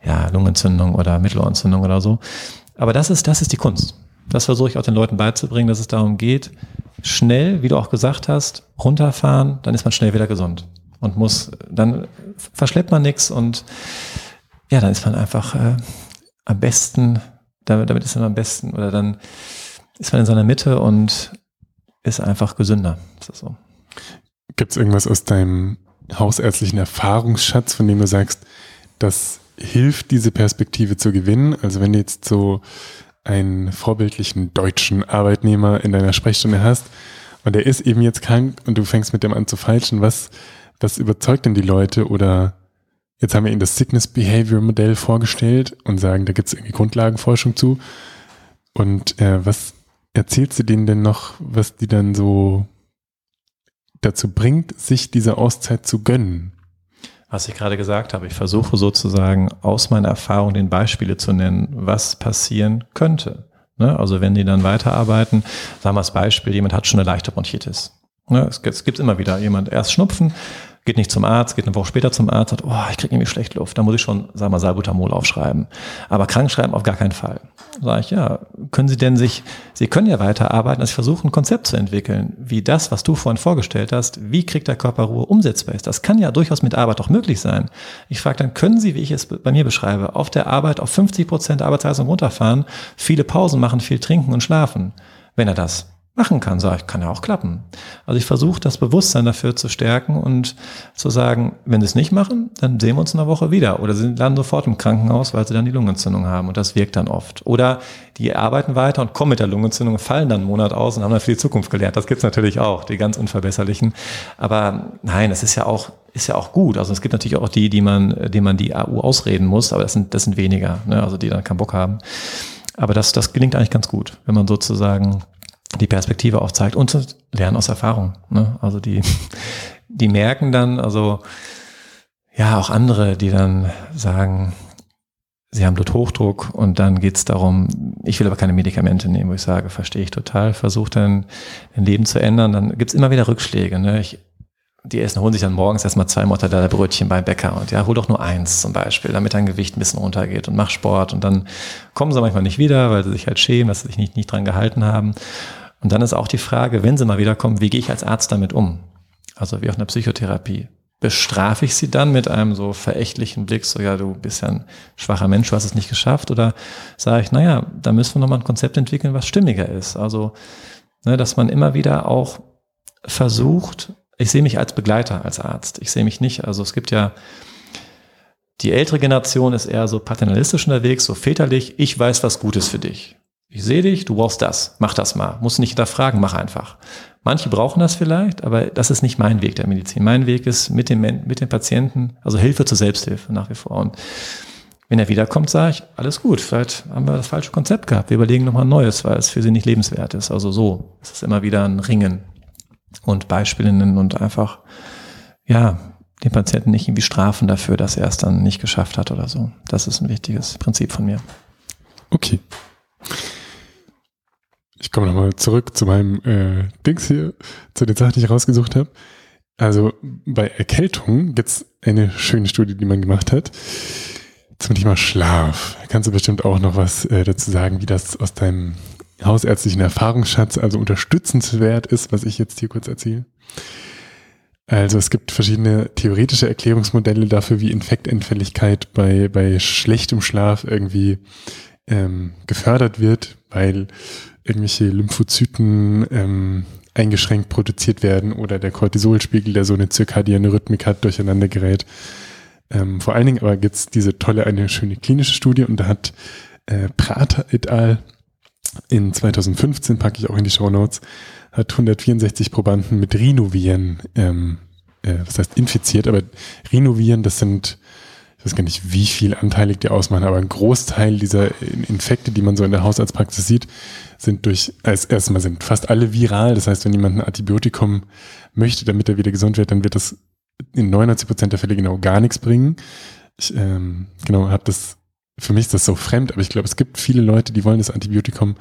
ja, Lungenentzündung oder Mittelohrentzündung oder so. Aber das ist, das ist die Kunst. Das versuche ich auch den Leuten beizubringen, dass es darum geht, schnell, wie du auch gesagt hast, runterfahren, dann ist man schnell wieder gesund und muss, dann verschleppt man nichts und ja, dann ist man einfach äh, am besten, damit, damit ist man am besten oder dann ist man in seiner Mitte und ist einfach gesünder. So. Gibt es irgendwas aus deinem hausärztlichen Erfahrungsschatz, von dem du sagst, das hilft, diese Perspektive zu gewinnen? Also wenn du jetzt so einen vorbildlichen deutschen Arbeitnehmer in deiner Sprechstunde hast und der ist eben jetzt krank und du fängst mit dem an zu falschen, was, was überzeugt denn die Leute oder jetzt haben wir ihnen das Sickness Behavior Modell vorgestellt und sagen, da gibt es irgendwie Grundlagenforschung zu und äh, was erzählst du denen denn noch, was die dann so dazu bringt, sich diese Auszeit zu gönnen? Was ich gerade gesagt habe, ich versuche sozusagen aus meiner Erfahrung den Beispiele zu nennen, was passieren könnte. Ne? Also wenn die dann weiterarbeiten, sagen wir als Beispiel, jemand hat schon eine leichte Bronchitis. Ne? Es gibt es gibt immer wieder jemand erst Schnupfen, geht nicht zum Arzt, geht eine Woche später zum Arzt, sagt, oh, ich kriege irgendwie schlecht Luft, da muss ich schon, sagen wir, Salbutamol aufschreiben. Aber krank schreiben auf gar keinen Fall. Sag ich, ja, können Sie denn sich, Sie können ja weiterarbeiten, also ich versuche ein Konzept zu entwickeln, wie das, was du vorhin vorgestellt hast, wie kriegt der Körper Ruhe umsetzbar ist. Das kann ja durchaus mit Arbeit auch möglich sein. Ich frage dann, können Sie, wie ich es bei mir beschreibe, auf der Arbeit auf 50 Prozent Arbeitsleistung runterfahren, viele Pausen machen, viel trinken und schlafen? Wenn er das machen kann. Sag ich, kann ja auch klappen. Also ich versuche das Bewusstsein dafür zu stärken und zu sagen, wenn sie es nicht machen, dann sehen wir uns in einer Woche wieder. Oder sie landen sofort im Krankenhaus, weil sie dann die Lungenentzündung haben. Und das wirkt dann oft. Oder die arbeiten weiter und kommen mit der Lungenentzündung, fallen dann einen Monat aus und haben dann für die Zukunft gelernt. Das gibt's natürlich auch, die ganz unverbesserlichen. Aber nein, das ist ja auch ist ja auch gut. Also es gibt natürlich auch die, die man, die man die AU ausreden muss, aber das sind, das sind weniger, ne? also die dann keinen Bock haben. Aber das, das gelingt eigentlich ganz gut, wenn man sozusagen die Perspektive aufzeigt und lernen aus Erfahrung. Ne? Also die, die merken dann, also ja, auch andere, die dann sagen, sie haben Bluthochdruck und dann geht's darum, ich will aber keine Medikamente nehmen, wo ich sage, verstehe ich total, versuche dann ein Leben zu ändern, dann gibt's immer wieder Rückschläge. Ne? Ich, die essen, holen sich dann morgens erstmal zwei Mortadella-Brötchen beim Bäcker und ja, hol doch nur eins zum Beispiel, damit dein Gewicht ein bisschen runtergeht und mach Sport und dann kommen sie manchmal nicht wieder, weil sie sich halt schämen, dass sie sich nicht, nicht dran gehalten haben. Und dann ist auch die Frage, wenn sie mal wiederkommen, wie gehe ich als Arzt damit um? Also wie auch in der Psychotherapie. Bestrafe ich sie dann mit einem so verächtlichen Blick, so ja, du bist ja ein schwacher Mensch, du hast es nicht geschafft? Oder sage ich, naja, da müssen wir nochmal ein Konzept entwickeln, was stimmiger ist. Also, ne, dass man immer wieder auch versucht, ich sehe mich als Begleiter, als Arzt. Ich sehe mich nicht, also es gibt ja, die ältere Generation ist eher so paternalistisch unterwegs, so väterlich, ich weiß, was gut ist für dich. Ich sehe dich, du brauchst das, mach das mal. Musst nicht hinterfragen, mach einfach. Manche brauchen das vielleicht, aber das ist nicht mein Weg der Medizin. Mein Weg ist mit dem, mit dem Patienten, also Hilfe zur Selbsthilfe nach wie vor. Und wenn er wiederkommt, sage ich, alles gut, vielleicht haben wir das falsche Konzept gehabt. Wir überlegen nochmal ein neues, weil es für sie nicht lebenswert ist. Also so, es ist immer wieder ein Ringen und Beispiele nennen und einfach, ja, den Patienten nicht irgendwie strafen dafür, dass er es dann nicht geschafft hat oder so. Das ist ein wichtiges Prinzip von mir. Okay. Ich komme nochmal zurück zu meinem äh, Dings hier, zu den Sachen, die ich rausgesucht habe. Also bei Erkältung gibt es eine schöne Studie, die man gemacht hat. zum Thema Schlaf. Kannst du bestimmt auch noch was äh, dazu sagen, wie das aus deinem hausärztlichen Erfahrungsschatz also unterstützenswert ist, was ich jetzt hier kurz erzähle? Also es gibt verschiedene theoretische Erklärungsmodelle dafür, wie Infektanfälligkeit bei, bei schlechtem Schlaf irgendwie ähm, gefördert wird, weil irgendwelche Lymphozyten ähm, eingeschränkt produziert werden oder der Cortisolspiegel, der so eine zirkadiane Rhythmik hat, durcheinander gerät. Ähm, vor allen Dingen aber gibt's diese tolle, eine schöne klinische Studie und da hat äh, Prater et al. in 2015, packe ich auch in die Show Notes, hat 164 Probanden mit Rhinoviren, ähm, äh, was heißt infiziert, aber Rhinoviren, das sind, ich weiß gar nicht, wie viel anteilig die ausmachen, aber ein Großteil dieser Infekte, die man so in der Hausarztpraxis sieht, sind durch, als erstmal sind fast alle viral. Das heißt, wenn jemand ein Antibiotikum möchte, damit er wieder gesund wird, dann wird das in 99 Prozent der Fälle genau gar nichts bringen. Ich, ähm, genau, habe das, für mich ist das so fremd, aber ich glaube, es gibt viele Leute, die wollen das Antibiotikum,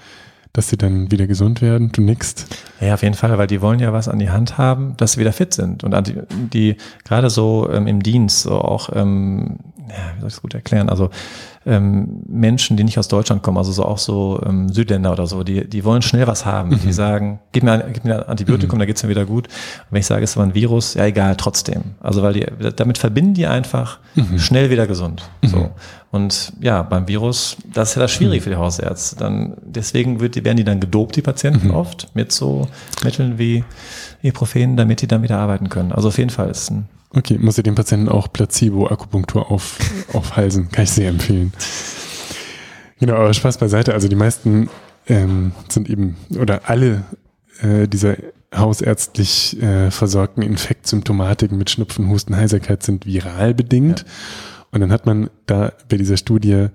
dass sie dann wieder gesund werden. Du nickst. Ja, auf jeden Fall, weil die wollen ja was an die Hand haben, dass sie wieder fit sind. Und die, die gerade so ähm, im Dienst, so auch, ähm, ja, wie soll ich das gut erklären? Also ähm, Menschen, die nicht aus Deutschland kommen, also so auch so ähm, Südländer oder so, die, die wollen schnell was haben. Mhm. Die sagen, gib mir, gib mir ein Antibiotikum, mhm. da geht's mir wieder gut. Und wenn ich sage, es war ein Virus, ja egal, trotzdem. Also weil die, damit verbinden die einfach mhm. schnell wieder gesund. Mhm. So. Und ja, beim Virus, das ist ja das schwierig mhm. für die Hausärzte. Dann, deswegen wird, werden die dann gedopt, die Patienten mhm. oft, mit so Mitteln wie Ibuprofen, damit die dann wieder arbeiten können. Also auf jeden Fall ist ein Okay, muss ich den Patienten auch Placebo-Akupunktur auf, aufhalsen. Kann ich sehr empfehlen. Genau, aber Spaß beiseite. Also die meisten ähm, sind eben, oder alle äh, dieser hausärztlich äh, versorgten Infektsymptomatiken mit Schnupfen, Husten, Heiserkeit sind viral bedingt. Ja. Und dann hat man da bei dieser Studie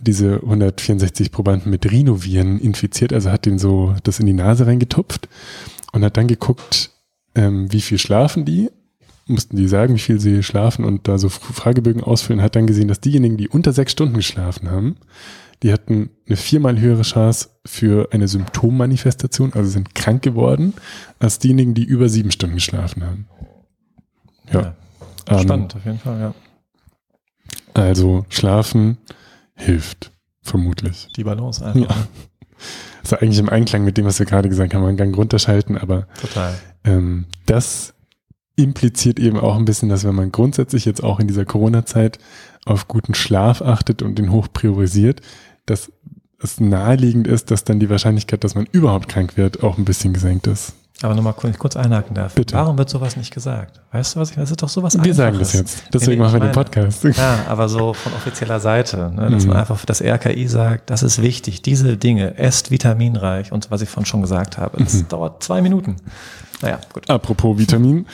diese 164 Probanden mit Rhinoviren infiziert, also hat den so das in die Nase reingetupft und hat dann geguckt, ähm, wie viel schlafen die mussten die sagen, wie viel sie schlafen und da so Fragebögen ausfüllen, hat dann gesehen, dass diejenigen, die unter sechs Stunden geschlafen haben, die hatten eine viermal höhere Chance für eine Symptommanifestation, also sind krank geworden, als diejenigen, die über sieben Stunden geschlafen haben. Ja. ja spannend, ähm, auf jeden Fall, ja. Also schlafen hilft, vermutlich. Die Balance einfach. Ja. Das ist eigentlich im Einklang mit dem, was wir gerade gesagt haben, man kann runterschalten, aber Total. Ähm, das impliziert eben auch ein bisschen, dass wenn man grundsätzlich jetzt auch in dieser Corona-Zeit auf guten Schlaf achtet und den hoch priorisiert, dass es naheliegend ist, dass dann die Wahrscheinlichkeit, dass man überhaupt krank wird, auch ein bisschen gesenkt ist. Aber nochmal kurz einhaken darf. Bitte. Warum wird sowas nicht gesagt? Weißt du was? Das ist doch sowas Wir Einfaches. sagen das jetzt. Deswegen nee, machen wir den Podcast. Ja, aber so von offizieller Seite, ne, dass mhm. man einfach das RKI sagt, das ist wichtig. Diese Dinge, esst vitaminreich und was ich vorhin schon gesagt habe. Das mhm. dauert zwei Minuten. Naja, gut. Apropos Vitamin.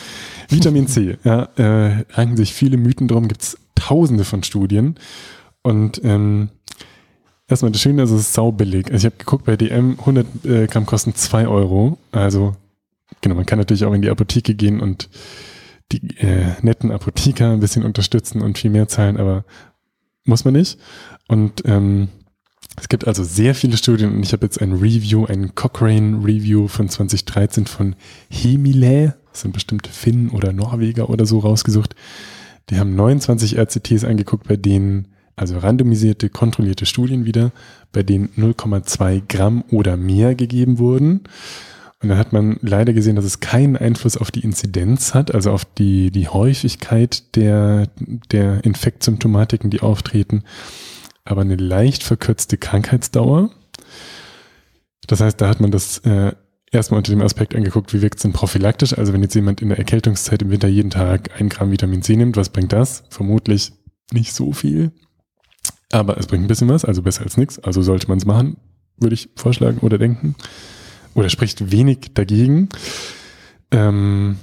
Vitamin C, ja, äh, ranken sich viele Mythen drum, gibt es tausende von Studien. Und ähm, erstmal das Schöne ist, es ist saubillig. Also ich habe geguckt, bei DM 100 äh, Gramm kosten 2 Euro. Also genau, man kann natürlich auch in die Apotheke gehen und die äh, netten Apotheker ein bisschen unterstützen und viel mehr zahlen, aber muss man nicht. Und ähm, es gibt also sehr viele Studien und ich habe jetzt ein Review, ein Cochrane Review von 2013 von Hemile, das sind bestimmt Finnen oder Norweger oder so rausgesucht. Die haben 29 RCTs angeguckt, bei denen, also randomisierte, kontrollierte Studien wieder, bei denen 0,2 Gramm oder mehr gegeben wurden. Und dann hat man leider gesehen, dass es keinen Einfluss auf die Inzidenz hat, also auf die, die Häufigkeit der, der Infektsymptomatiken, die auftreten aber eine leicht verkürzte Krankheitsdauer. Das heißt, da hat man das äh, erstmal unter dem Aspekt angeguckt, wie wirkt es denn prophylaktisch? Also wenn jetzt jemand in der Erkältungszeit im Winter jeden Tag ein Gramm Vitamin C nimmt, was bringt das? Vermutlich nicht so viel. Aber es bringt ein bisschen was, also besser als nichts. Also sollte man es machen, würde ich vorschlagen oder denken. Oder spricht wenig dagegen. Ähm,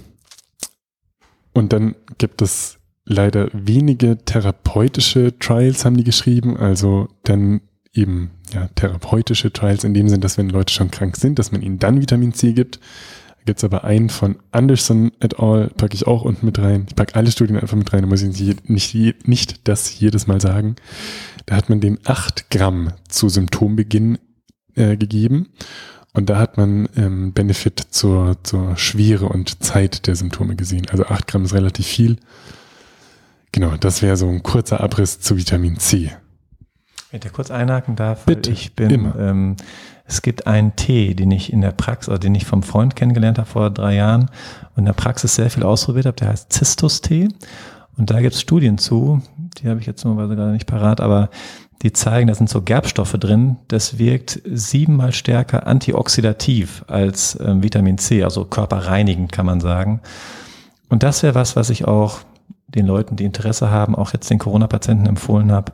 und dann gibt es leider wenige therapeutische Trials haben die geschrieben, also dann eben ja, therapeutische Trials in dem Sinn, dass wenn Leute schon krank sind, dass man ihnen dann Vitamin C gibt. Gibt es aber einen von Anderson et al., packe ich auch unten mit rein. Ich packe alle Studien einfach mit rein, da muss ich nicht, nicht das jedes Mal sagen. Da hat man den 8 Gramm zu Symptombeginn äh, gegeben. Und da hat man ähm, Benefit zur, zur Schwere und Zeit der Symptome gesehen. Also 8 Gramm ist relativ viel Genau, das wäre so ein kurzer Abriss zu Vitamin C. Wenn ich da kurz einhaken darf, Bitte, ich bin, immer. ähm, es gibt einen Tee, den ich in der Praxis, also den ich vom Freund kennengelernt habe vor drei Jahren und in der Praxis sehr viel ausprobiert habe, der heißt Zistus-Tee. Und da gibt es Studien zu, die habe ich jetzt nur gerade nicht parat, aber die zeigen, da sind so Gerbstoffe drin, das wirkt siebenmal stärker antioxidativ als ähm, Vitamin C, also körperreinigend kann man sagen. Und das wäre was, was ich auch den Leuten, die Interesse haben, auch jetzt den Corona-Patienten empfohlen habe,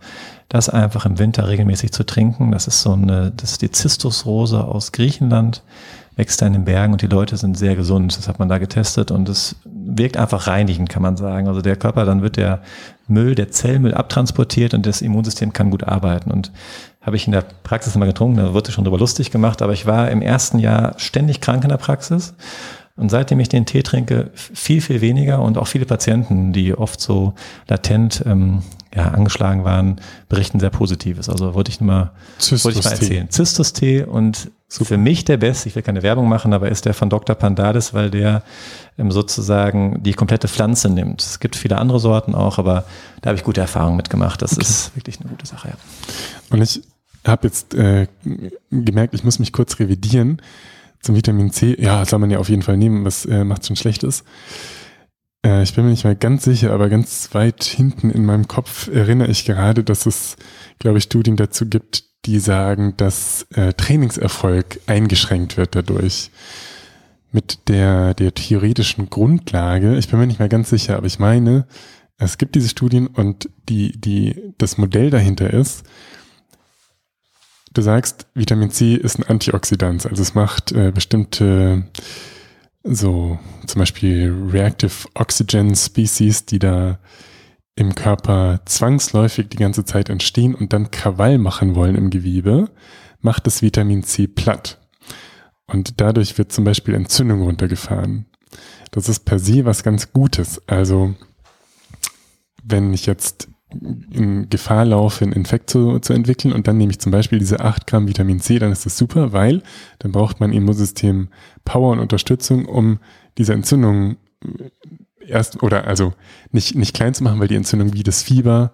das einfach im Winter regelmäßig zu trinken. Das ist so eine, das ist die Zistusrose aus Griechenland, wächst da in den Bergen und die Leute sind sehr gesund. Das hat man da getestet und es wirkt einfach reinigend, kann man sagen. Also der Körper, dann wird der Müll, der Zellmüll abtransportiert und das Immunsystem kann gut arbeiten. Und habe ich in der Praxis immer getrunken, da wurde schon drüber lustig gemacht, aber ich war im ersten Jahr ständig krank in der Praxis und seitdem ich den Tee trinke, viel, viel weniger und auch viele Patienten, die oft so latent ähm, ja, angeschlagen waren, berichten sehr Positives. Also wollte ich nur mal, wollte ich mal erzählen. Zystus-Tee und Super. für mich der beste, ich will keine Werbung machen, aber ist der von Dr. Pandades, weil der ähm, sozusagen die komplette Pflanze nimmt. Es gibt viele andere Sorten auch, aber da habe ich gute Erfahrungen mitgemacht. Das okay. ist wirklich eine gute Sache. Ja. Und ich habe jetzt äh, gemerkt, ich muss mich kurz revidieren zum Vitamin C, ja, soll man ja auf jeden Fall nehmen, was äh, macht schon Schlechtes. Äh, ich bin mir nicht mal ganz sicher, aber ganz weit hinten in meinem Kopf erinnere ich gerade, dass es, glaube ich, Studien dazu gibt, die sagen, dass äh, Trainingserfolg eingeschränkt wird dadurch. Mit der, der theoretischen Grundlage, ich bin mir nicht mehr ganz sicher, aber ich meine, es gibt diese Studien und die, die, das Modell dahinter ist, Du sagst, Vitamin C ist ein Antioxidant, also es macht äh, bestimmte so zum Beispiel Reactive Oxygen Species, die da im Körper zwangsläufig die ganze Zeit entstehen und dann Krawall machen wollen im Gewebe, macht das Vitamin C platt. Und dadurch wird zum Beispiel Entzündung runtergefahren. Das ist per se was ganz Gutes. Also wenn ich jetzt in Gefahr laufe, einen Infekt zu, zu entwickeln und dann nehme ich zum Beispiel diese 8 Gramm Vitamin C, dann ist das super, weil dann braucht mein Immunsystem Power und Unterstützung, um diese Entzündung erst oder also nicht, nicht klein zu machen, weil die Entzündung wie das Fieber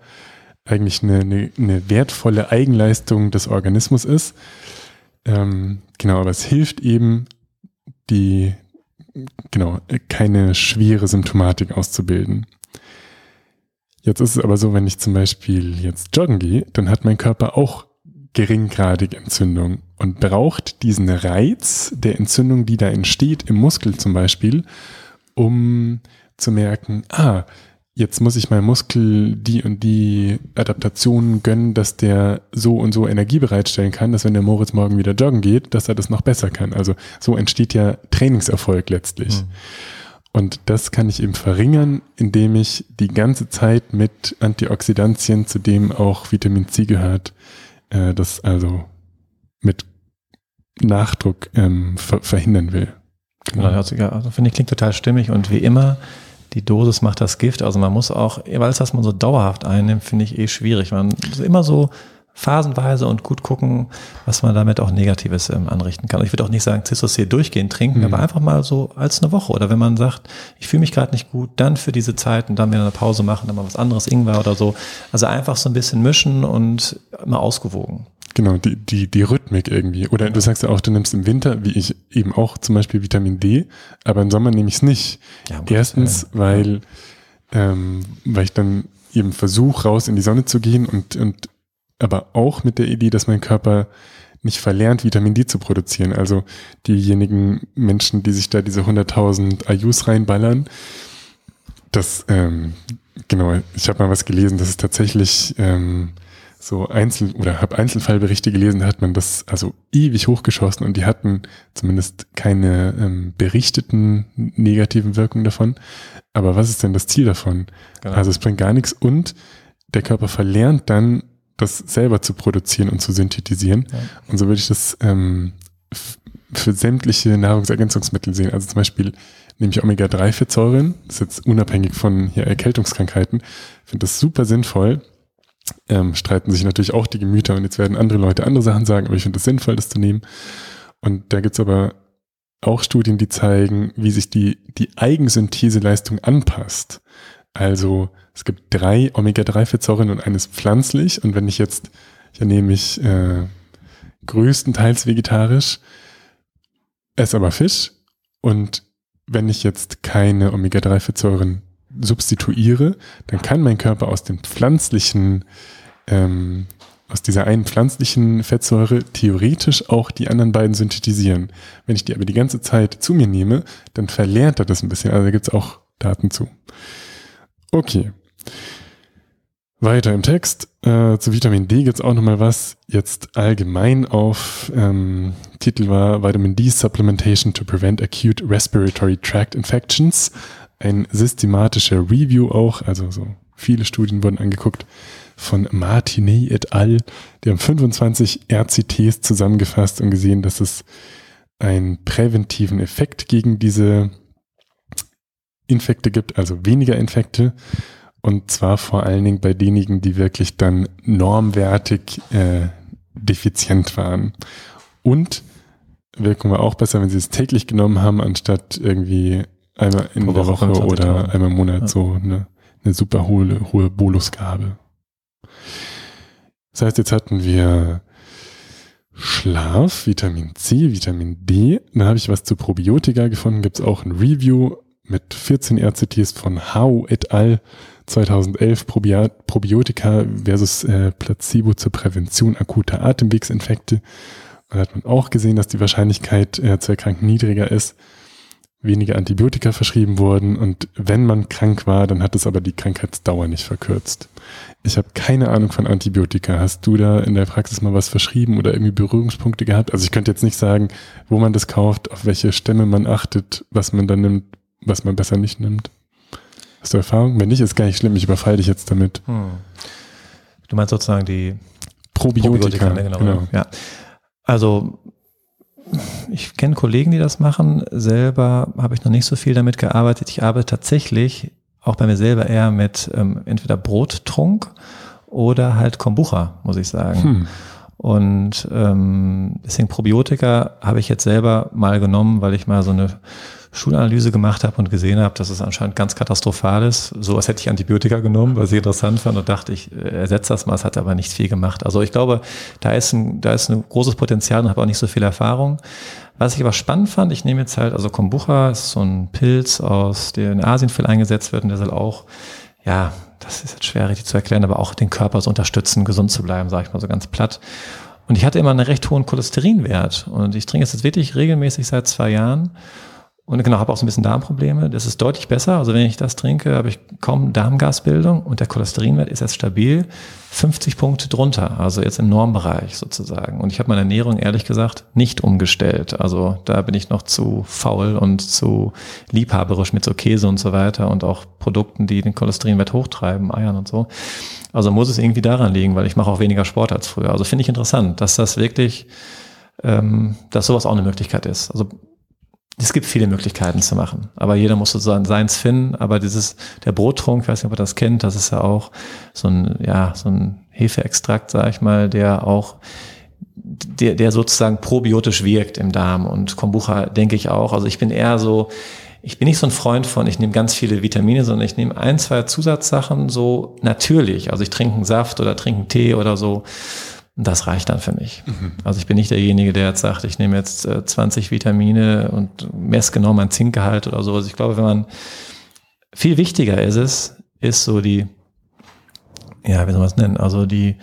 eigentlich eine, eine, eine wertvolle Eigenleistung des Organismus ist. Ähm, genau, aber es hilft eben, die, genau, keine schwere Symptomatik auszubilden. Jetzt ist es aber so, wenn ich zum Beispiel jetzt joggen gehe, dann hat mein Körper auch geringgradige Entzündung und braucht diesen Reiz der Entzündung, die da entsteht, im Muskel zum Beispiel, um zu merken, ah, jetzt muss ich meinem Muskel die und die Adaptationen gönnen, dass der so und so Energie bereitstellen kann, dass wenn der Moritz morgen wieder joggen geht, dass er das noch besser kann. Also so entsteht ja Trainingserfolg letztlich. Mhm. Und das kann ich eben verringern, indem ich die ganze Zeit mit Antioxidantien, zu dem auch Vitamin C gehört, äh, das also mit Nachdruck ähm, ver verhindern will. Genau, also, also finde ich klingt total stimmig und wie immer, die Dosis macht das Gift. Also man muss auch, weil es das man so dauerhaft einnimmt, finde ich eh schwierig. Man ist immer so phasenweise und gut gucken, was man damit auch Negatives ähm, anrichten kann. Ich würde auch nicht sagen, Cistocel durchgehend trinken, mhm. aber einfach mal so als eine Woche. Oder wenn man sagt, ich fühle mich gerade nicht gut, dann für diese Zeit und dann wieder eine Pause machen, dann mal was anderes, Ingwer oder so. Also einfach so ein bisschen mischen und mal ausgewogen. Genau, die, die, die Rhythmik irgendwie. Oder du sagst ja auch, du nimmst im Winter, wie ich eben auch zum Beispiel Vitamin D, aber im Sommer nehme ich es nicht. Ja, Erstens, weil, ähm, weil ich dann eben versuche, raus in die Sonne zu gehen und, und aber auch mit der Idee, dass mein Körper nicht verlernt, Vitamin D zu produzieren. Also diejenigen Menschen, die sich da diese 100.000 IUs reinballern, das, ähm, genau, ich habe mal was gelesen, das ist tatsächlich ähm, so Einzel- oder habe Einzelfallberichte gelesen, da hat man das also ewig hochgeschossen und die hatten zumindest keine ähm, berichteten negativen Wirkungen davon. Aber was ist denn das Ziel davon? Genau. Also es bringt gar nichts und der Körper verlernt dann das selber zu produzieren und zu synthetisieren. Ja. Und so würde ich das ähm, für sämtliche Nahrungsergänzungsmittel sehen. Also zum Beispiel nehme ich Omega-3-Fettsäuren, das ist jetzt unabhängig von hier Erkältungskrankheiten, finde das super sinnvoll. Ähm, streiten sich natürlich auch die Gemüter und jetzt werden andere Leute andere Sachen sagen, aber ich finde es sinnvoll, das zu nehmen. Und da gibt's aber auch Studien, die zeigen, wie sich die, die Eigensyntheseleistung anpasst. Also es gibt drei Omega-3-Fettsäuren und eines pflanzlich. Und wenn ich jetzt, ich ernehme mich äh, größtenteils vegetarisch, esse aber Fisch. Und wenn ich jetzt keine Omega-3-Fettsäuren substituiere, dann kann mein Körper aus den pflanzlichen ähm, aus dieser einen pflanzlichen Fettsäure theoretisch auch die anderen beiden synthetisieren. Wenn ich die aber die ganze Zeit zu mir nehme, dann verlernt er das ein bisschen. Also da gibt es auch Daten zu. Okay. Weiter im Text. Äh, zu Vitamin D gibt es auch nochmal was. Jetzt allgemein auf ähm, Titel war Vitamin D Supplementation to Prevent Acute Respiratory Tract Infections. Ein systematischer Review auch, also so viele Studien wurden angeguckt von Martinet et al. Die haben 25 RCTs zusammengefasst und gesehen, dass es einen präventiven Effekt gegen diese Infekte gibt, also weniger Infekte. Und zwar vor allen Dingen bei denjenigen, die wirklich dann normwertig äh, defizient waren. Und Wirkung war auch besser, wenn sie es täglich genommen haben, anstatt irgendwie einmal in Pro der Woche, Woche oder einmal im Monat ja. so eine, eine super hohe, hohe Bolusgabe. Das heißt, jetzt hatten wir Schlaf, Vitamin C, Vitamin D. Dann habe ich was zu Probiotika gefunden. Gibt es auch ein Review mit 14 RCTs von Hau et al. 2011 Probiotika versus äh, Placebo zur Prävention akuter Atemwegsinfekte. Da hat man auch gesehen, dass die Wahrscheinlichkeit äh, zu erkranken niedriger ist weniger Antibiotika verschrieben wurden und wenn man krank war, dann hat es aber die Krankheitsdauer nicht verkürzt. Ich habe keine Ahnung von Antibiotika. Hast du da in der Praxis mal was verschrieben oder irgendwie Berührungspunkte gehabt? Also ich könnte jetzt nicht sagen, wo man das kauft, auf welche Stämme man achtet, was man dann nimmt, was man besser nicht nimmt. Hast du Erfahrung? Wenn nicht, ist gar nicht schlimm. Ich überfalle dich jetzt damit. Hm. Du meinst sozusagen die Probiotika, Probiotika ne, genau. genau. Ja. Also ich kenne Kollegen, die das machen. Selber habe ich noch nicht so viel damit gearbeitet. Ich arbeite tatsächlich auch bei mir selber eher mit ähm, entweder Brottrunk oder halt Kombucha, muss ich sagen. Hm. Und ähm, deswegen Probiotika habe ich jetzt selber mal genommen, weil ich mal so eine Schulanalyse gemacht habe und gesehen habe, dass es anscheinend ganz katastrophal ist. So als hätte ich Antibiotika genommen, was ich interessant fand und dachte, ich äh, ersetze das mal. Es hat aber nicht viel gemacht. Also ich glaube, da ist ein, da ist ein großes Potenzial und habe auch nicht so viel Erfahrung. Was ich aber spannend fand, ich nehme jetzt halt, also Kombucha ist so ein Pilz aus, der in Asien viel eingesetzt wird und der soll auch, ja, das ist jetzt schwer richtig zu erklären, aber auch den Körper so unterstützen, gesund zu bleiben, sage ich mal so ganz platt. Und ich hatte immer einen recht hohen Cholesterinwert und ich trinke es jetzt wirklich regelmäßig seit zwei Jahren und genau, habe auch so ein bisschen Darmprobleme. Das ist deutlich besser. Also wenn ich das trinke, habe ich kaum Darmgasbildung und der Cholesterinwert ist jetzt stabil 50 Punkte drunter, also jetzt im Normbereich sozusagen. Und ich habe meine Ernährung ehrlich gesagt nicht umgestellt. Also da bin ich noch zu faul und zu liebhaberisch mit so Käse und so weiter und auch Produkten, die den Cholesterinwert hochtreiben, Eiern und so. Also muss es irgendwie daran liegen, weil ich mache auch weniger Sport als früher. Also finde ich interessant, dass das wirklich, ähm, dass sowas auch eine Möglichkeit ist. Also es gibt viele Möglichkeiten zu machen, aber jeder muss sozusagen seins finden. Aber dieses, der Brottrunk, ich weiß nicht, ob ihr das kennt, das ist ja auch so ein, ja, so ein Hefeextrakt, sag ich mal, der auch, der, der sozusagen probiotisch wirkt im Darm und Kombucha denke ich auch. Also ich bin eher so, ich bin nicht so ein Freund von, ich nehme ganz viele Vitamine, sondern ich nehme ein, zwei Zusatzsachen so natürlich. Also ich trinke einen Saft oder trinke einen Tee oder so das reicht dann für mich. Mhm. Also ich bin nicht derjenige, der jetzt sagt, ich nehme jetzt äh, 20 Vitamine und messe genau mein Zinkgehalt oder so. Also ich glaube, wenn man viel wichtiger ist es, ist so die, ja, wie soll man es nennen, also die,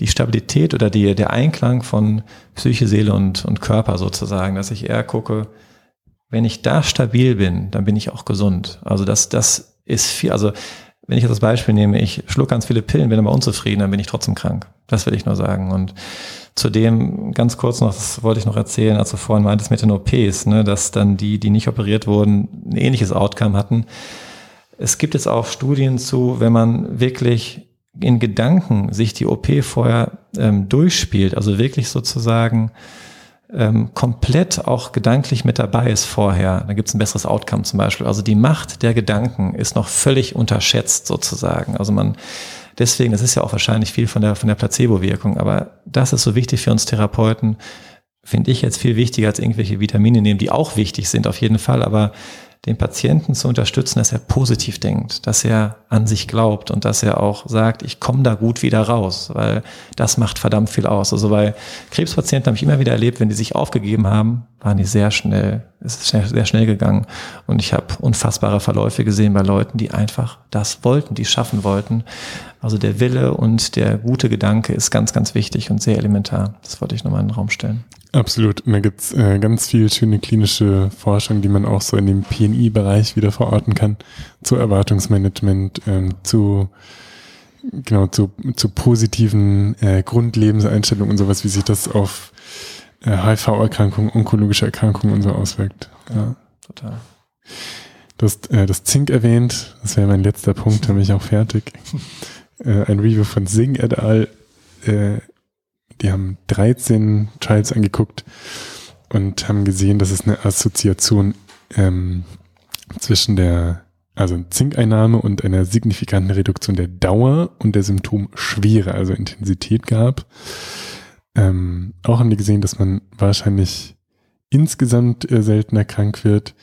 die Stabilität oder die, der Einklang von Psyche, Seele und, und Körper sozusagen, dass ich eher gucke, wenn ich da stabil bin, dann bin ich auch gesund. Also das, das ist viel, also wenn ich jetzt das Beispiel nehme, ich schluck ganz viele Pillen, bin aber unzufrieden, dann bin ich trotzdem krank. Das will ich nur sagen. Und zudem ganz kurz noch, das wollte ich noch erzählen, als du vorhin meintest mit den OPs, ne, dass dann die, die nicht operiert wurden, ein ähnliches Outcome hatten. Es gibt jetzt auch Studien zu, wenn man wirklich in Gedanken sich die OP vorher ähm, durchspielt, also wirklich sozusagen ähm, komplett auch gedanklich mit dabei ist vorher, dann gibt es ein besseres Outcome zum Beispiel. Also die Macht der Gedanken ist noch völlig unterschätzt sozusagen. Also man deswegen, das ist ja auch wahrscheinlich viel von der von der Placebo-Wirkung, aber das ist so wichtig für uns Therapeuten, finde ich jetzt viel wichtiger als irgendwelche Vitamine nehmen, die auch wichtig sind auf jeden Fall, aber den Patienten zu unterstützen, dass er positiv denkt, dass er an sich glaubt und dass er auch sagt, ich komme da gut wieder raus, weil das macht verdammt viel aus. Also bei Krebspatienten habe ich immer wieder erlebt, wenn die sich aufgegeben haben, waren die sehr schnell, es ist sehr, sehr schnell gegangen. Und ich habe unfassbare Verläufe gesehen bei Leuten, die einfach das wollten, die schaffen wollten. Also der Wille und der gute Gedanke ist ganz, ganz wichtig und sehr elementar. Das wollte ich nochmal in den Raum stellen. Absolut. Und da gibt's äh, ganz viel schöne klinische Forschung, die man auch so in dem PNI-Bereich wieder verorten kann, zu Erwartungsmanagement, ähm, zu genau zu, zu positiven äh, Grundlebenseinstellungen und sowas, wie sich das auf HIV-Erkrankungen, onkologische Erkrankungen und so auswirkt. Ja, ja. total. Du hast äh, das Zink erwähnt, das wäre mein letzter Punkt, da bin ich auch fertig. äh, ein Review von Singh et al. Äh, die haben 13 Trials angeguckt und haben gesehen, dass es eine Assoziation ähm, zwischen der also Zinkeinnahme und einer signifikanten Reduktion der Dauer und der Symptomschwere, also Intensität gab. Ähm, auch haben die gesehen, dass man wahrscheinlich insgesamt äh, seltener krank wird,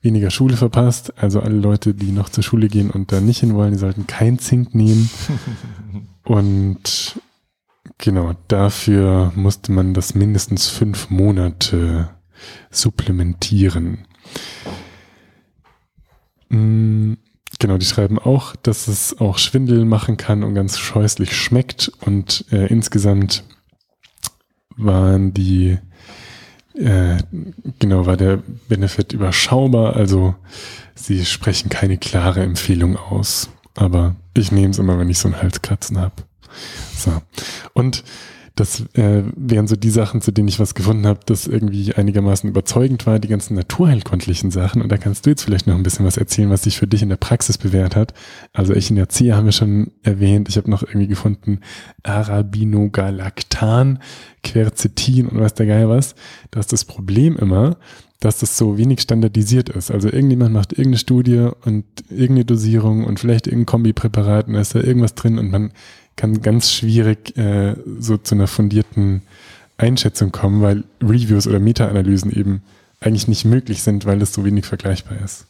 weniger Schule verpasst. Also alle Leute, die noch zur Schule gehen und da nicht hin wollen, die sollten kein Zink nehmen. und Genau, dafür musste man das mindestens fünf Monate supplementieren. Mm, genau, die schreiben auch, dass es auch Schwindel machen kann und ganz scheußlich schmeckt. Und äh, insgesamt waren die, äh, genau, war der Benefit überschaubar. Also sie sprechen keine klare Empfehlung aus. Aber ich nehme es immer, wenn ich so einen Halskratzen habe. So. Und das äh, wären so die Sachen, zu denen ich was gefunden habe, das irgendwie einigermaßen überzeugend war, die ganzen naturheilkundlichen Sachen. Und da kannst du jetzt vielleicht noch ein bisschen was erzählen, was sich für dich in der Praxis bewährt hat. Also ich in der C haben wir schon erwähnt. Ich habe noch irgendwie gefunden Arabinogalactan, Quercetin und was der Geil was. Da ist das Problem immer, dass das so wenig standardisiert ist. Also irgendjemand macht irgendeine Studie und irgendeine Dosierung und vielleicht irgendein Kombipräparat und da ist da irgendwas drin und man kann ganz schwierig äh, so zu einer fundierten Einschätzung kommen, weil Reviews oder Meta-Analysen eben eigentlich nicht möglich sind, weil es so wenig vergleichbar ist.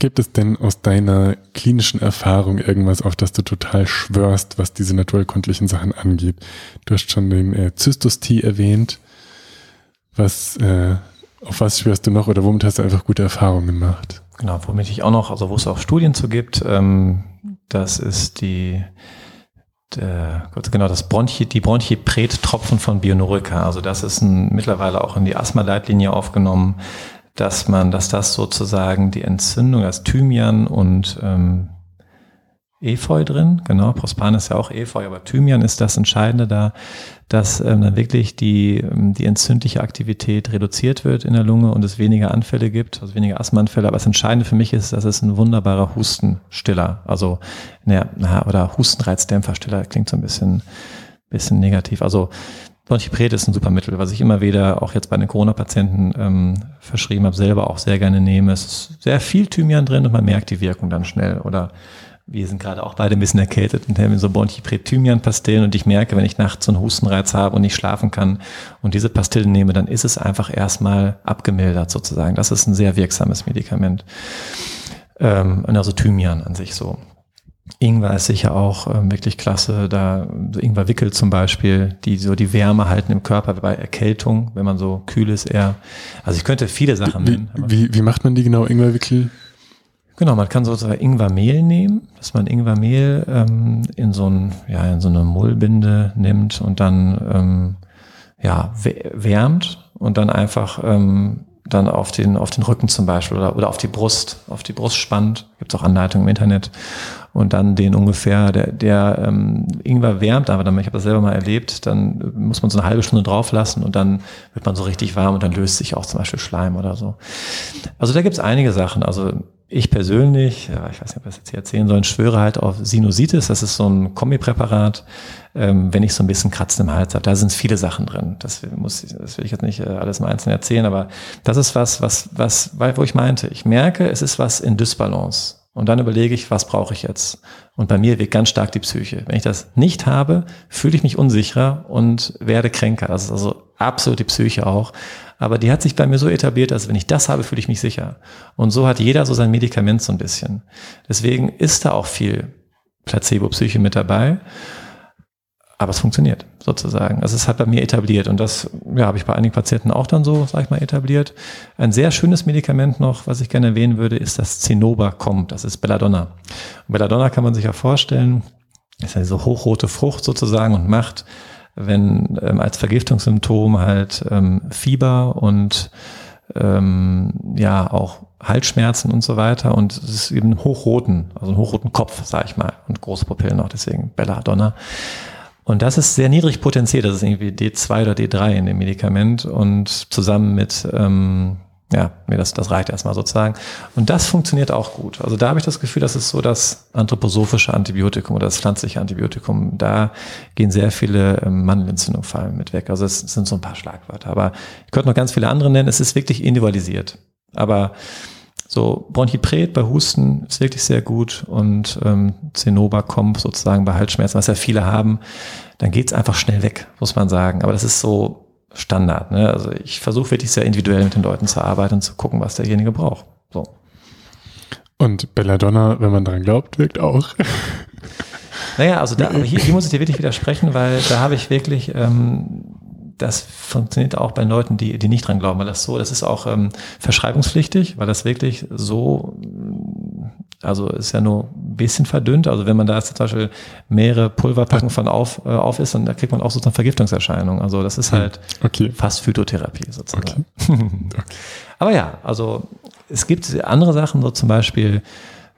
Gibt es denn aus deiner klinischen Erfahrung irgendwas, auf das du total schwörst, was diese naturkundlichen Sachen angeht? Du hast schon den äh, Zystos-T erwähnt. Was, äh, auf was schwörst du noch oder womit hast du einfach gute Erfahrungen gemacht? Genau, womit ich auch noch, also wo es auch Studien zu gibt, ähm, das ist die, der, genau, das Bronchi, die Bronchipret-Tropfen von Bionorica. Also das ist ein, mittlerweile auch in die Asthma-Leitlinie aufgenommen, dass man, dass das sozusagen die Entzündung als Thymian und ähm, Efeu drin, genau, Prospan ist ja auch Efeu, aber Thymian ist das Entscheidende da, dass ähm, dann wirklich die, ähm, die entzündliche Aktivität reduziert wird in der Lunge und es weniger Anfälle gibt, also weniger Asthmaanfälle. Aber das Entscheidende für mich ist, dass es ein wunderbarer Hustenstiller, also na, na, oder Hustenreizdämpferstiller, klingt so ein bisschen, bisschen negativ. Also Bronchipret ist ein super Mittel, was ich immer wieder auch jetzt bei den Corona-Patienten ähm, verschrieben habe, selber auch sehr gerne nehme. Es ist sehr viel Thymian drin und man merkt die Wirkung dann schnell. Oder wir sind gerade auch beide ein bisschen erkältet und haben so Bonchipret-Thymian-Pastillen und ich merke, wenn ich nachts so einen Hustenreiz habe und nicht schlafen kann und diese Pastillen nehme, dann ist es einfach erstmal abgemildert sozusagen. Das ist ein sehr wirksames Medikament. Ähm, also Thymian an sich so. Ingwer ist sicher auch ähm, wirklich klasse. Da Ingwerwickel zum Beispiel, die so die Wärme halten im Körper bei Erkältung, wenn man so kühl ist eher. Also ich könnte viele Sachen wie, nennen. Wie, wie macht man die genau Ingwerwickel? Genau, man kann sozusagen Ingwermehl nehmen, dass man Ingwermehl ähm, in so ein, ja, in so eine Mullbinde nimmt und dann ähm, ja, wärmt und dann einfach ähm, dann auf den, auf den Rücken zum Beispiel oder, oder auf die Brust, auf die Brust spannt. Gibt auch Anleitungen im Internet. Und dann den ungefähr, der, der ähm, Ingwer wärmt, aber dann, ich habe das selber mal erlebt, dann muss man so eine halbe Stunde drauf lassen und dann wird man so richtig warm und dann löst sich auch zum Beispiel Schleim oder so. Also da gibt's einige Sachen. Also ich persönlich, ja, ich weiß nicht, ob ich das jetzt hier erzählen soll, schwöre halt auf Sinusitis. Das ist so ein Kombipräparat, ähm, wenn ich so ein bisschen Kratzen im Hals habe. Da sind viele Sachen drin. Das muss, das will ich jetzt nicht äh, alles im Einzelnen erzählen, aber das ist was, was, was, wo ich meinte, ich merke, es ist was in Dysbalance. Und dann überlege ich, was brauche ich jetzt? Und bei mir wirkt ganz stark die Psyche. Wenn ich das nicht habe, fühle ich mich unsicherer und werde kränker. Das ist also absolut die Psyche auch. Aber die hat sich bei mir so etabliert, dass wenn ich das habe, fühle ich mich sicher. Und so hat jeder so sein Medikament so ein bisschen. Deswegen ist da auch viel Placebo-Psyche mit dabei. Aber es funktioniert sozusagen. Also es halt bei mir etabliert und das ja, habe ich bei einigen Patienten auch dann so, sag ich mal, etabliert. Ein sehr schönes Medikament noch, was ich gerne erwähnen würde, ist das Zinnober-Com. Das ist Belladonna. Und Belladonna kann man sich ja vorstellen, ist ja diese hochrote Frucht sozusagen und macht, wenn ähm, als Vergiftungssymptom halt ähm, Fieber und ähm, ja auch Halsschmerzen und so weiter und es ist eben hochroten, also einen hochroten Kopf, sag ich mal, und große Pupillen noch, deswegen Belladonna. Und das ist sehr niedrig potenziert, das ist irgendwie D2 oder D3 in dem Medikament und zusammen mit, ähm, ja, mir das, das reicht erstmal sozusagen. Und das funktioniert auch gut. Also da habe ich das Gefühl, das ist so das anthroposophische Antibiotikum oder das pflanzliche Antibiotikum. Da gehen sehr viele ähm, Mandelentzündungen fallen mit weg. Also es sind so ein paar Schlagwörter. Aber ich könnte noch ganz viele andere nennen. Es ist wirklich individualisiert. Aber so Bronchipret bei Husten ist wirklich sehr gut und ähm, Zinnober kommt sozusagen bei Halsschmerzen, was ja viele haben, dann geht's einfach schnell weg, muss man sagen. Aber das ist so Standard. Ne? Also ich versuche wirklich sehr individuell mit den Leuten zu arbeiten und zu gucken, was derjenige braucht. So. Und Belladonna, wenn man dran glaubt, wirkt auch. Naja, also da, hier, hier muss ich dir wirklich widersprechen, weil da habe ich wirklich ähm, das funktioniert auch bei Leuten, die, die nicht dran glauben, weil das so, das ist auch ähm, verschreibungspflichtig, weil das wirklich so, also ist ja nur ein bisschen verdünnt. Also wenn man da jetzt zum Beispiel mehrere Pulverpacken von auf, äh, auf ist, dann da kriegt man auch sozusagen Vergiftungserscheinungen. Also das ist hm, halt okay. fast Phytotherapie sozusagen. Okay. Aber ja, also es gibt andere Sachen, so zum Beispiel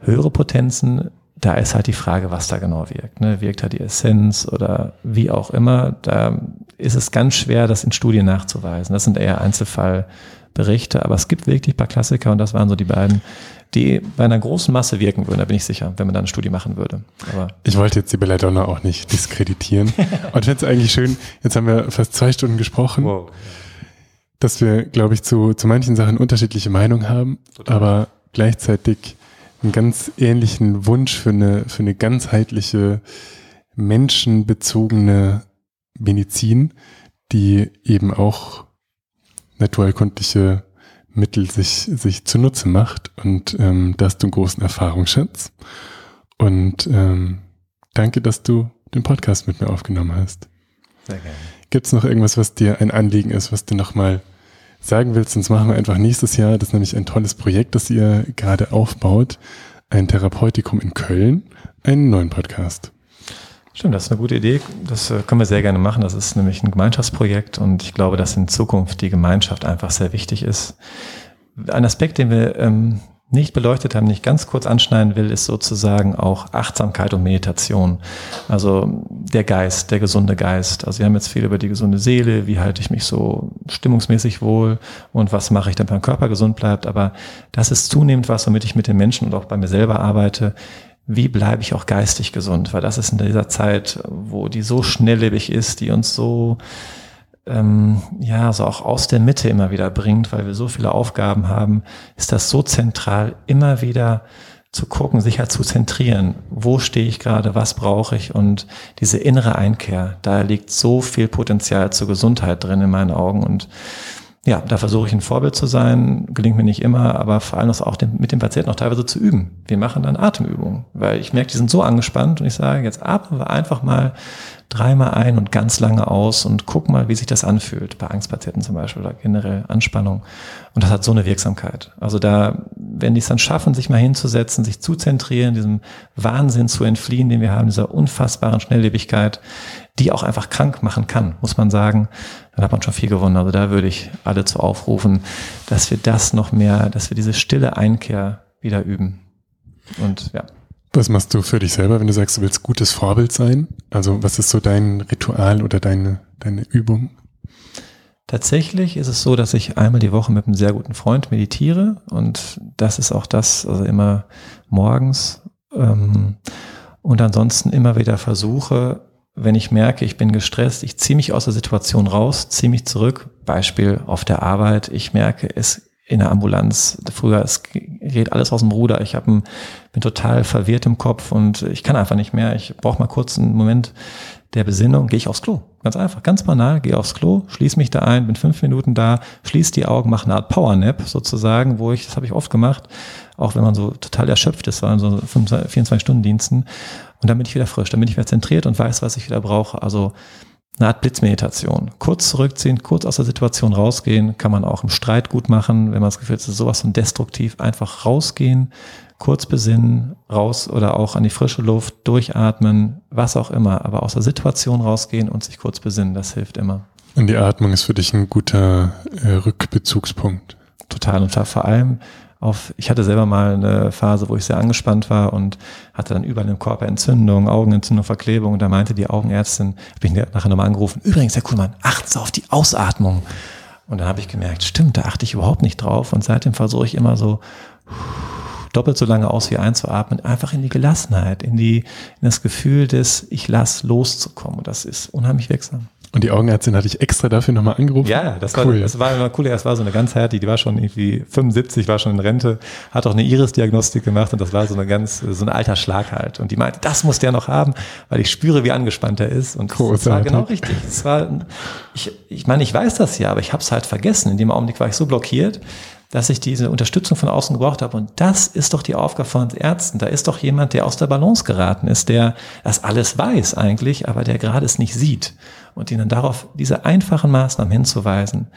höhere Potenzen, da ist halt die Frage, was da genau wirkt. Ne? Wirkt da die Essenz oder wie auch immer. Da ist es ganz schwer, das in Studien nachzuweisen. Das sind eher Einzelfallberichte, aber es gibt wirklich ein paar Klassiker und das waren so die beiden, die bei einer großen Masse wirken würden, da bin ich sicher, wenn man da eine Studie machen würde. Aber ich wollte jetzt die Belladonna auch nicht diskreditieren. und finde es eigentlich schön, jetzt haben wir fast zwei Stunden gesprochen, wow. dass wir, glaube ich, zu, zu manchen Sachen unterschiedliche Meinungen haben, Total. aber gleichzeitig einen ganz ähnlichen Wunsch für eine, für eine ganzheitliche, menschenbezogene Medizin, die eben auch naturheilkundliche Mittel sich, sich zunutze macht. Und ähm, da hast du einen großen Erfahrungsschatz. Und ähm, danke, dass du den Podcast mit mir aufgenommen hast. Sehr gerne. Gibt es noch irgendwas, was dir ein Anliegen ist, was du nochmal sagen willst? Sonst machen wir einfach nächstes Jahr. Das ist nämlich ein tolles Projekt, das ihr gerade aufbaut. Ein Therapeutikum in Köln, einen neuen Podcast. Stimmt, das ist eine gute Idee. Das äh, können wir sehr gerne machen. Das ist nämlich ein Gemeinschaftsprojekt und ich glaube, dass in Zukunft die Gemeinschaft einfach sehr wichtig ist. Ein Aspekt, den wir ähm, nicht beleuchtet haben, nicht ganz kurz anschneiden will, ist sozusagen auch Achtsamkeit und Meditation. Also der Geist, der gesunde Geist. Also wir haben jetzt viel über die gesunde Seele, wie halte ich mich so stimmungsmäßig wohl und was mache ich, damit mein Körper gesund bleibt. Aber das ist zunehmend was, womit ich mit den Menschen und auch bei mir selber arbeite wie bleibe ich auch geistig gesund? Weil das ist in dieser Zeit, wo die so schnelllebig ist, die uns so ähm, ja so auch aus der Mitte immer wieder bringt, weil wir so viele Aufgaben haben, ist das so zentral, immer wieder zu gucken, sich halt zu zentrieren. Wo stehe ich gerade? Was brauche ich? Und diese innere Einkehr, da liegt so viel Potenzial zur Gesundheit drin in meinen Augen und ja, da versuche ich ein Vorbild zu sein, gelingt mir nicht immer, aber vor allem das auch mit dem Patienten auch teilweise zu üben. Wir machen dann Atemübungen, weil ich merke, die sind so angespannt und ich sage, jetzt atmen wir einfach mal dreimal ein und ganz lange aus und guck mal, wie sich das anfühlt, bei Angstpatienten zum Beispiel oder generell Anspannung. Und das hat so eine Wirksamkeit. Also da, wenn die es dann schaffen, sich mal hinzusetzen, sich zu zentrieren, diesem Wahnsinn zu entfliehen, den wir haben, dieser unfassbaren Schnelllebigkeit, die auch einfach krank machen kann, muss man sagen, dann hat man schon viel gewonnen. Also da würde ich alle zu aufrufen, dass wir das noch mehr, dass wir diese stille Einkehr wieder üben. Und ja. Was machst du für dich selber, wenn du sagst, du willst gutes Vorbild sein? Also was ist so dein Ritual oder deine, deine Übung? Tatsächlich ist es so, dass ich einmal die Woche mit einem sehr guten Freund meditiere und das ist auch das, also immer morgens ähm, und ansonsten immer wieder versuche, wenn ich merke, ich bin gestresst, ich ziehe mich aus der Situation raus, ziehe mich zurück, Beispiel auf der Arbeit, ich merke, es in der Ambulanz. Früher es geht alles aus dem Ruder. Ich ein, bin total verwirrt im Kopf und ich kann einfach nicht mehr. Ich brauche mal kurz einen Moment der Besinnung. Gehe ich aufs Klo. Ganz einfach, ganz banal. Gehe aufs Klo, schließe mich da ein, bin fünf Minuten da, schließe die Augen, mache eine Art Powernap sozusagen, wo ich, das habe ich oft gemacht, auch wenn man so total erschöpft ist, war in so 24-Stunden-Diensten. Und dann bin ich wieder frisch, dann bin ich wieder zentriert und weiß, was ich wieder brauche. Also eine Art Blitzmeditation. Kurz zurückziehen, kurz aus der Situation rausgehen, kann man auch im Streit gut machen, wenn man das Gefühl hat, es ist sowas von destruktiv, einfach rausgehen, kurz besinnen, raus oder auch an die frische Luft, durchatmen, was auch immer, aber aus der Situation rausgehen und sich kurz besinnen, das hilft immer. Und die Atmung ist für dich ein guter äh, Rückbezugspunkt. Total und vor allem auf, ich hatte selber mal eine Phase, wo ich sehr angespannt war und hatte dann überall im Körper Entzündung, Augenentzündung, Verklebung. Und da meinte die Augenärztin, habe ich nachher nochmal angerufen, übrigens, Herr Kuhlmann, achten Sie auf die Ausatmung. Und dann habe ich gemerkt, stimmt, da achte ich überhaupt nicht drauf. Und seitdem versuche ich immer so doppelt so lange aus wie einzuatmen, einfach in die Gelassenheit, in die, in das Gefühl des, ich lass loszukommen. Und das ist unheimlich wirksam. Und die Augenärztin hatte ich extra dafür nochmal angerufen. Ja, das war, cool. das war immer cool. Das war so eine ganz härte, die war schon irgendwie 75, war schon in Rente, hat auch eine Iris-Diagnostik gemacht und das war so eine ganz, so ein alter Schlag halt. Und die meinte, das muss der noch haben, weil ich spüre, wie angespannt er ist. Und cool, das war genau richtig. Das war, ich, ich meine, ich weiß das ja, aber ich habe es halt vergessen. In dem Augenblick war ich so blockiert, dass ich diese Unterstützung von außen gebraucht habe. Und das ist doch die Aufgabe von Ärzten. Da ist doch jemand, der aus der Balance geraten ist, der das alles weiß eigentlich, aber der gerade es nicht sieht. Und ihnen darauf diese einfachen Maßnahmen hinzuweisen.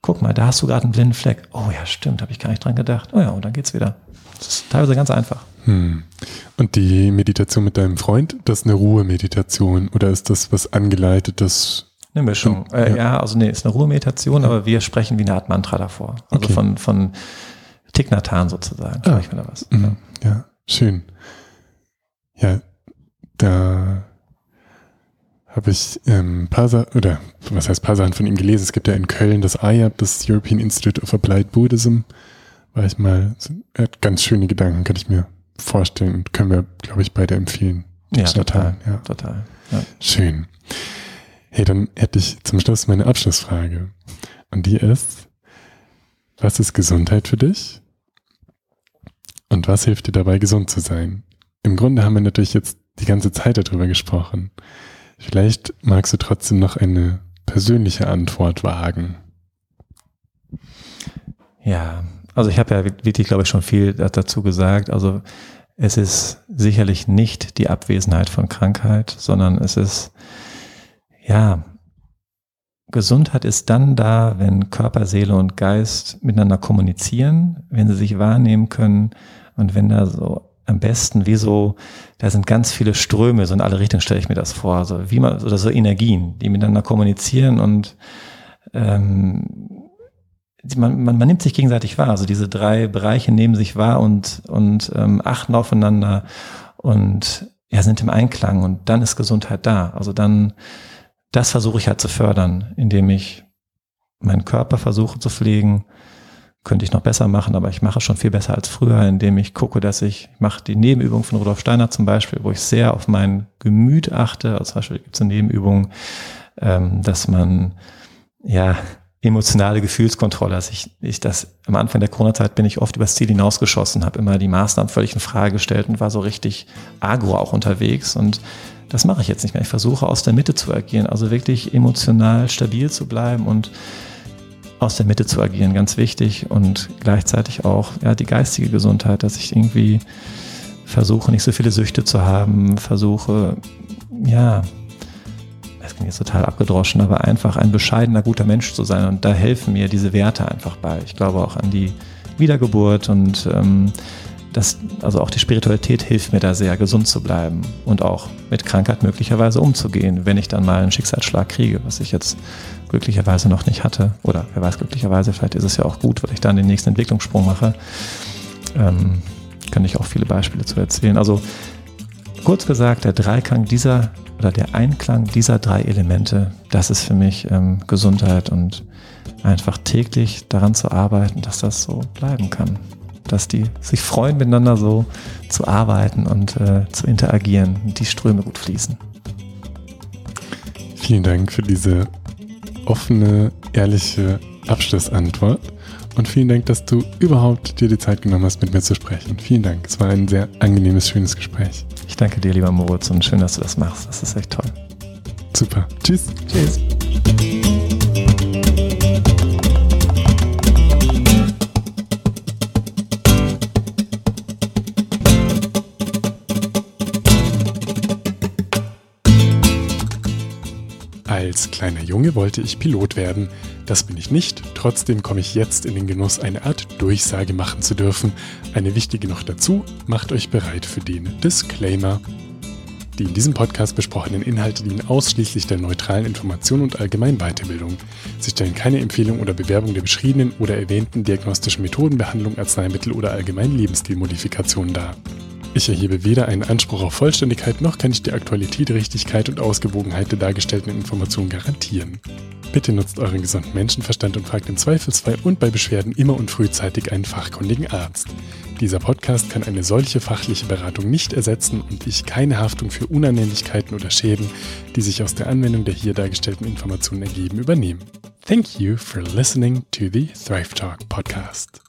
Guck mal, da hast du gerade einen blinden Fleck. Oh ja, stimmt, habe ich gar nicht dran gedacht. Oh ja, und dann geht's wieder. Das ist teilweise ganz einfach. Hm. Und die Meditation mit deinem Freund, das ist eine Ruhemeditation oder ist das was angeleitetes? Eine Mischung. Und, äh, ja. ja. also nee, ist eine Ruhemeditation, ja. aber wir sprechen wie eine Art Mantra davor. Also okay. von, von Tignatan sozusagen. Ah. Ich da was. Mhm. Ja, schön. Ja, da habe ich ähm, paar oder was heißt paar Sachen von ihm gelesen. Es gibt ja in Köln das IAP, das European Institute of Applied Buddhism. War ich mal, er hat ganz schöne Gedanken, kann ich mir vorstellen und können wir, glaube ich, beide empfehlen. Ja, total. Ja, total. Ja. Schön. Hey, dann hätte ich zum Schluss meine Abschlussfrage. Und die ist, was ist Gesundheit für dich? Und was hilft dir dabei, gesund zu sein? Im Grunde haben wir natürlich jetzt die ganze Zeit darüber gesprochen. Vielleicht magst du trotzdem noch eine persönliche Antwort wagen. Ja, also ich habe ja wirklich, glaube ich, schon viel dazu gesagt. Also es ist sicherlich nicht die Abwesenheit von Krankheit, sondern es ist ja, Gesundheit ist dann da, wenn Körper, Seele und Geist miteinander kommunizieren, wenn sie sich wahrnehmen können und wenn da so am besten wie so, da sind ganz viele Ströme, so in alle Richtungen stelle ich mir das vor, so wie man, oder so Energien, die miteinander kommunizieren und ähm, man, man, man nimmt sich gegenseitig wahr. Also diese drei Bereiche nehmen sich wahr und, und ähm, achten aufeinander und ja, sind im Einklang und dann ist Gesundheit da. Also dann das versuche ich halt zu fördern, indem ich meinen Körper versuche zu pflegen. Könnte ich noch besser machen, aber ich mache schon viel besser als früher, indem ich gucke, dass ich, ich mache die Nebenübung von Rudolf Steiner zum Beispiel, wo ich sehr auf mein Gemüt achte. Also zum Beispiel gibt es eine Nebenübung, ähm, dass man ja emotionale Gefühlskontrolle. Also ich, ich das am Anfang der Corona-Zeit bin ich oft übers Ziel hinausgeschossen, habe immer die Maßnahmen völlig in Frage gestellt und war so richtig agro auch unterwegs und das mache ich jetzt nicht mehr. Ich versuche aus der Mitte zu agieren, also wirklich emotional stabil zu bleiben und aus der Mitte zu agieren, ganz wichtig und gleichzeitig auch ja, die geistige Gesundheit, dass ich irgendwie versuche, nicht so viele Süchte zu haben, versuche, ja, das klingt jetzt total abgedroschen, aber einfach ein bescheidener, guter Mensch zu sein und da helfen mir diese Werte einfach bei. Ich glaube auch an die Wiedergeburt und ähm, das, also auch die Spiritualität hilft mir da sehr, gesund zu bleiben und auch mit Krankheit möglicherweise umzugehen, wenn ich dann mal einen Schicksalsschlag kriege, was ich jetzt glücklicherweise noch nicht hatte. Oder wer weiß, glücklicherweise, vielleicht ist es ja auch gut, weil ich dann den nächsten Entwicklungssprung mache. Ähm, kann ich auch viele Beispiele zu erzählen. Also kurz gesagt, der Dreiklang dieser oder der Einklang dieser drei Elemente, das ist für mich ähm, Gesundheit und einfach täglich daran zu arbeiten, dass das so bleiben kann dass die sich freuen, miteinander so zu arbeiten und äh, zu interagieren und die Ströme gut fließen. Vielen Dank für diese offene, ehrliche Abschlussantwort. Und vielen Dank, dass du überhaupt dir die Zeit genommen hast, mit mir zu sprechen. Vielen Dank. Es war ein sehr angenehmes, schönes Gespräch. Ich danke dir, lieber Moritz, und schön, dass du das machst. Das ist echt toll. Super. Tschüss. Tschüss. Als kleiner Junge wollte ich Pilot werden. Das bin ich nicht. Trotzdem komme ich jetzt in den Genuss, eine Art Durchsage machen zu dürfen. Eine wichtige noch dazu, macht euch bereit für den Disclaimer. Die in diesem Podcast besprochenen Inhalte dienen ausschließlich der neutralen Information und allgemeinen Weiterbildung. Sie stellen keine Empfehlung oder Bewerbung der beschriebenen oder erwähnten diagnostischen Methoden, Behandlung, Arzneimittel oder allgemeinen Lebensstilmodifikationen dar. Ich erhebe weder einen Anspruch auf Vollständigkeit noch kann ich die Aktualität, Richtigkeit und Ausgewogenheit der dargestellten Informationen garantieren. Bitte nutzt euren gesunden Menschenverstand und fragt im Zweifelsfall und bei Beschwerden immer und frühzeitig einen fachkundigen Arzt. Dieser Podcast kann eine solche fachliche Beratung nicht ersetzen und ich keine Haftung für Unannehmlichkeiten oder Schäden, die sich aus der Anwendung der hier dargestellten Informationen ergeben, übernehmen. Thank you for listening to the Thrive Talk podcast.